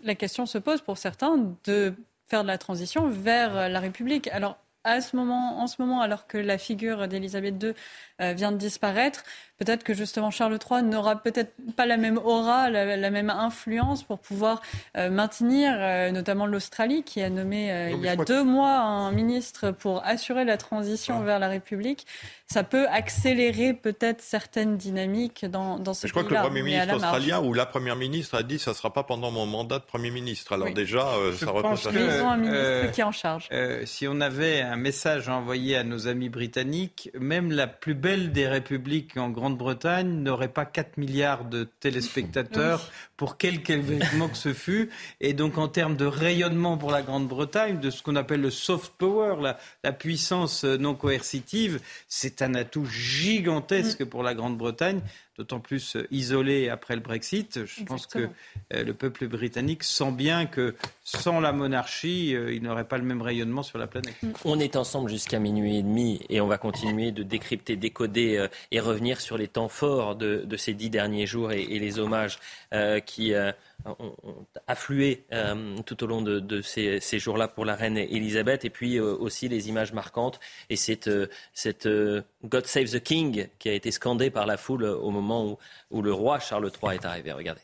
la question se pose pour certains de faire de la transition vers la République. Alors, à ce moment, en ce moment, alors que la figure d'Elisabeth II vient de disparaître, peut-être que justement Charles III n'aura peut-être pas la même aura, la, même influence pour pouvoir euh, maintenir, notamment l'Australie, qui a nommé il y a deux mois un ministre pour assurer la transition vers la République. Ça peut accélérer peut-être certaines dynamiques dans, dans ce Je crois que le Premier ministre australien ou la Première ministre a dit que ça ne sera pas pendant mon mandat de Premier ministre. Alors déjà, euh, ça représente... Ils ont un ministre euh, qui est en charge. Euh, si on avait un message à envoyer à nos amis britanniques, même la plus belle des républiques en Grande-Bretagne n'aurait pas 4 milliards de téléspectateurs pour quelque événement que ce fût. Et donc en termes de rayonnement pour la Grande-Bretagne, de ce qu'on appelle le soft power, la, la puissance non coercitive, c'est un atout gigantesque pour la Grande-Bretagne d'autant plus euh, isolé après le Brexit. Je pense que euh, le peuple britannique sent bien que sans la monarchie, euh, il n'aurait pas le même rayonnement sur la planète. On est ensemble jusqu'à minuit et demi et on va continuer de décrypter, décoder et revenir sur les temps forts de, ces dix derniers jours et, les hommages qui ont, afflué tout au long de, ces, jours-là pour la reine Elisabeth et puis aussi les images marquantes et cette, cette God Save the King qui a été scandée par la foule au moment où le roi Charles III est arrivé. Regardez.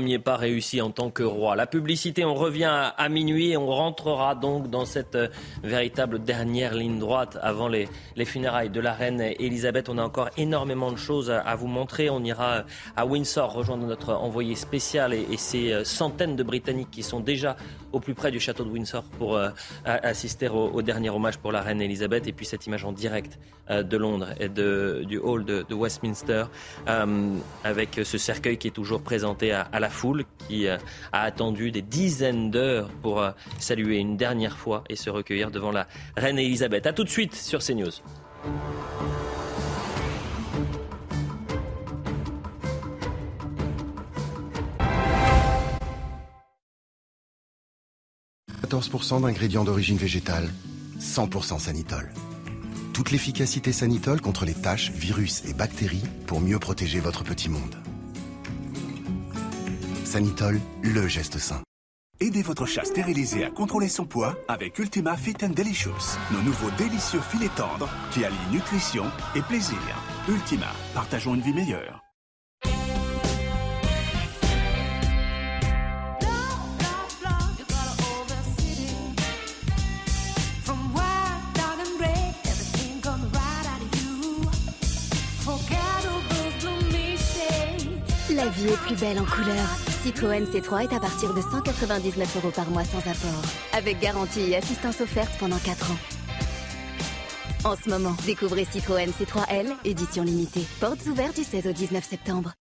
Des premiers pas réussis en tant que roi. La publicité, on revient à, minuit et on rentrera donc dans cette euh, véritable dernière ligne droite avant les, funérailles de la reine Elisabeth. On a encore énormément de choses à, vous montrer. On ira à Windsor rejoindre notre envoyé spécial et, ces euh, centaines de Britanniques qui sont déjà au plus près du château de Windsor pour euh, assister au, dernier hommage pour la reine Elisabeth. Et puis cette image en direct de Londres et de, du hall de, Westminster avec ce cercueil qui est toujours présenté à la foule qui euh, a attendu des dizaines d'heures pour euh, saluer une dernière fois et se recueillir devant la reine Elisabeth. A tout de suite sur CNews. « 14% d'ingrédients d'origine végétale, 100% sanitol. Toute l'efficacité sanitol contre les taches, virus et bactéries pour mieux protéger votre petit monde. Sanitol, le geste sain. Aidez votre chat stérilisé à contrôler son poids avec Ultima Fit and Delicious, nos nouveaux délicieux filets tendres qui allient nutrition et plaisir. Ultima, partageons une vie meilleure. La vie est plus belle en couleur. Citroën C3 est à partir de 199 euros par mois sans apport. Avec garantie et assistance offerte pendant 4 ans. En ce moment, découvrez Citroën C3L, édition limitée. Portes ouvertes du 16 au 19 septembre.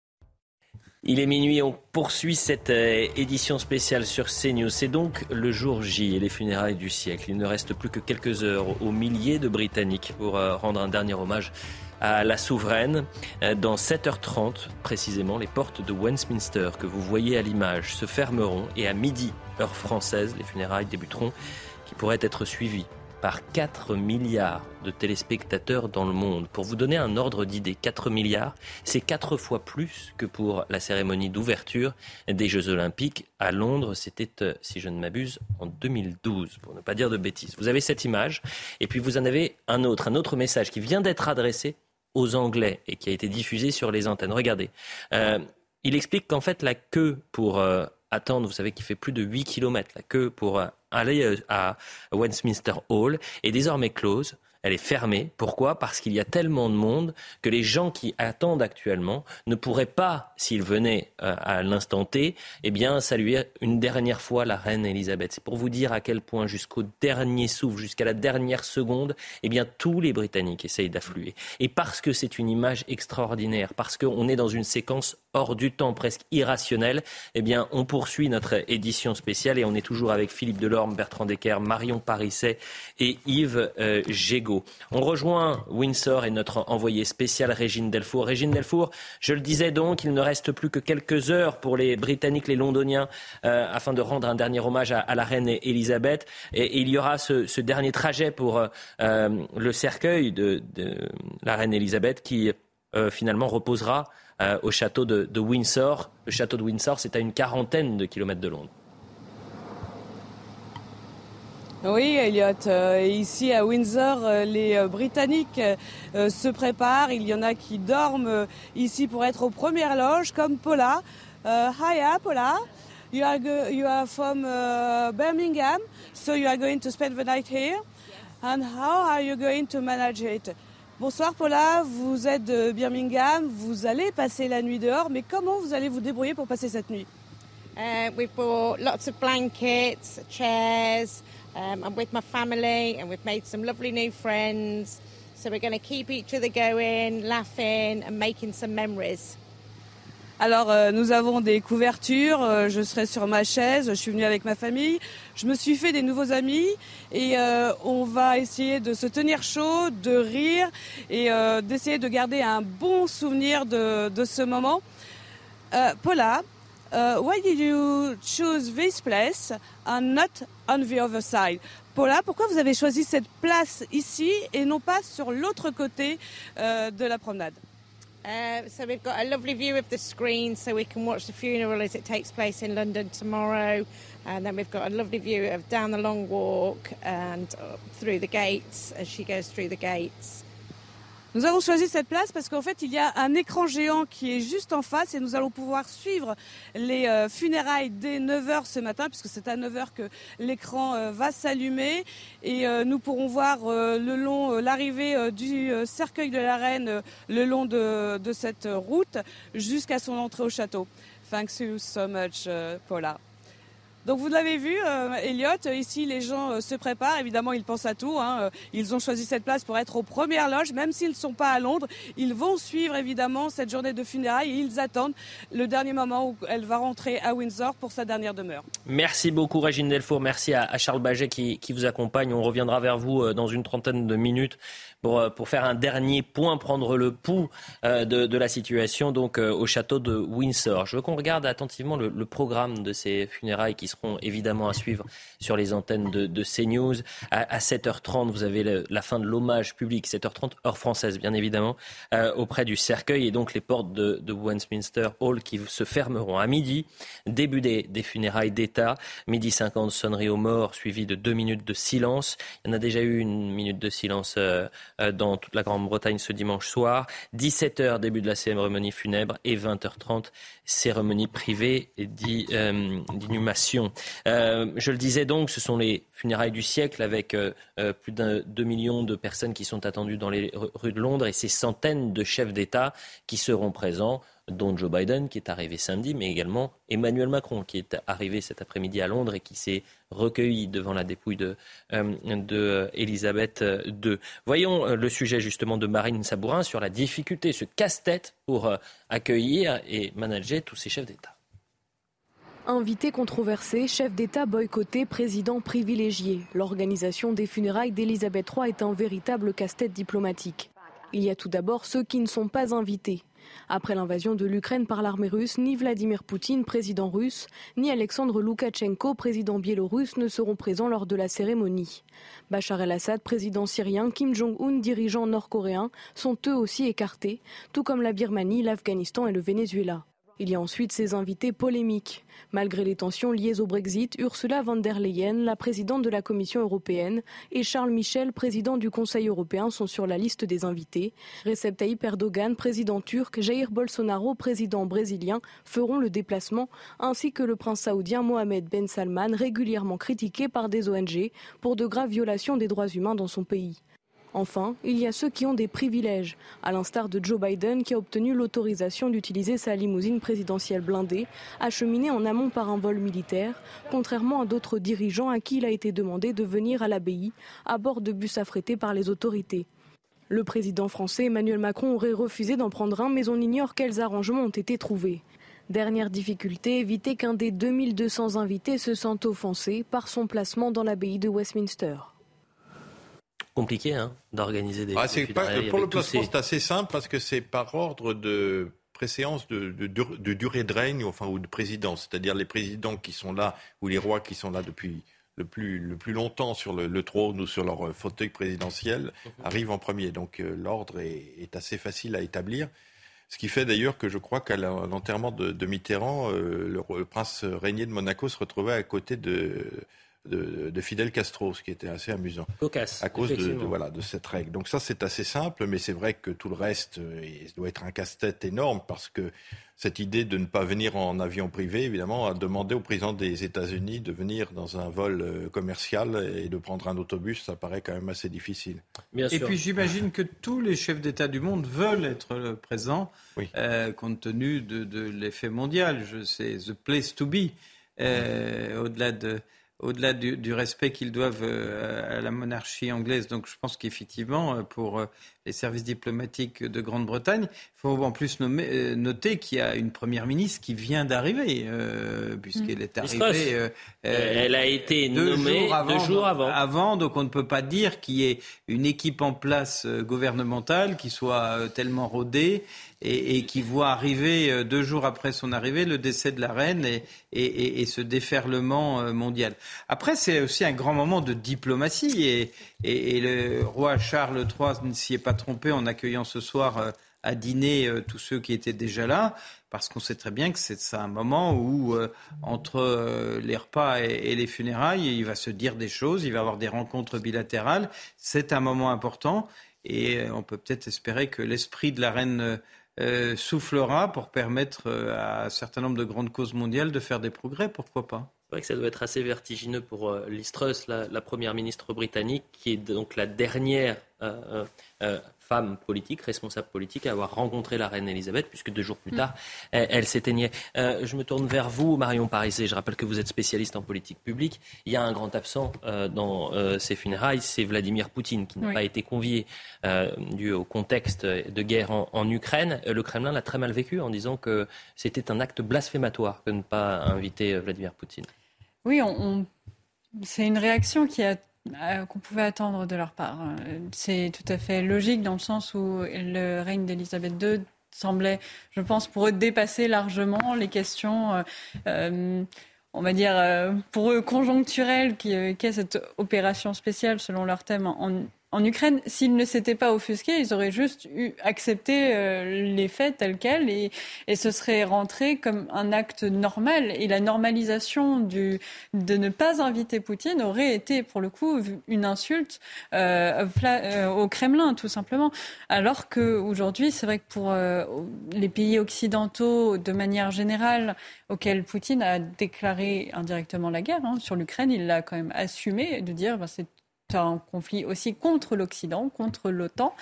Il est minuit, on poursuit cette euh, édition spéciale sur CNews. C'est donc le jour J et les funérailles du siècle. Il ne reste plus que quelques heures aux milliers de Britanniques pour euh, rendre un dernier hommage à la souveraine. Euh, dans 7h30 précisément, les portes de Westminster que vous voyez à l'image se fermeront et à midi, heure française, les funérailles débuteront qui pourraient être suivies par 4 milliards de téléspectateurs dans le monde. Pour vous donner un ordre d'idée, 4 milliards, c'est 4 fois plus que pour la cérémonie d'ouverture des Jeux Olympiques à Londres. C'était, euh, si je ne m'abuse, en 2012, pour ne pas dire de bêtises. Vous avez cette image, et puis vous en avez un autre, un autre message qui vient d'être adressé aux Anglais et qui a été diffusé sur les antennes. Regardez. Euh, il explique qu'en fait, la queue pour euh, attendre, vous savez qu'il fait plus de 8 km, la queue pour aller à Westminster Hall est désormais close elle est fermée. Pourquoi? Parce qu'il y a tellement de monde que les gens qui attendent actuellement ne pourraient pas, s'ils venaient euh, à l'instant T, eh bien, saluer une dernière fois la reine Elisabeth. C'est pour vous dire à quel point, jusqu'au dernier souffle, jusqu'à la dernière seconde, eh bien, tous les Britanniques essayent d'affluer. Et parce que c'est une image extraordinaire, parce qu'on est dans une séquence hors du temps, presque irrationnelle, eh bien, on poursuit notre édition spéciale et on est toujours avec Philippe Delorme, Bertrand Decker, Marion Parisset et Yves euh, on rejoint Windsor et notre envoyé spécial Régine Delfour. Régine Delfour, je le disais donc, il ne reste plus que quelques heures pour les Britanniques, les Londoniens, euh, afin de rendre un dernier hommage à, la reine Elisabeth. Et, il y aura ce, dernier trajet pour euh, le cercueil de, la reine Elisabeth qui euh, finalement reposera au château de Windsor. Le château de Windsor, c'est à une quarantaine de kilomètres de Londres. Oui, Elliot. Euh, ici à Windsor, euh, les euh, Britanniques se préparent. Il y en a qui dorment ici pour être aux premières loges, comme Paula. hiya, Paula. You are, you are from Birmingham, so you are going to spend the night here. And how are you going to manage it? Bonsoir Paula, vous êtes de Birmingham, vous allez passer la nuit dehors, mais comment vous allez vous débrouiller pour passer cette nuit? Uh, we've brought lots of blankets, chairs, Um, I'm with my family and we've made some lovely new friends. So we're going to keep each other going, laughing and making some memories. Alors euh, nous avons des couvertures, euh, je serai sur ma chaise, je suis venue avec ma famille, je me suis fait des nouveaux amis et euh, on va essayer de se tenir chaud, de rire et euh, d'essayer de garder un bon souvenir de, de ce moment. Euh, Paula, uh, why did you choose this place and not on the other side? Paula, pourquoi vous avez choisi cette place ici et non pas sur l'autre côté uh, de la promenade? Uh, so we've got a lovely view of the screen so we can watch the funeral as it takes place in London tomorrow. And then we've got a lovely view of down the long walk and through the gates as she goes through the gates. Nous avons choisi cette place parce qu'en fait, il y a un écran géant qui est juste en face et nous allons pouvoir suivre les euh, funérailles dès 9h ce matin, puisque c'est à 9h que l'écran euh, va s'allumer et euh, nous pourrons voir le long l'arrivée du cercueil de la reine le long de, de cette route jusqu'à son entrée au château. Thanks you so much, Paula. Donc vous l'avez vu, euh, Elliot, ici les gens euh, se préparent, évidemment ils pensent à tout. Hein. Euh, ils ont choisi cette place pour être aux premières loges, même s'ils ne sont pas à Londres. Ils vont suivre évidemment cette journée de funérailles et ils attendent le dernier moment où elle va rentrer à Windsor pour sa dernière demeure. Merci beaucoup Régine Delfour, merci à, Charles Baget qui, vous accompagne. On reviendra vers vous dans une trentaine de minutes pour, euh, pour faire un dernier point, prendre le pouls euh, de, la situation donc euh, au château de Windsor. Je veux qu'on regarde attentivement le, programme de ces funérailles qui seront évidemment à suivre sur les antennes de, de CNews. À, à 7h30, vous avez la fin de l'hommage public, 7h30 heure française bien évidemment, auprès du cercueil et donc les portes de, de, Westminster Hall qui se fermeront à midi. Début des, funérailles d'État, midi 50 sonnerie aux morts suivi de deux minutes de silence. Il y en a déjà eu une minute de silence dans toute la Grande-Bretagne ce dimanche soir. 17h, début de la cérémonie funèbre et 20h30, cérémonie privée euh, d'inhumation. Euh, je le disais donc, ce sont les funérailles du siècle avec plus d'un 2 millions de personnes qui sont attendues dans les rues de Londres et ces centaines de chefs d'État qui seront présents dont Joe Biden qui est arrivé samedi, mais également Emmanuel Macron qui est arrivé cet après-midi à Londres et qui s'est recueilli devant la dépouille de, euh, de Elisabeth II. Voyons euh, le sujet justement de Marine Sabourin sur la difficulté, ce casse-tête pour euh, accueillir et manager tous ces chefs d'État. Invité controversé, chef d'État boycotté, président privilégié. L'organisation des funérailles d'Elisabeth III est un véritable casse-tête diplomatique. Il y a tout d'abord ceux qui ne sont pas invités. Après l'invasion de l'Ukraine par l'armée russe, ni Vladimir Poutine, président russe, ni Alexandre Loukachenko, président biélorusse, ne seront présents lors de la cérémonie. Bachar el-Assad, président syrien, Kim Jong-un, dirigeant nord-coréen, sont eux aussi écartés, tout comme la Birmanie, l'Afghanistan et le Venezuela. Il y a ensuite ces invités polémiques. Malgré les tensions liées au Brexit, Ursula von der Leyen, la présidente de la Commission européenne, et Charles Michel, président du Conseil européen, sont sur la liste des invités. Recep Tayyip Erdogan, président turc, Jair Bolsonaro, président brésilien, feront le déplacement, ainsi que le prince saoudien Mohamed Ben Salman, régulièrement critiqué par des ONG pour de graves violations des droits humains dans son pays. Enfin, il y a ceux qui ont des privilèges, à l'instar de Joe Biden qui a obtenu l'autorisation d'utiliser sa limousine présidentielle blindée, acheminée en amont par un vol militaire, contrairement à d'autres dirigeants à qui il a été demandé de venir à l'abbaye à bord de bus affrétés par les autorités. Le président français Emmanuel Macron aurait refusé d'en prendre un, mais on ignore quels arrangements ont été trouvés. Dernière difficulté, éviter qu'un des 2200 invités se sente offensé par son placement dans l'abbaye de Westminster compliqué hein, d'organiser des. Ah, pour le placement, c'est assez simple parce que c'est par ordre de préséance de, de, durée de règne enfin, ou de présidence. C'est-à-dire les présidents qui sont là ou les rois qui sont là depuis le plus, le plus longtemps sur le, trône ou sur leur fauteuil présidentiel mhm. arrivent en premier. Donc euh, l'ordre est, assez facile à établir. Ce qui fait d'ailleurs que je crois qu'à l'enterrement de, Mitterrand, euh, le, prince régné de Monaco se retrouvait à côté de, de, Fidel Castro, ce qui était assez amusant. à cause de, voilà, de cette règle. Donc ça, c'est assez simple, mais c'est vrai que tout le reste euh, doit être un casse-tête énorme parce que cette idée de ne pas venir en avion privé, évidemment, a demandé au président des États-Unis de venir dans un vol euh, commercial et de prendre un autobus, ça paraît quand même assez difficile. et puis j'imagine que tous les chefs d'État du monde veulent être présents, euh, compte tenu de, l'effet mondial. C'est the place to be. Au-delà de, au-delà du, respect qu'ils doivent euh, à la monarchie anglaise. Donc je pense qu'effectivement, euh, pour euh, les services diplomatiques de Grande-Bretagne, il faut en plus noter qu'il y a une première ministre qui vient d'arriver, puisqu'elle est arrivée. Elle a été nommée deux jours avant. avant. Donc on ne peut pas dire qu'il y ait une équipe en place gouvernementale qui soit tellement rodée et, qui voit arriver euh, deux jours après son arrivée le décès de la reine et, et ce déferlement euh, mondial. Après, c'est aussi un grand moment de diplomatie et, le roi Charles III ne s'y est pas trompé en accueillant ce soir euh, à dîner tous ceux qui étaient déjà là, parce qu'on sait très bien que c'est un moment où, entre les repas et, les funérailles, il va se dire des choses, il va avoir des rencontres bilatérales. C'est un moment important et on peut peut-être espérer que l'esprit de la reine euh, soufflera pour permettre euh, à un certain nombre de grandes causes mondiales de faire des progrès, pourquoi pas? C'est vrai que ça doit être assez vertigineux pour euh, Liz Truss, la, première ministre britannique, qui est donc la dernière femme politique, responsable politique, à avoir rencontré la reine Elisabeth, puisque deux jours plus mm. tard, elle, s'éteignait. Euh, je me tourne vers vous, Marion Parisé. Je rappelle que vous êtes spécialiste en politique publique. Il y a un grand absent euh, dans euh, ces funérailles, c'est Vladimir Poutine, qui n'a pas été convié dû au contexte de guerre en, Ukraine. Le Kremlin l'a très mal vécu en disant que c'était un acte blasphématoire que de ne pas inviter Vladimir Poutine. Oui, on... c'est une réaction qui a euh, qu'on pouvait attendre de leur part. Euh, c'est tout à fait logique dans le sens où le règne d'Elisabeth II semblait, je pense, pour eux dépasser largement les questions. Euh, on va dire, pour eux conjoncturelles, qu'est cette opération spéciale selon leur thème en Ukraine, s'ils ne s'étaient pas offusqués, ils auraient juste eu, accepté euh, les faits tels quels et, ce serait rentré comme un acte normal. Et la normalisation de ne pas inviter Poutine aurait été, pour le coup, une insulte euh, euh, au Kremlin, tout simplement. Alors qu'aujourd'hui, c'est vrai que pour les pays occidentaux, de manière générale, auxquels Poutine a déclaré indirectement la guerre hein, sur l'Ukraine, il l'a quand même assumé de dire ben, c'est un conflit aussi contre l'Occident, contre l'OTAN.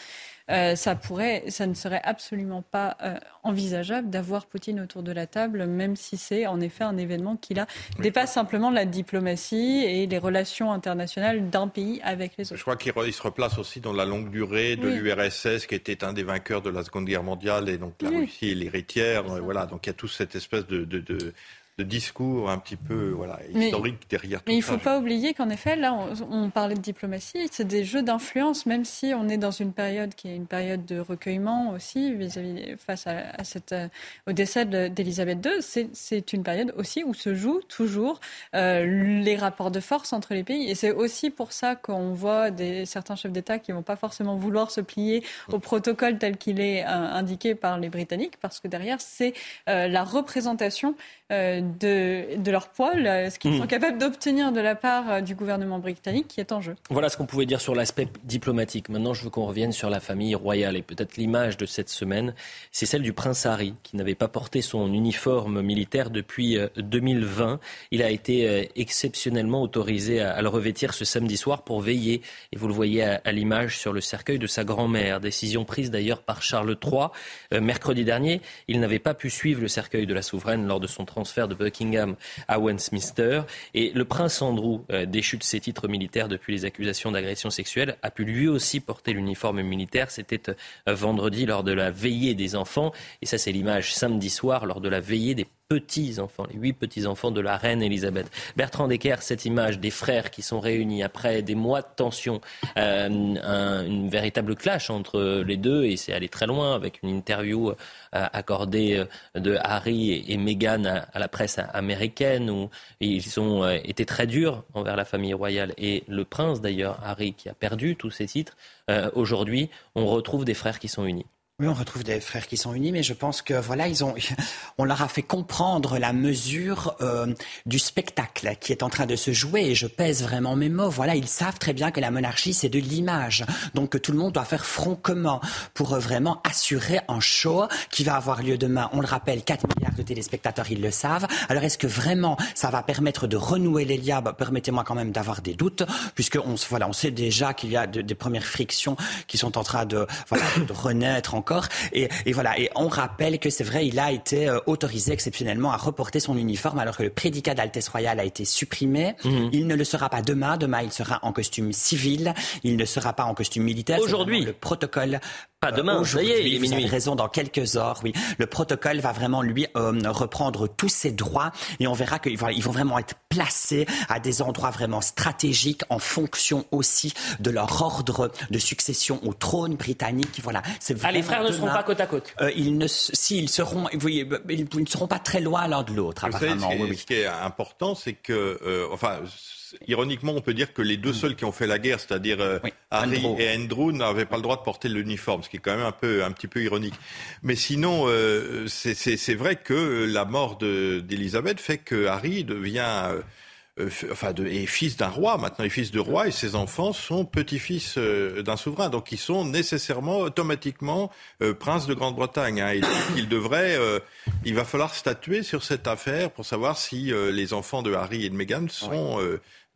Euh, ça pourrait, ça ne serait absolument pas euh, envisageable d'avoir Poutine autour de la table, même si c'est en effet un événement qui là dépasse simplement la diplomatie et les relations internationales d'un pays avec les autres. Je crois qu'il se replace aussi dans la longue durée de l'URSS, qui était un des vainqueurs de la Seconde Guerre mondiale, et donc la Russie est l'héritière. Voilà, donc il y a toute cette espèce de de discours un petit peu voilà, historique derrière tout mais il ne faut pas oublier qu'en effet, là, on, parlait de diplomatie, c'est des jeux d'influence, même si on est dans une période qui est une période de recueillement aussi vis-à-vis face à, cette, euh, au décès d'Elisabeth II. C'est une période aussi où se jouent toujours euh, les rapports de force entre les pays. Et c'est aussi pour ça qu'on voit des, certains chefs d'État qui ne vont pas forcément vouloir se plier au protocole tel qu'il est euh, indiqué par les Britanniques, parce que derrière, c'est la représentation euh, de, de, leur poids, ce qu'ils hmm. sont capables d'obtenir de la part euh, du gouvernement britannique qui est en jeu. Voilà ce qu'on pouvait dire sur l'aspect diplomatique. Maintenant, je veux qu'on revienne sur la famille royale. Et peut-être l'image de cette semaine, c'est celle du prince Harry, qui n'avait pas porté son uniforme militaire depuis 2020. Euh, Il a été exceptionnellement autorisé à, le revêtir ce samedi soir pour veiller, et vous le voyez à, l'image, sur le cercueil de sa grand-mère. Décision prise d'ailleurs par Charles III. mercredi dernier, il n'avait pas pu suivre le cercueil de la souveraine lors de son transfert de Buckingham à Westminster. Et le prince Andrew, euh, déchu de ses titres militaires depuis les accusations d'agression sexuelle, a pu lui aussi porter l'uniforme militaire. C'était euh, vendredi lors de la veillée des enfants. Et ça, c'est l'image samedi soir lors de la veillée des petits-enfants, les huit petits-enfants de la reine Elisabeth. Bertrand Decker, cette image des frères qui sont réunis après des mois de tension, euh, une véritable clash entre les deux, et c'est allé très loin avec une interview euh, accordée euh, de Harry et, Meghan à, la presse américaine, où ils ont été très durs envers la famille royale, et le prince d'ailleurs, Harry, qui a perdu tous ses titres, aujourd'hui, on retrouve des frères qui sont unis. Oui, on retrouve des frères qui sont unis, mais je pense que voilà, ils ont, on leur a fait comprendre la mesure euh, du spectacle qui est en train de se jouer. Et je pèse vraiment mes mots. Voilà, ils savent très bien que la monarchie c'est de l'image, donc que tout le monde doit faire front commun pour euh, vraiment assurer un show qui va avoir lieu demain. On le rappelle, 4 milliards de téléspectateurs, ils le savent. Alors est-ce que vraiment ça va permettre de renouer les liens? Permettez-moi quand même d'avoir des doutes, puisque on, voilà, on sait déjà qu'il y a des premières frictions qui sont en train de, voilà, de renaître en et, voilà. Et on rappelle que c'est vrai, il a été euh, autorisé exceptionnellement à reporter son uniforme alors que le prédicat d'Altesse Royale a été supprimé. Mhm. Il ne le sera pas demain. Demain, il sera en costume civil. Il ne sera pas en costume militaire. Aujourd'hui. Le protocole pas demain, ça y est, il Avez raison, dans quelques heures, oui. Le protocole va vraiment lui euh, reprendre tous ses droits et on verra qu'ils vont, ils vont vraiment être placés à des endroits vraiment stratégiques en fonction aussi de leur ordre de succession au trône britannique. Voilà, c'est ah, les frères ne seront pas côte à côte. Euh, ils ne, si ils seront, vous voyez, ils ne seront pas très loin l'un de l'autre. Apparemment. ce, qui est important, c'est que, euh, enfin ironiquement, on peut dire que les deux seuls qui ont fait la guerre, c'est-à-dire euh, Harry et Andrew, n'avaient pas le droit de porter l'uniforme, ce qui est quand même un peu, un petit peu ironique. Mais sinon, euh, c'est vrai que la mort d'Elisabeth fait que Harry devient euh, enfin, de, est fils d'un roi, maintenant est fils de roi, et ses enfants sont petits-fils d'un souverain. Donc ils sont nécessairement, automatiquement, princes de Grande-Bretagne. Hein, et il devrait, il va falloir statuer sur cette affaire pour savoir si les enfants de Harry et de Meghan sont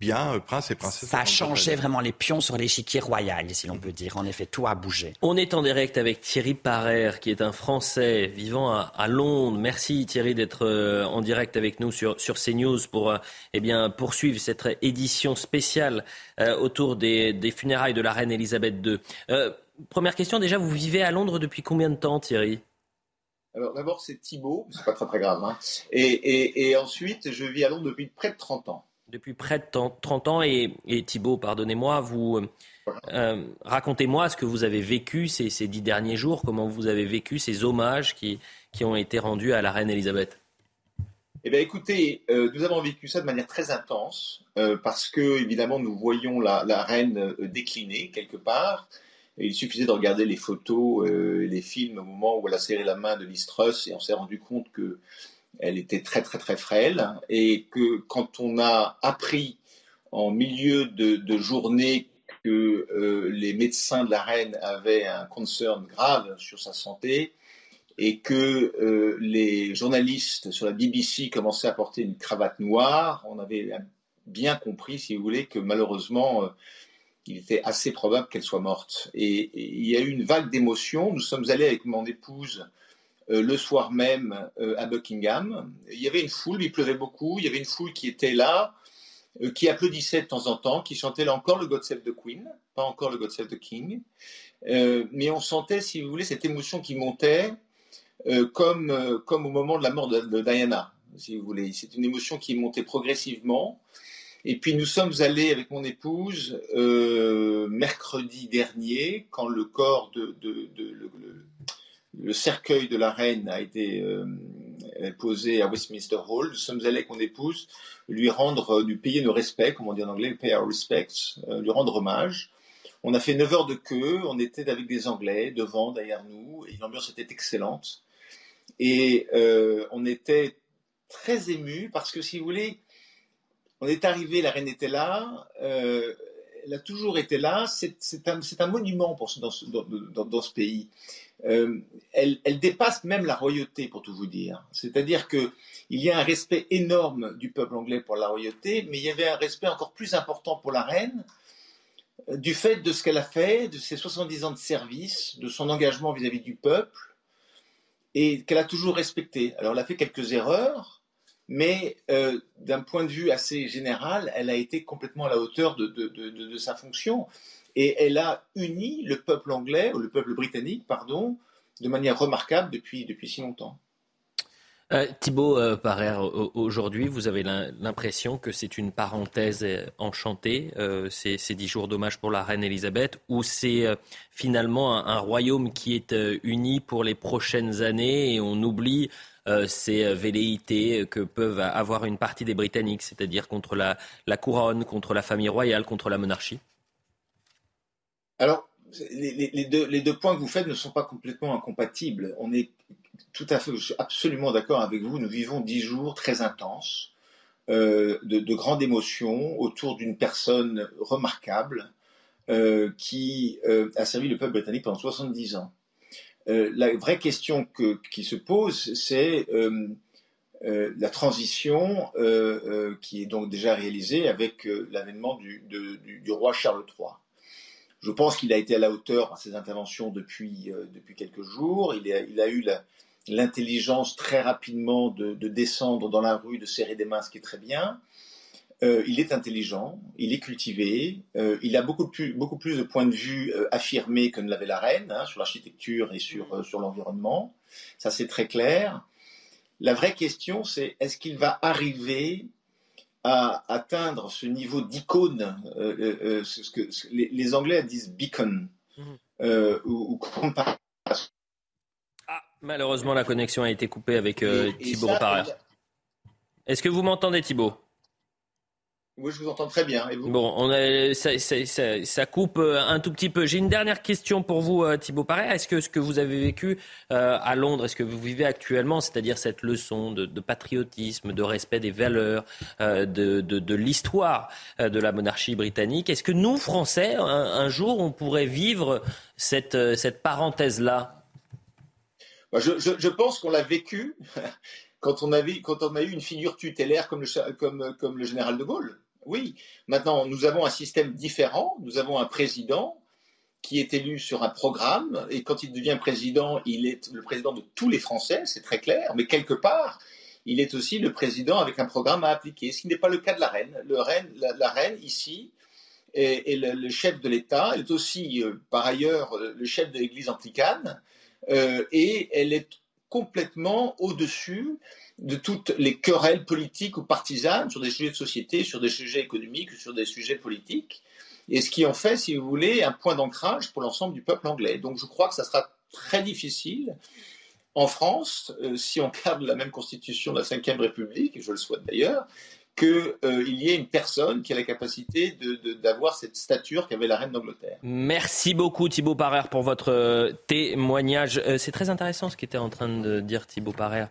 bien euh, prince et princesse. Ça a changé vraiment les pions sur l'échiquier royal, si l'on peut dire. En effet, tout a bougé. On est en direct avec Thierry Parer, qui est un Français vivant à, Londres. Merci Thierry d'être euh, en direct avec nous sur, sur CNews pour euh, eh bien, poursuivre cette édition spéciale autour des, funérailles de la reine Elisabeth II. première question, déjà, vous vivez à Londres depuis combien de temps, Thierry? Alors d'abord c'est Thibault, c'est pas très très grave, hein. et, et, et ensuite je vis à Londres depuis près de 30 ans depuis près de 30 ans. Et, Thibault, pardonnez-moi, vous euh, racontez-moi ce que vous avez vécu ces, ces, dix derniers jours, comment vous avez vécu ces hommages qui, ont été rendus à la reine Elisabeth. Eh bien, écoutez, euh, nous avons vécu ça de manière très intense euh, parce que, évidemment, nous voyons la, reine décliner quelque part. Il suffisait de regarder les photos, les films au moment où elle a serré la main de Listrus et on s'est rendu compte que elle était très très très frêle et que quand on a appris en milieu de, journée que euh, les médecins de la reine avaient un concern grave sur sa santé et que euh, les journalistes sur la BBC commençaient à porter une cravate noire, on avait bien compris, si vous voulez, que malheureusement, euh, il était assez probable qu'elle soit morte. et, il y a eu une vague d'émotions. Nous sommes allés avec mon épouse le soir même euh, à Buckingham. Il y avait une foule, il pleuvait beaucoup, il y avait une foule qui était là, euh, qui applaudissait de temps en temps, qui chantait là encore le God Save the Queen, pas encore le God Save the King. mais on sentait, si vous voulez, cette émotion qui montait comme, comme au moment de la mort de, Diana. si vous voulez. C'est une émotion qui montée progressivement. Et puis nous sommes allés avec mon épouse euh, mercredi dernier, quand le corps de, cercueil de la reine a été euh, posé à Westminster Hall. Nous sommes allés mon épouse lui rendre, lui payer nos respects, comme on dit en anglais, pay our respects, euh, lui rendre hommage. On a fait 9 heures de queue, on était avec des Anglais devant, derrière nous, et l'ambiance était excellente. Et on était très ému parce que, si vous voulez, on est arrivé, la reine était là, euh, elle a toujours été là. C'est un, monument pour ce, dans, ce pays. Euh, elle, dépasse même la royauté, pour tout vous dire. C'est-à-dire qu'il y a un respect énorme du peuple anglais pour la royauté, mais il y avait un respect encore plus important pour la reine, euh, du fait de ce qu'elle a fait, de ses 70 ans de service, de son engagement vis à -vis du peuple, et qu'elle a toujours respecté. Alors elle a fait quelques erreurs, mais euh, d'un point de vue assez général, elle a été complètement à la hauteur de, sa fonction. Et elle a uni le peuple anglais, ou le peuple britannique, pardon, de manière remarquable depuis, si longtemps. Euh, Thibault euh, aujourd'hui, vous avez l'impression que c'est une parenthèse euh, enchantée, ces, dix jours d'hommage pour la reine Elisabeth, ou c'est finalement un, royaume qui est uni pour les prochaines années et on oublie euh, ces euh, velléités que peuvent avoir une partie des Britanniques, c'est-à-dire contre la, couronne, contre la famille royale, contre la monarchie? Alors, les, deux, points que vous faites ne sont pas complètement incompatibles. On est tout à fait, absolument d'accord avec vous. Nous vivons dix jours très intenses, euh, de, de, grande émotion autour d'une personne remarquable qui a servi le peuple britannique pendant 70 ans. Euh, la vraie question qui se pose, c'est euh, euh, la transition qui est donc déjà réalisée avec l'avènement du, roi Charles III. Je pense qu'il a été à la hauteur à ses interventions depuis, depuis quelques jours. Il a, eu l'intelligence très rapidement de, de, descendre dans la rue, de serrer des mains, ce qui est très bien. Euh, il est intelligent, il est cultivé, euh, il a beaucoup plus, beaucoup plus de points de vue euh, affirmés que ne l'avait la reine hein, sur l'architecture et sur, sur l'environnement. Ça, c'est très clair. La vraie question, c'est est-ce qu'il va arriver à atteindre ce niveau d'icône, ce que les, Anglais disent beacon, mhm. ou, ah, malheureusement, la connexion a été coupée avec Thibault Est-ce que vous m'entendez, Thibault oui, je vous entends très bien. bon, on a, ça, ça, ça, coupe euh, un tout petit peu. J'ai une dernière question pour vous, euh, Thibault Paré. Est-ce que ce que vous avez vécu euh, à Londres, est-ce que vous vivez actuellement, c'est-à-dire cette leçon de, de, patriotisme, de respect des valeurs, de, de, de l'histoire de la monarchie britannique, est-ce que nous, Français, un, jour, on pourrait vivre cette, cette parenthèse-là? Bah, je, je, je pense qu'on l'a vécu. quand on, avait, quand on a eu une figure tutélaire comme le, comme, comme le général de Gaulle. Oui, maintenant nous avons un système différent, nous avons un président qui est élu sur un programme, et quand il devient président, il est le président de tous les Français, c'est très clair, mais quelque part, il est aussi le président avec un programme à appliquer, ce qui n'est pas le cas de la reine. La, reine, ici, est, le, chef de l'État, elle est aussi, euh, par ailleurs, le chef de l'Église anglicane, euh, et elle est complètement au-dessus de toutes les querelles politiques ou partisanes sur des sujets de société, sur des sujets économiques, sur des sujets politiques, et ce qui en fait, si vous voulez, un point d'ancrage pour l'ensemble du peuple anglais. Donc je crois que ça sera très difficile en France, euh, si on garde la même constitution de la Ve République, et je le souhaite d'ailleurs, qu'il euh, y ait une personne qui a la capacité d'avoir cette stature qu'avait la reine d'Angleterre. Merci beaucoup Thibaut Parère pour votre euh, témoignage. Euh, c'est très intéressant ce qu'était en train de dire Thibaut Parère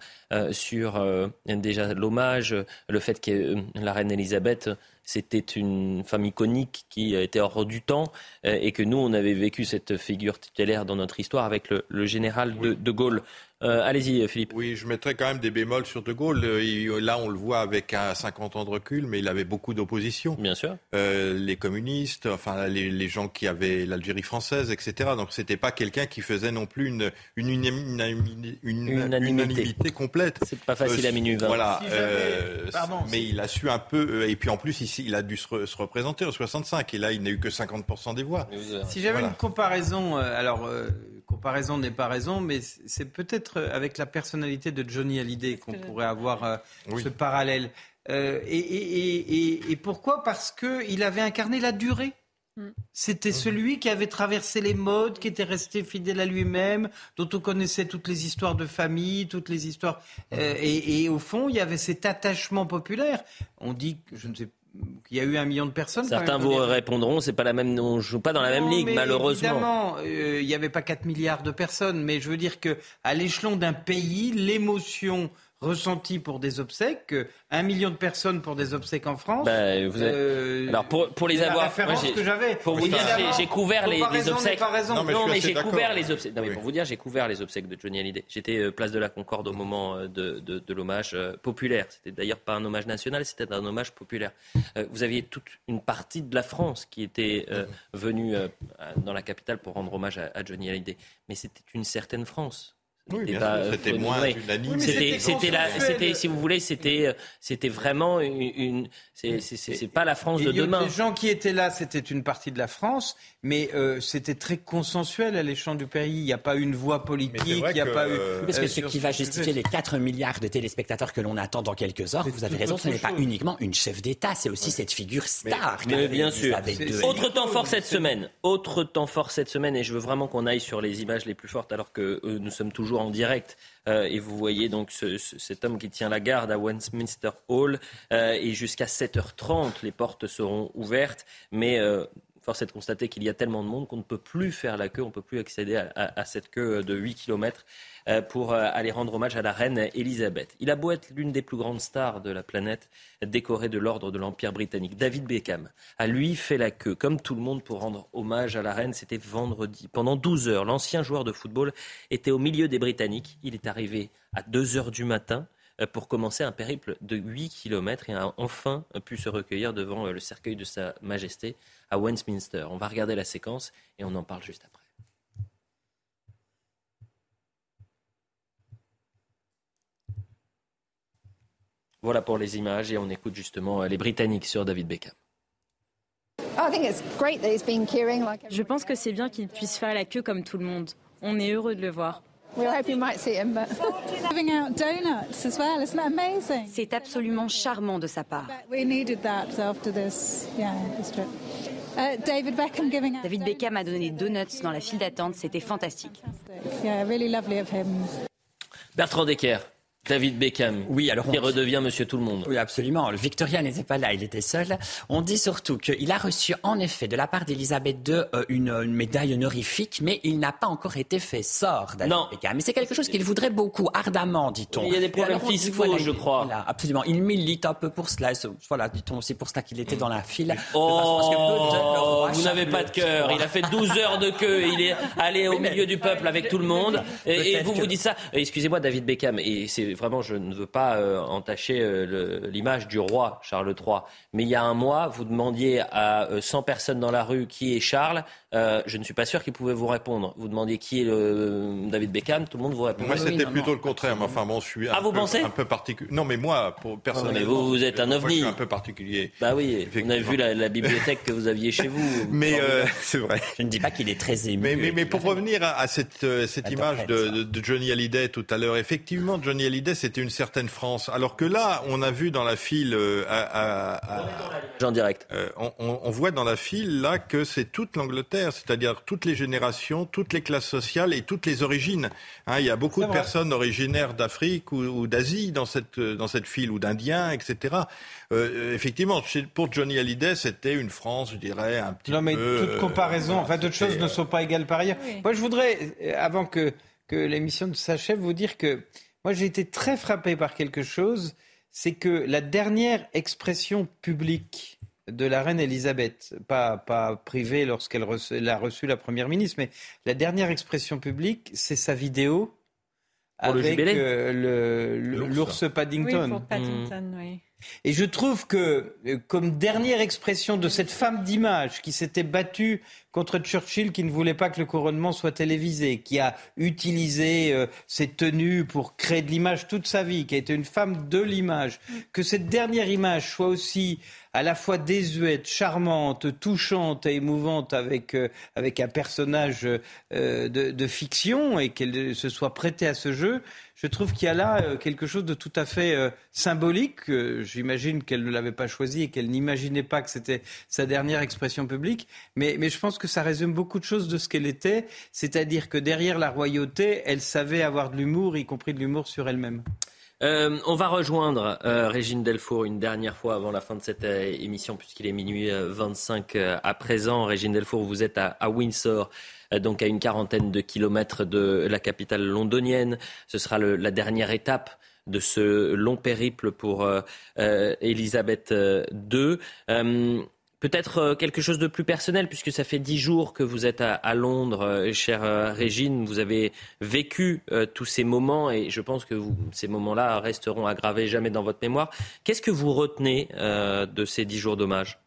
sur déjà l'hommage, le fait que la reine Elisabeth c'était une femme iconique qui était hors du temps et que nous, on avait vécu cette figure tutélaire dans notre histoire avec le, général de Gaulle. Euh, allez-y, Philippe. Oui, je mettrais quand même des bémols sur De Gaulle. Euh, là, on le voit avec un 50 ans de recul, mais il avait beaucoup d'opposition. Bien sûr. Euh, les communistes, enfin les, gens qui avaient l'Algérie française, etc. Donc, c'était pas quelqu'un qui faisait non plus une, une, unanimité. complète. C'est pas facile à minuit. Voilà. mais il a su un peu. Et puis en plus, ici, il a dû se, représenter en 65. Et là, il n'a eu que 50% des voix. Si j'avais une comparaison, alors comparaison n'est pas raison, mais c'est peut-être avec la personnalité de Johnny Hallyday qu'on pourrait avoir euh, ce parallèle. Euh, et, pourquoi? Parce qu'il avait incarné la durée. Mm. C'était celui qui avait traversé les modes, qui était resté fidèle à lui-même, dont on connaissait toutes les histoires de famille, toutes les histoires. Euh, et, et, au fond, il y avait cet attachement populaire. On dit, je ne sais il y a eu un million de personnes. Certains vous répondront, c'est pas la même, on joue pas dans la même ligue, malheureusement. Évidemment, euh, il n'y avait pas 4 milliards de personnes, mais je veux dire que à l'échelon d'un pays, l'émotion ressenti pour des obsèques, un million de personnes pour des obsèques en France. Bah, vous euh, Alors pour, pour les avoir, que j'avais. Pour vous dire, j'ai couvert les, les, obsèques. Non, mais, non, mais j'ai couvert les obsèques. Non, mais pour vous dire, j'ai couvert les obsèques de Johnny Hallyday. J'étais euh, place de la Concorde au moment euh, de, de, de l'hommage populaire. C'était d'ailleurs pas un hommage national, c'était un hommage populaire. vous aviez toute une partie de la France qui était venue dans la capitale pour rendre hommage à, à Johnny Hallyday. Mais c'était une certaine France. Oui, c'était moins unanime. c'était, c'était, si vous voulez, c'était, c'était vraiment une. c'est, pas la France de demain. Les gens qui étaient là, c'était une partie de la France, mais euh, c'était très consensuel à l'échelon du pays. Il n'y a pas eu une voix politique, il n'y a pas eu. Euh, parce que ce qui va justifier les 4 milliards de téléspectateurs que l'on attend dans quelques heures, vous avez raison, ce n'est pas uniquement une chef d'État, c'est aussi cette figure star. Mais, bien sûr. Autre temps fort cette semaine. Autre temps fort cette semaine, et je veux vraiment qu'on aille sur les images les plus fortes, alors que euh, nous sommes toujours en direct. Euh, et vous voyez donc cet homme qui tient la garde à Westminster Hall. Euh, et jusqu'à 7h30, les portes seront ouvertes. Mais euh, force est de constater qu'il y a tellement de monde qu'on ne peut plus faire la queue, on ne peut plus accéder à, cette queue de 8 km pour aller rendre hommage à la reine Elisabeth. Il a beau être l'une des plus grandes stars de la planète, décoré de l'ordre de l'Empire britannique. David Beckham a lui fait la queue, comme tout le monde, pour rendre hommage à la reine. C'était vendredi. Pendant 12 heures, l'ancien joueur de football était au milieu des Britanniques. Il est arrivé à 2 heures du matin pour commencer un périple de 8 km et a enfin pu se recueillir devant le cercueil de Sa Majesté à Westminster. On va regarder la séquence et on en parle juste après. Voilà pour les images et on écoute justement les Britanniques sur David Beckham. Je pense que c'est bien qu'il puisse faire la queue comme tout le monde. On est heureux de le voir. C'est absolument charmant de sa part. David Beckham a donné donuts dans la file d'attente, c'était fantastique. Bertrand Decker. David Beckham, oui, alors qui redevient Monsieur Tout le Monde. Oui, absolument. Le Victoria n'était pas là, il était seul. On dit surtout qu'il a reçu en effet de la part d'Elisabeth II euh, une, médaille honorifique, mais il n'a pas encore été fait sort, David Beckham. Mais c'est quelque chose qu'il voudrait beaucoup, ardemment, dit-on. Il y a des problèmes fiscaux, je crois. absolument. Il milite un peu pour cela. Voilà, dit-on aussi pour cela qu'il était dans la file. Oh, vous n'avez pas de cœur. Il a fait 12 heures de queue. Il est allé au milieu du peuple avec tout le monde. Et, vous vous dites ça. Excusez-moi, David Beckham. Et c'est vraiment, je ne veux pas euh, entacher euh, l'image du roi Charles III. Mais il y a un mois, vous demandiez à 100 euh, personnes dans la rue qui est Charles. Je ne suis pas sûr qu'ils pouvaient vous répondre. Vous demandiez qui est David Beckham, tout le monde vous répondait. Moi, c'était plutôt le contraire. Mais enfin, bon, je suis un ah, vous peu, pensez un peu particulier. Non, mais moi, pour personnellement, mais vous, vous êtes un ovni. je suis un peu particulier. Bah oui, on a vu la, bibliothèque que vous aviez chez vous. mais c'est vrai. Je ne dis pas qu'il est très ému. Mais, mais, pour revenir à, cette, cette image de, de, Johnny Hallyday tout à l'heure, effectivement, Johnny Hallyday, c'était une certaine France. Alors que là, on a vu dans la file, euh, à, en direct, euh, on, voit dans la file là que c'est toute l'Angleterre, c'est-à-dire toutes les générations, toutes les classes sociales et toutes les origines. Hein, il y a beaucoup de personnes originaires d'Afrique ou, d'Asie dans cette dans cette file ou d'Indiens, etc. Euh, effectivement, pour Johnny Hallyday, c'était une France, je dirais, un petit peu. Non, mais toute comparaison, enfin, d'autres choses ne sont pas égales par ailleurs. Moi, je voudrais, avant que que l'émission s'achève, vous dire que moi, j'ai été très frappé par quelque chose, c'est que la dernière expression publique de la reine Elisabeth, pas, pas privée lorsqu'elle a reçu la première ministre, mais la dernière expression publique, c'est sa vidéo avec euh, l'ours Paddington. Oui, pour Paddington, oui. Et je trouve que, euh, comme dernière expression de cette femme d'image qui s'était battue contre Churchill, qui ne voulait pas que le couronnement soit télévisé, qui a utilisé euh, ses tenues pour créer de l'image toute sa vie, qui a été une femme de l'image, que cette dernière image soit aussi à la fois désuète, charmante, touchante et émouvante avec, euh, avec un personnage de, de, fiction et qu'elle se soit prêtée à ce jeu, je trouve qu'il y a là euh, quelque chose de tout à fait euh, symbolique. J'imagine qu'elle ne l'avait pas choisi et qu'elle n'imaginait pas que c'était sa dernière expression publique. Mais, mais, je pense que ça résume beaucoup de choses de ce qu'elle était. C'est-à-dire que derrière la royauté, elle savait avoir de l'humour, y compris de l'humour sur elle-même. Euh, on va rejoindre Régine Delfour une dernière fois avant la fin de cette émission, puisqu'il est minuit 25 à présent. Régine Delfour, vous êtes à, Windsor. Euh, donc à une quarantaine de kilomètres de la capitale londonienne. Ce sera la dernière étape de ce long périple pour euh, euh, Elisabeth II. Peut-être quelque chose de plus personnel, puisque ça fait dix jours que vous êtes à, Londres, chère Régine. Vous avez vécu tous ces moments et je pense que ces moments-là resteront aggravés jamais dans votre mémoire. Qu'est-ce que vous retenez de ces dix jours d'hommage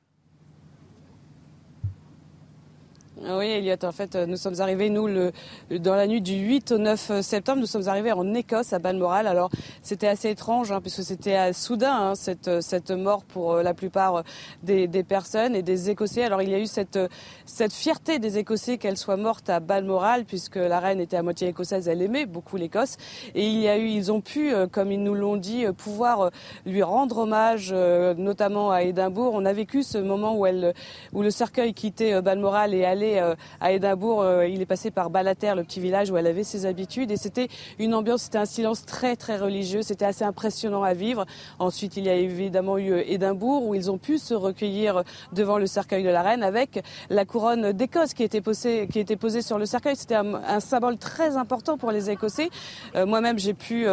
Ah oui, Elliot, en fait, nous sommes arrivés, nous, le, dans la nuit du 8 au 9 septembre, nous sommes arrivés en Écosse, à Balmoral. Alors, c'était assez étrange, hein, puisque c'était soudain, hein, cette, cette mort pour euh, la plupart euh, des, des, personnes et des Écossais. Alors, il y a eu cette, cette fierté des Écossais qu'elle soit morte à Balmoral, puisque la reine était à moitié écossaise, elle aimait beaucoup l'Écosse. Et il y a eu, ils ont pu, euh, comme ils nous l'ont dit, pouvoir lui rendre hommage, notamment à Édimbourg. On a vécu ce moment où, elle, où le cercueil quittait Balmoral et allait euh, à Édimbourg, euh, il est passé par Balater, le petit village où elle avait ses habitudes. Et c'était une ambiance, c'était un silence très très religieux. C'était assez impressionnant à vivre. Ensuite, il y a évidemment eu euh, Édimbourg où ils ont pu se recueillir devant le cercueil de la reine avec la couronne d'Écosse qui était posée, qui était posée sur le cercueil. C'était un, symbole très important pour les Écossais. Moi-même, j'ai pu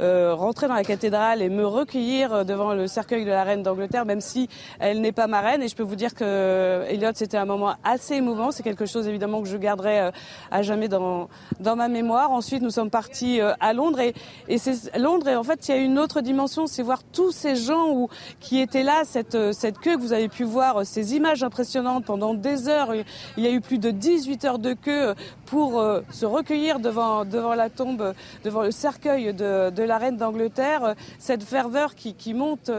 rentrer dans la cathédrale et me recueillir devant le cercueil de la reine d'Angleterre, même si elle n'est pas ma reine. Et je peux vous dire que Elliot, c'était un moment assez émouvant c'est quelque chose évidemment que je garderai euh, à jamais dans, ma mémoire. Ensuite, nous sommes partis euh, à Londres et, c'est Londres en fait, il y a une autre dimension, c'est voir tous ces gens qui étaient là, cette, euh, cette queue que vous avez pu voir, ces images impressionnantes pendant des heures. Il y a eu plus de 18 heures de queue pour se recueillir devant, la tombe, devant le cercueil de, la reine d'Angleterre. Cette ferveur qui, monte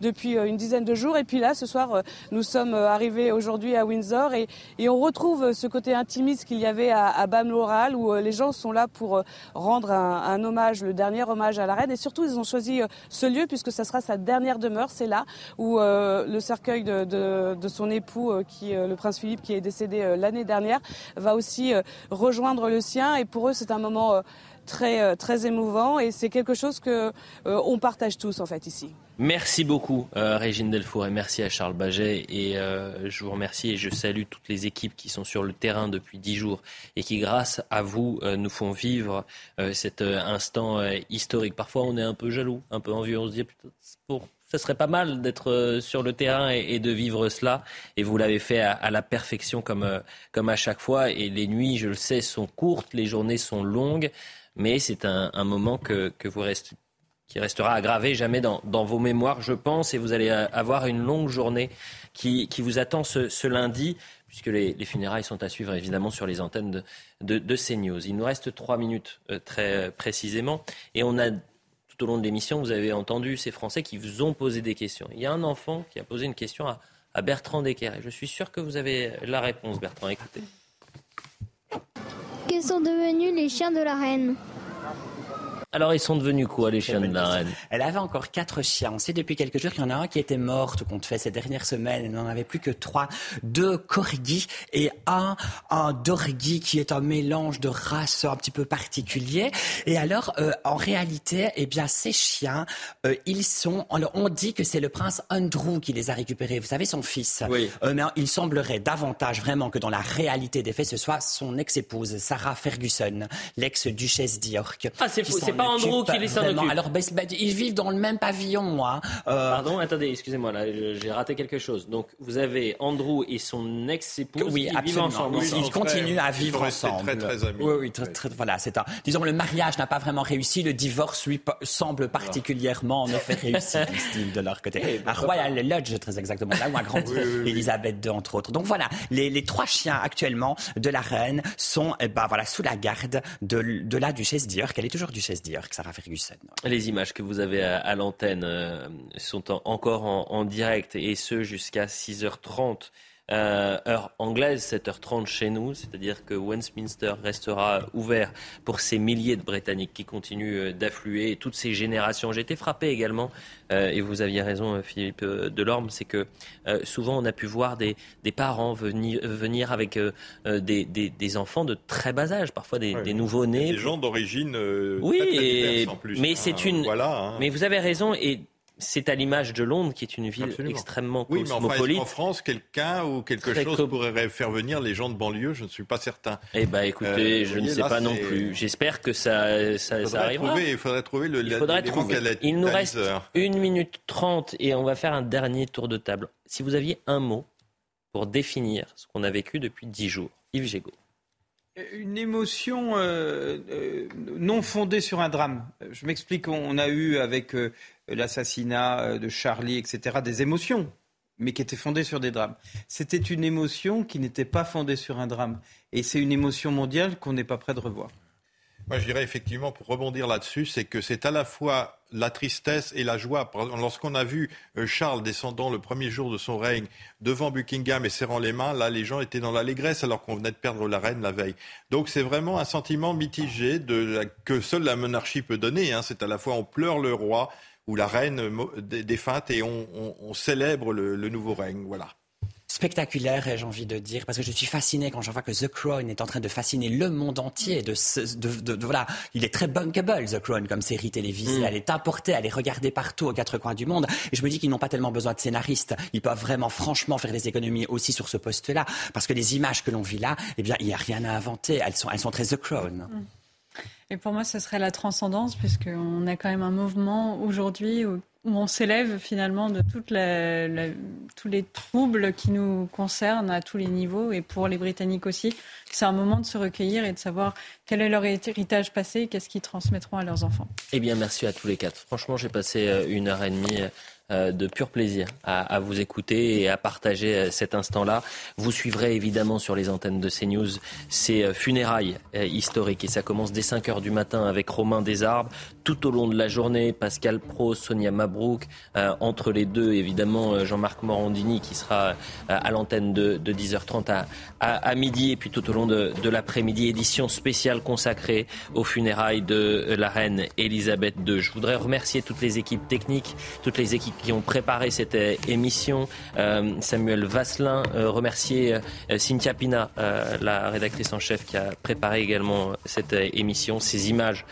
depuis une dizaine de jours. Et puis là, ce soir, nous sommes arrivés aujourd'hui à Windsor et on retrouve ce côté intimiste qu'il y avait à, à Balmoral, où euh, les gens sont là pour euh, rendre un, hommage, le dernier hommage à la reine. Et surtout, ils ont choisi euh, ce lieu puisque ça sera sa dernière demeure. C'est là où le cercueil de, son époux, qui, le prince Philippe, qui est décédé l'année dernière, va aussi rejoindre le sien. Et pour eux, c'est un moment très, très émouvant et c'est quelque chose que on partage tous en fait ici. Merci beaucoup, euh, Régine Delfour, et merci à Charles Baget. Et euh, je vous remercie et je salue toutes les équipes qui sont sur le terrain depuis dix jours et qui, grâce à vous, euh, nous font vivre cet instant historique. Parfois, on est un peu jaloux, un peu envieux. On se dit, pour, ça serait pas mal d'être sur le terrain et, de vivre cela. Et vous l'avez fait à, la perfection, comme à chaque fois. Et les nuits, je le sais, sont courtes, les journées sont longues mais c'est un, moment que, vous restez qui restera aggravé jamais dans, vos mémoires, je pense, et vous allez euh, avoir une longue journée qui, vous attend ce, lundi, puisque les, funérailles sont à suivre évidemment sur les antennes de, de, CNews. Il nous reste trois minutes euh, très précisément, et on a tout au long de l'émission, vous avez entendu ces Français qui vous ont posé des questions. Il y a un enfant qui a posé une question à, Bertrand Decker, je suis sûr que vous avez la réponse, Bertrand. Écoutez. Quels sont devenus les chiens de la reine alors, ils sont devenus quoi, les chiens de la reine Elle avait encore quatre chiens. On sait depuis quelques jours qu'il y en a un qui était mort, tout compte fait, ces dernières semaines. Elle n'en avait plus que trois. Deux corgis et un, un dorgi qui est un mélange de races un petit peu particulier. Et alors, euh, en réalité, eh bien, ces chiens, euh, ils sont, on, dit que c'est le prince Andrew qui les a récupérés. Vous savez, son fils. Oui. Euh, mais il semblerait davantage vraiment que dans la réalité des faits, ce soit son ex-épouse, Sarah Ferguson, l'ex-duchesse d'York. Ah, c'est pas pas Andrew qui les s'en occupe. Alors, ben, ben, ils vivent dans le même pavillon, moi. Euh... Pardon, attendez, excusez-moi, là, j'ai raté quelque chose. Donc, vous avez Andrew et son ex-épouse oui, qui absolument. vivent ensemble. Ils, ils continuent à vivre ils ensemble. Très, très amis. Oui, oui, très, très, voilà, c'est un. Disons, le mariage n'a pas vraiment réussi. Le divorce, lui, semble particulièrement, en effet, réussi, disent de leur côté. À Royal Lodge, très exactement, là où a grandi oui, oui, Elisabeth II, entre autres. Donc voilà, les, les, trois chiens actuellement de la reine sont, eh ben, voilà, sous la garde de, de la duchesse d'York. Elle est toujours duchesse Sarah Ferguson. Les images que vous avez à, l'antenne euh, sont en, encore en, en, direct et ce jusqu'à 6h30. Euh, heure anglaise, 7h30 chez nous, c'est-à-dire que Westminster restera ouvert pour ces milliers de Britanniques qui continuent euh, d'affluer, et toutes ces générations. J'ai été frappé également, euh, et vous aviez raison Philippe Delorme, c'est que euh, souvent on a pu voir des, des parents venir, venir avec euh, des, des, des, enfants de très bas âge, parfois des, des nouveaux-nés. Des gens d'origine oui, très, très et, en plus. mais hein, c'est une. Voilà, hein. Mais vous avez raison, et c'est à l'image de Londres, qui est une ville Absolument. extrêmement oui, mais cosmopolite. enfin, en France, quelqu'un ou quelque Très chose co- pourrait faire venir les gens de banlieue? Je ne suis pas certain. Eh ben, écoutez, Euh, je ne sais là, pas non plus. J'espère que ça, ça, Il ça faudrait arrivera. trouver, il faudrait trouver le Il faudrait trouver. Il nous reste une minute trente et on va faire un dernier tour de table. Si vous aviez un mot pour définir ce qu'on a vécu depuis dix jours, Yves Gégaud. Une émotion euh, euh, non fondée sur un drame. Je m'explique, on a eu avec euh, l'assassinat euh, de Charlie, etc., des émotions, mais qui étaient fondées sur des drames. C'était une émotion qui n'était pas fondée sur un drame. Et c'est une émotion mondiale qu'on n'est pas prêt de revoir. Moi, je dirais effectivement, pour rebondir là-dessus, c'est que c'est à la fois la tristesse et la joie. Lorsqu'on a vu euh, Charles descendant le premier jour de son règne devant Buckingham et serrant les mains, là, les gens étaient dans l'allégresse alors qu'on venait de perdre la reine la veille. Donc, c'est vraiment un sentiment mitigé que seule la monarchie peut donner. hein. C'est à la fois on pleure le roi ou la reine défunte et on, on- on célèbre le, le nouveau règne. Voilà. spectaculaire, j'ai envie de dire, parce que je suis fasciné quand je vois que The Crown est en train de fasciner le monde entier. De, ce- de, de- de- voilà, il est très bunkable, The Crown, comme série télévisée. Mm. Elle est importée, elle est regardée partout aux quatre coins du monde. Et je me dis qu'ils n'ont pas tellement besoin de scénaristes. Ils peuvent vraiment, franchement, faire des économies aussi sur ce poste-là, parce que les images que l'on vit là, eh bien, il n'y a rien à inventer. Elles sont, elles sont très The Crown. Et pour moi, ce serait la transcendance, puisqu'on a quand même un mouvement aujourd'hui où, on s'élève finalement de tous les troubles qui nous concernent à tous les niveaux, et pour les Britanniques aussi. C'est un moment de se recueillir et de savoir quel est leur héritage passé qu'est-ce qu'ils transmettront à leurs enfants. Eh bien, merci à tous les quatre. Franchement, j'ai passé euh, une heure et demie euh, de pur plaisir à, vous écouter et à partager euh, cet instant-là. Vous suivrez évidemment sur les antennes de CNews ces euh, funérailles euh, historiques et ça commence dès 5 heures du matin avec Romain Desarbes. Tout au long de la journée, Pascal Pro, Sonia Mabrouk, euh, entre les deux, évidemment, euh, Jean-Marc Morandini qui sera euh, à l'antenne de, de 10h30 à, midi et puis tout au long de, de l'après-midi, édition spéciale consacrée aux funérailles de euh, la reine Elisabeth II. Je voudrais remercier toutes les équipes techniques, toutes les équipes qui ont préparé cette euh, émission. Euh, Samuel Vasselin, euh, remercier Cynthia Pina, la rédactrice en chef qui a préparé également cette émission, ces images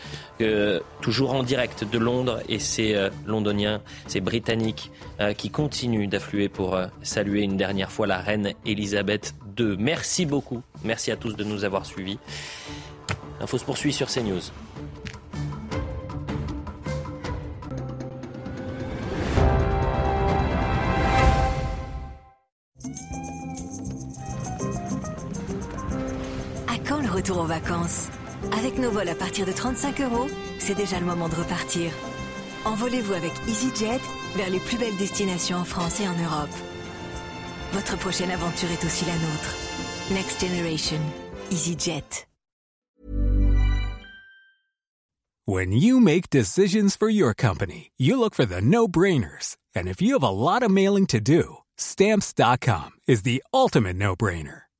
toujours en direct de Londres et ces londoniens, ces britanniques qui continuent d'affluer pour saluer une dernière fois la reine Elisabeth II. Merci beaucoup. Merci à tous de nous avoir suivis. L'info se poursuit sur CNews. Retour en vacances Avec nos vols à partir de 35 euros, c'est déjà le moment de repartir. Envolez-vous avec EasyJet vers les plus belles destinations en France et en Europe. Votre prochaine aventure est aussi la nôtre. Next Generation. EasyJet. When you make decisions for your company, you look for the no brainers. And if you have a lot of mailing to do, stamps.com is the ultimate no brainer.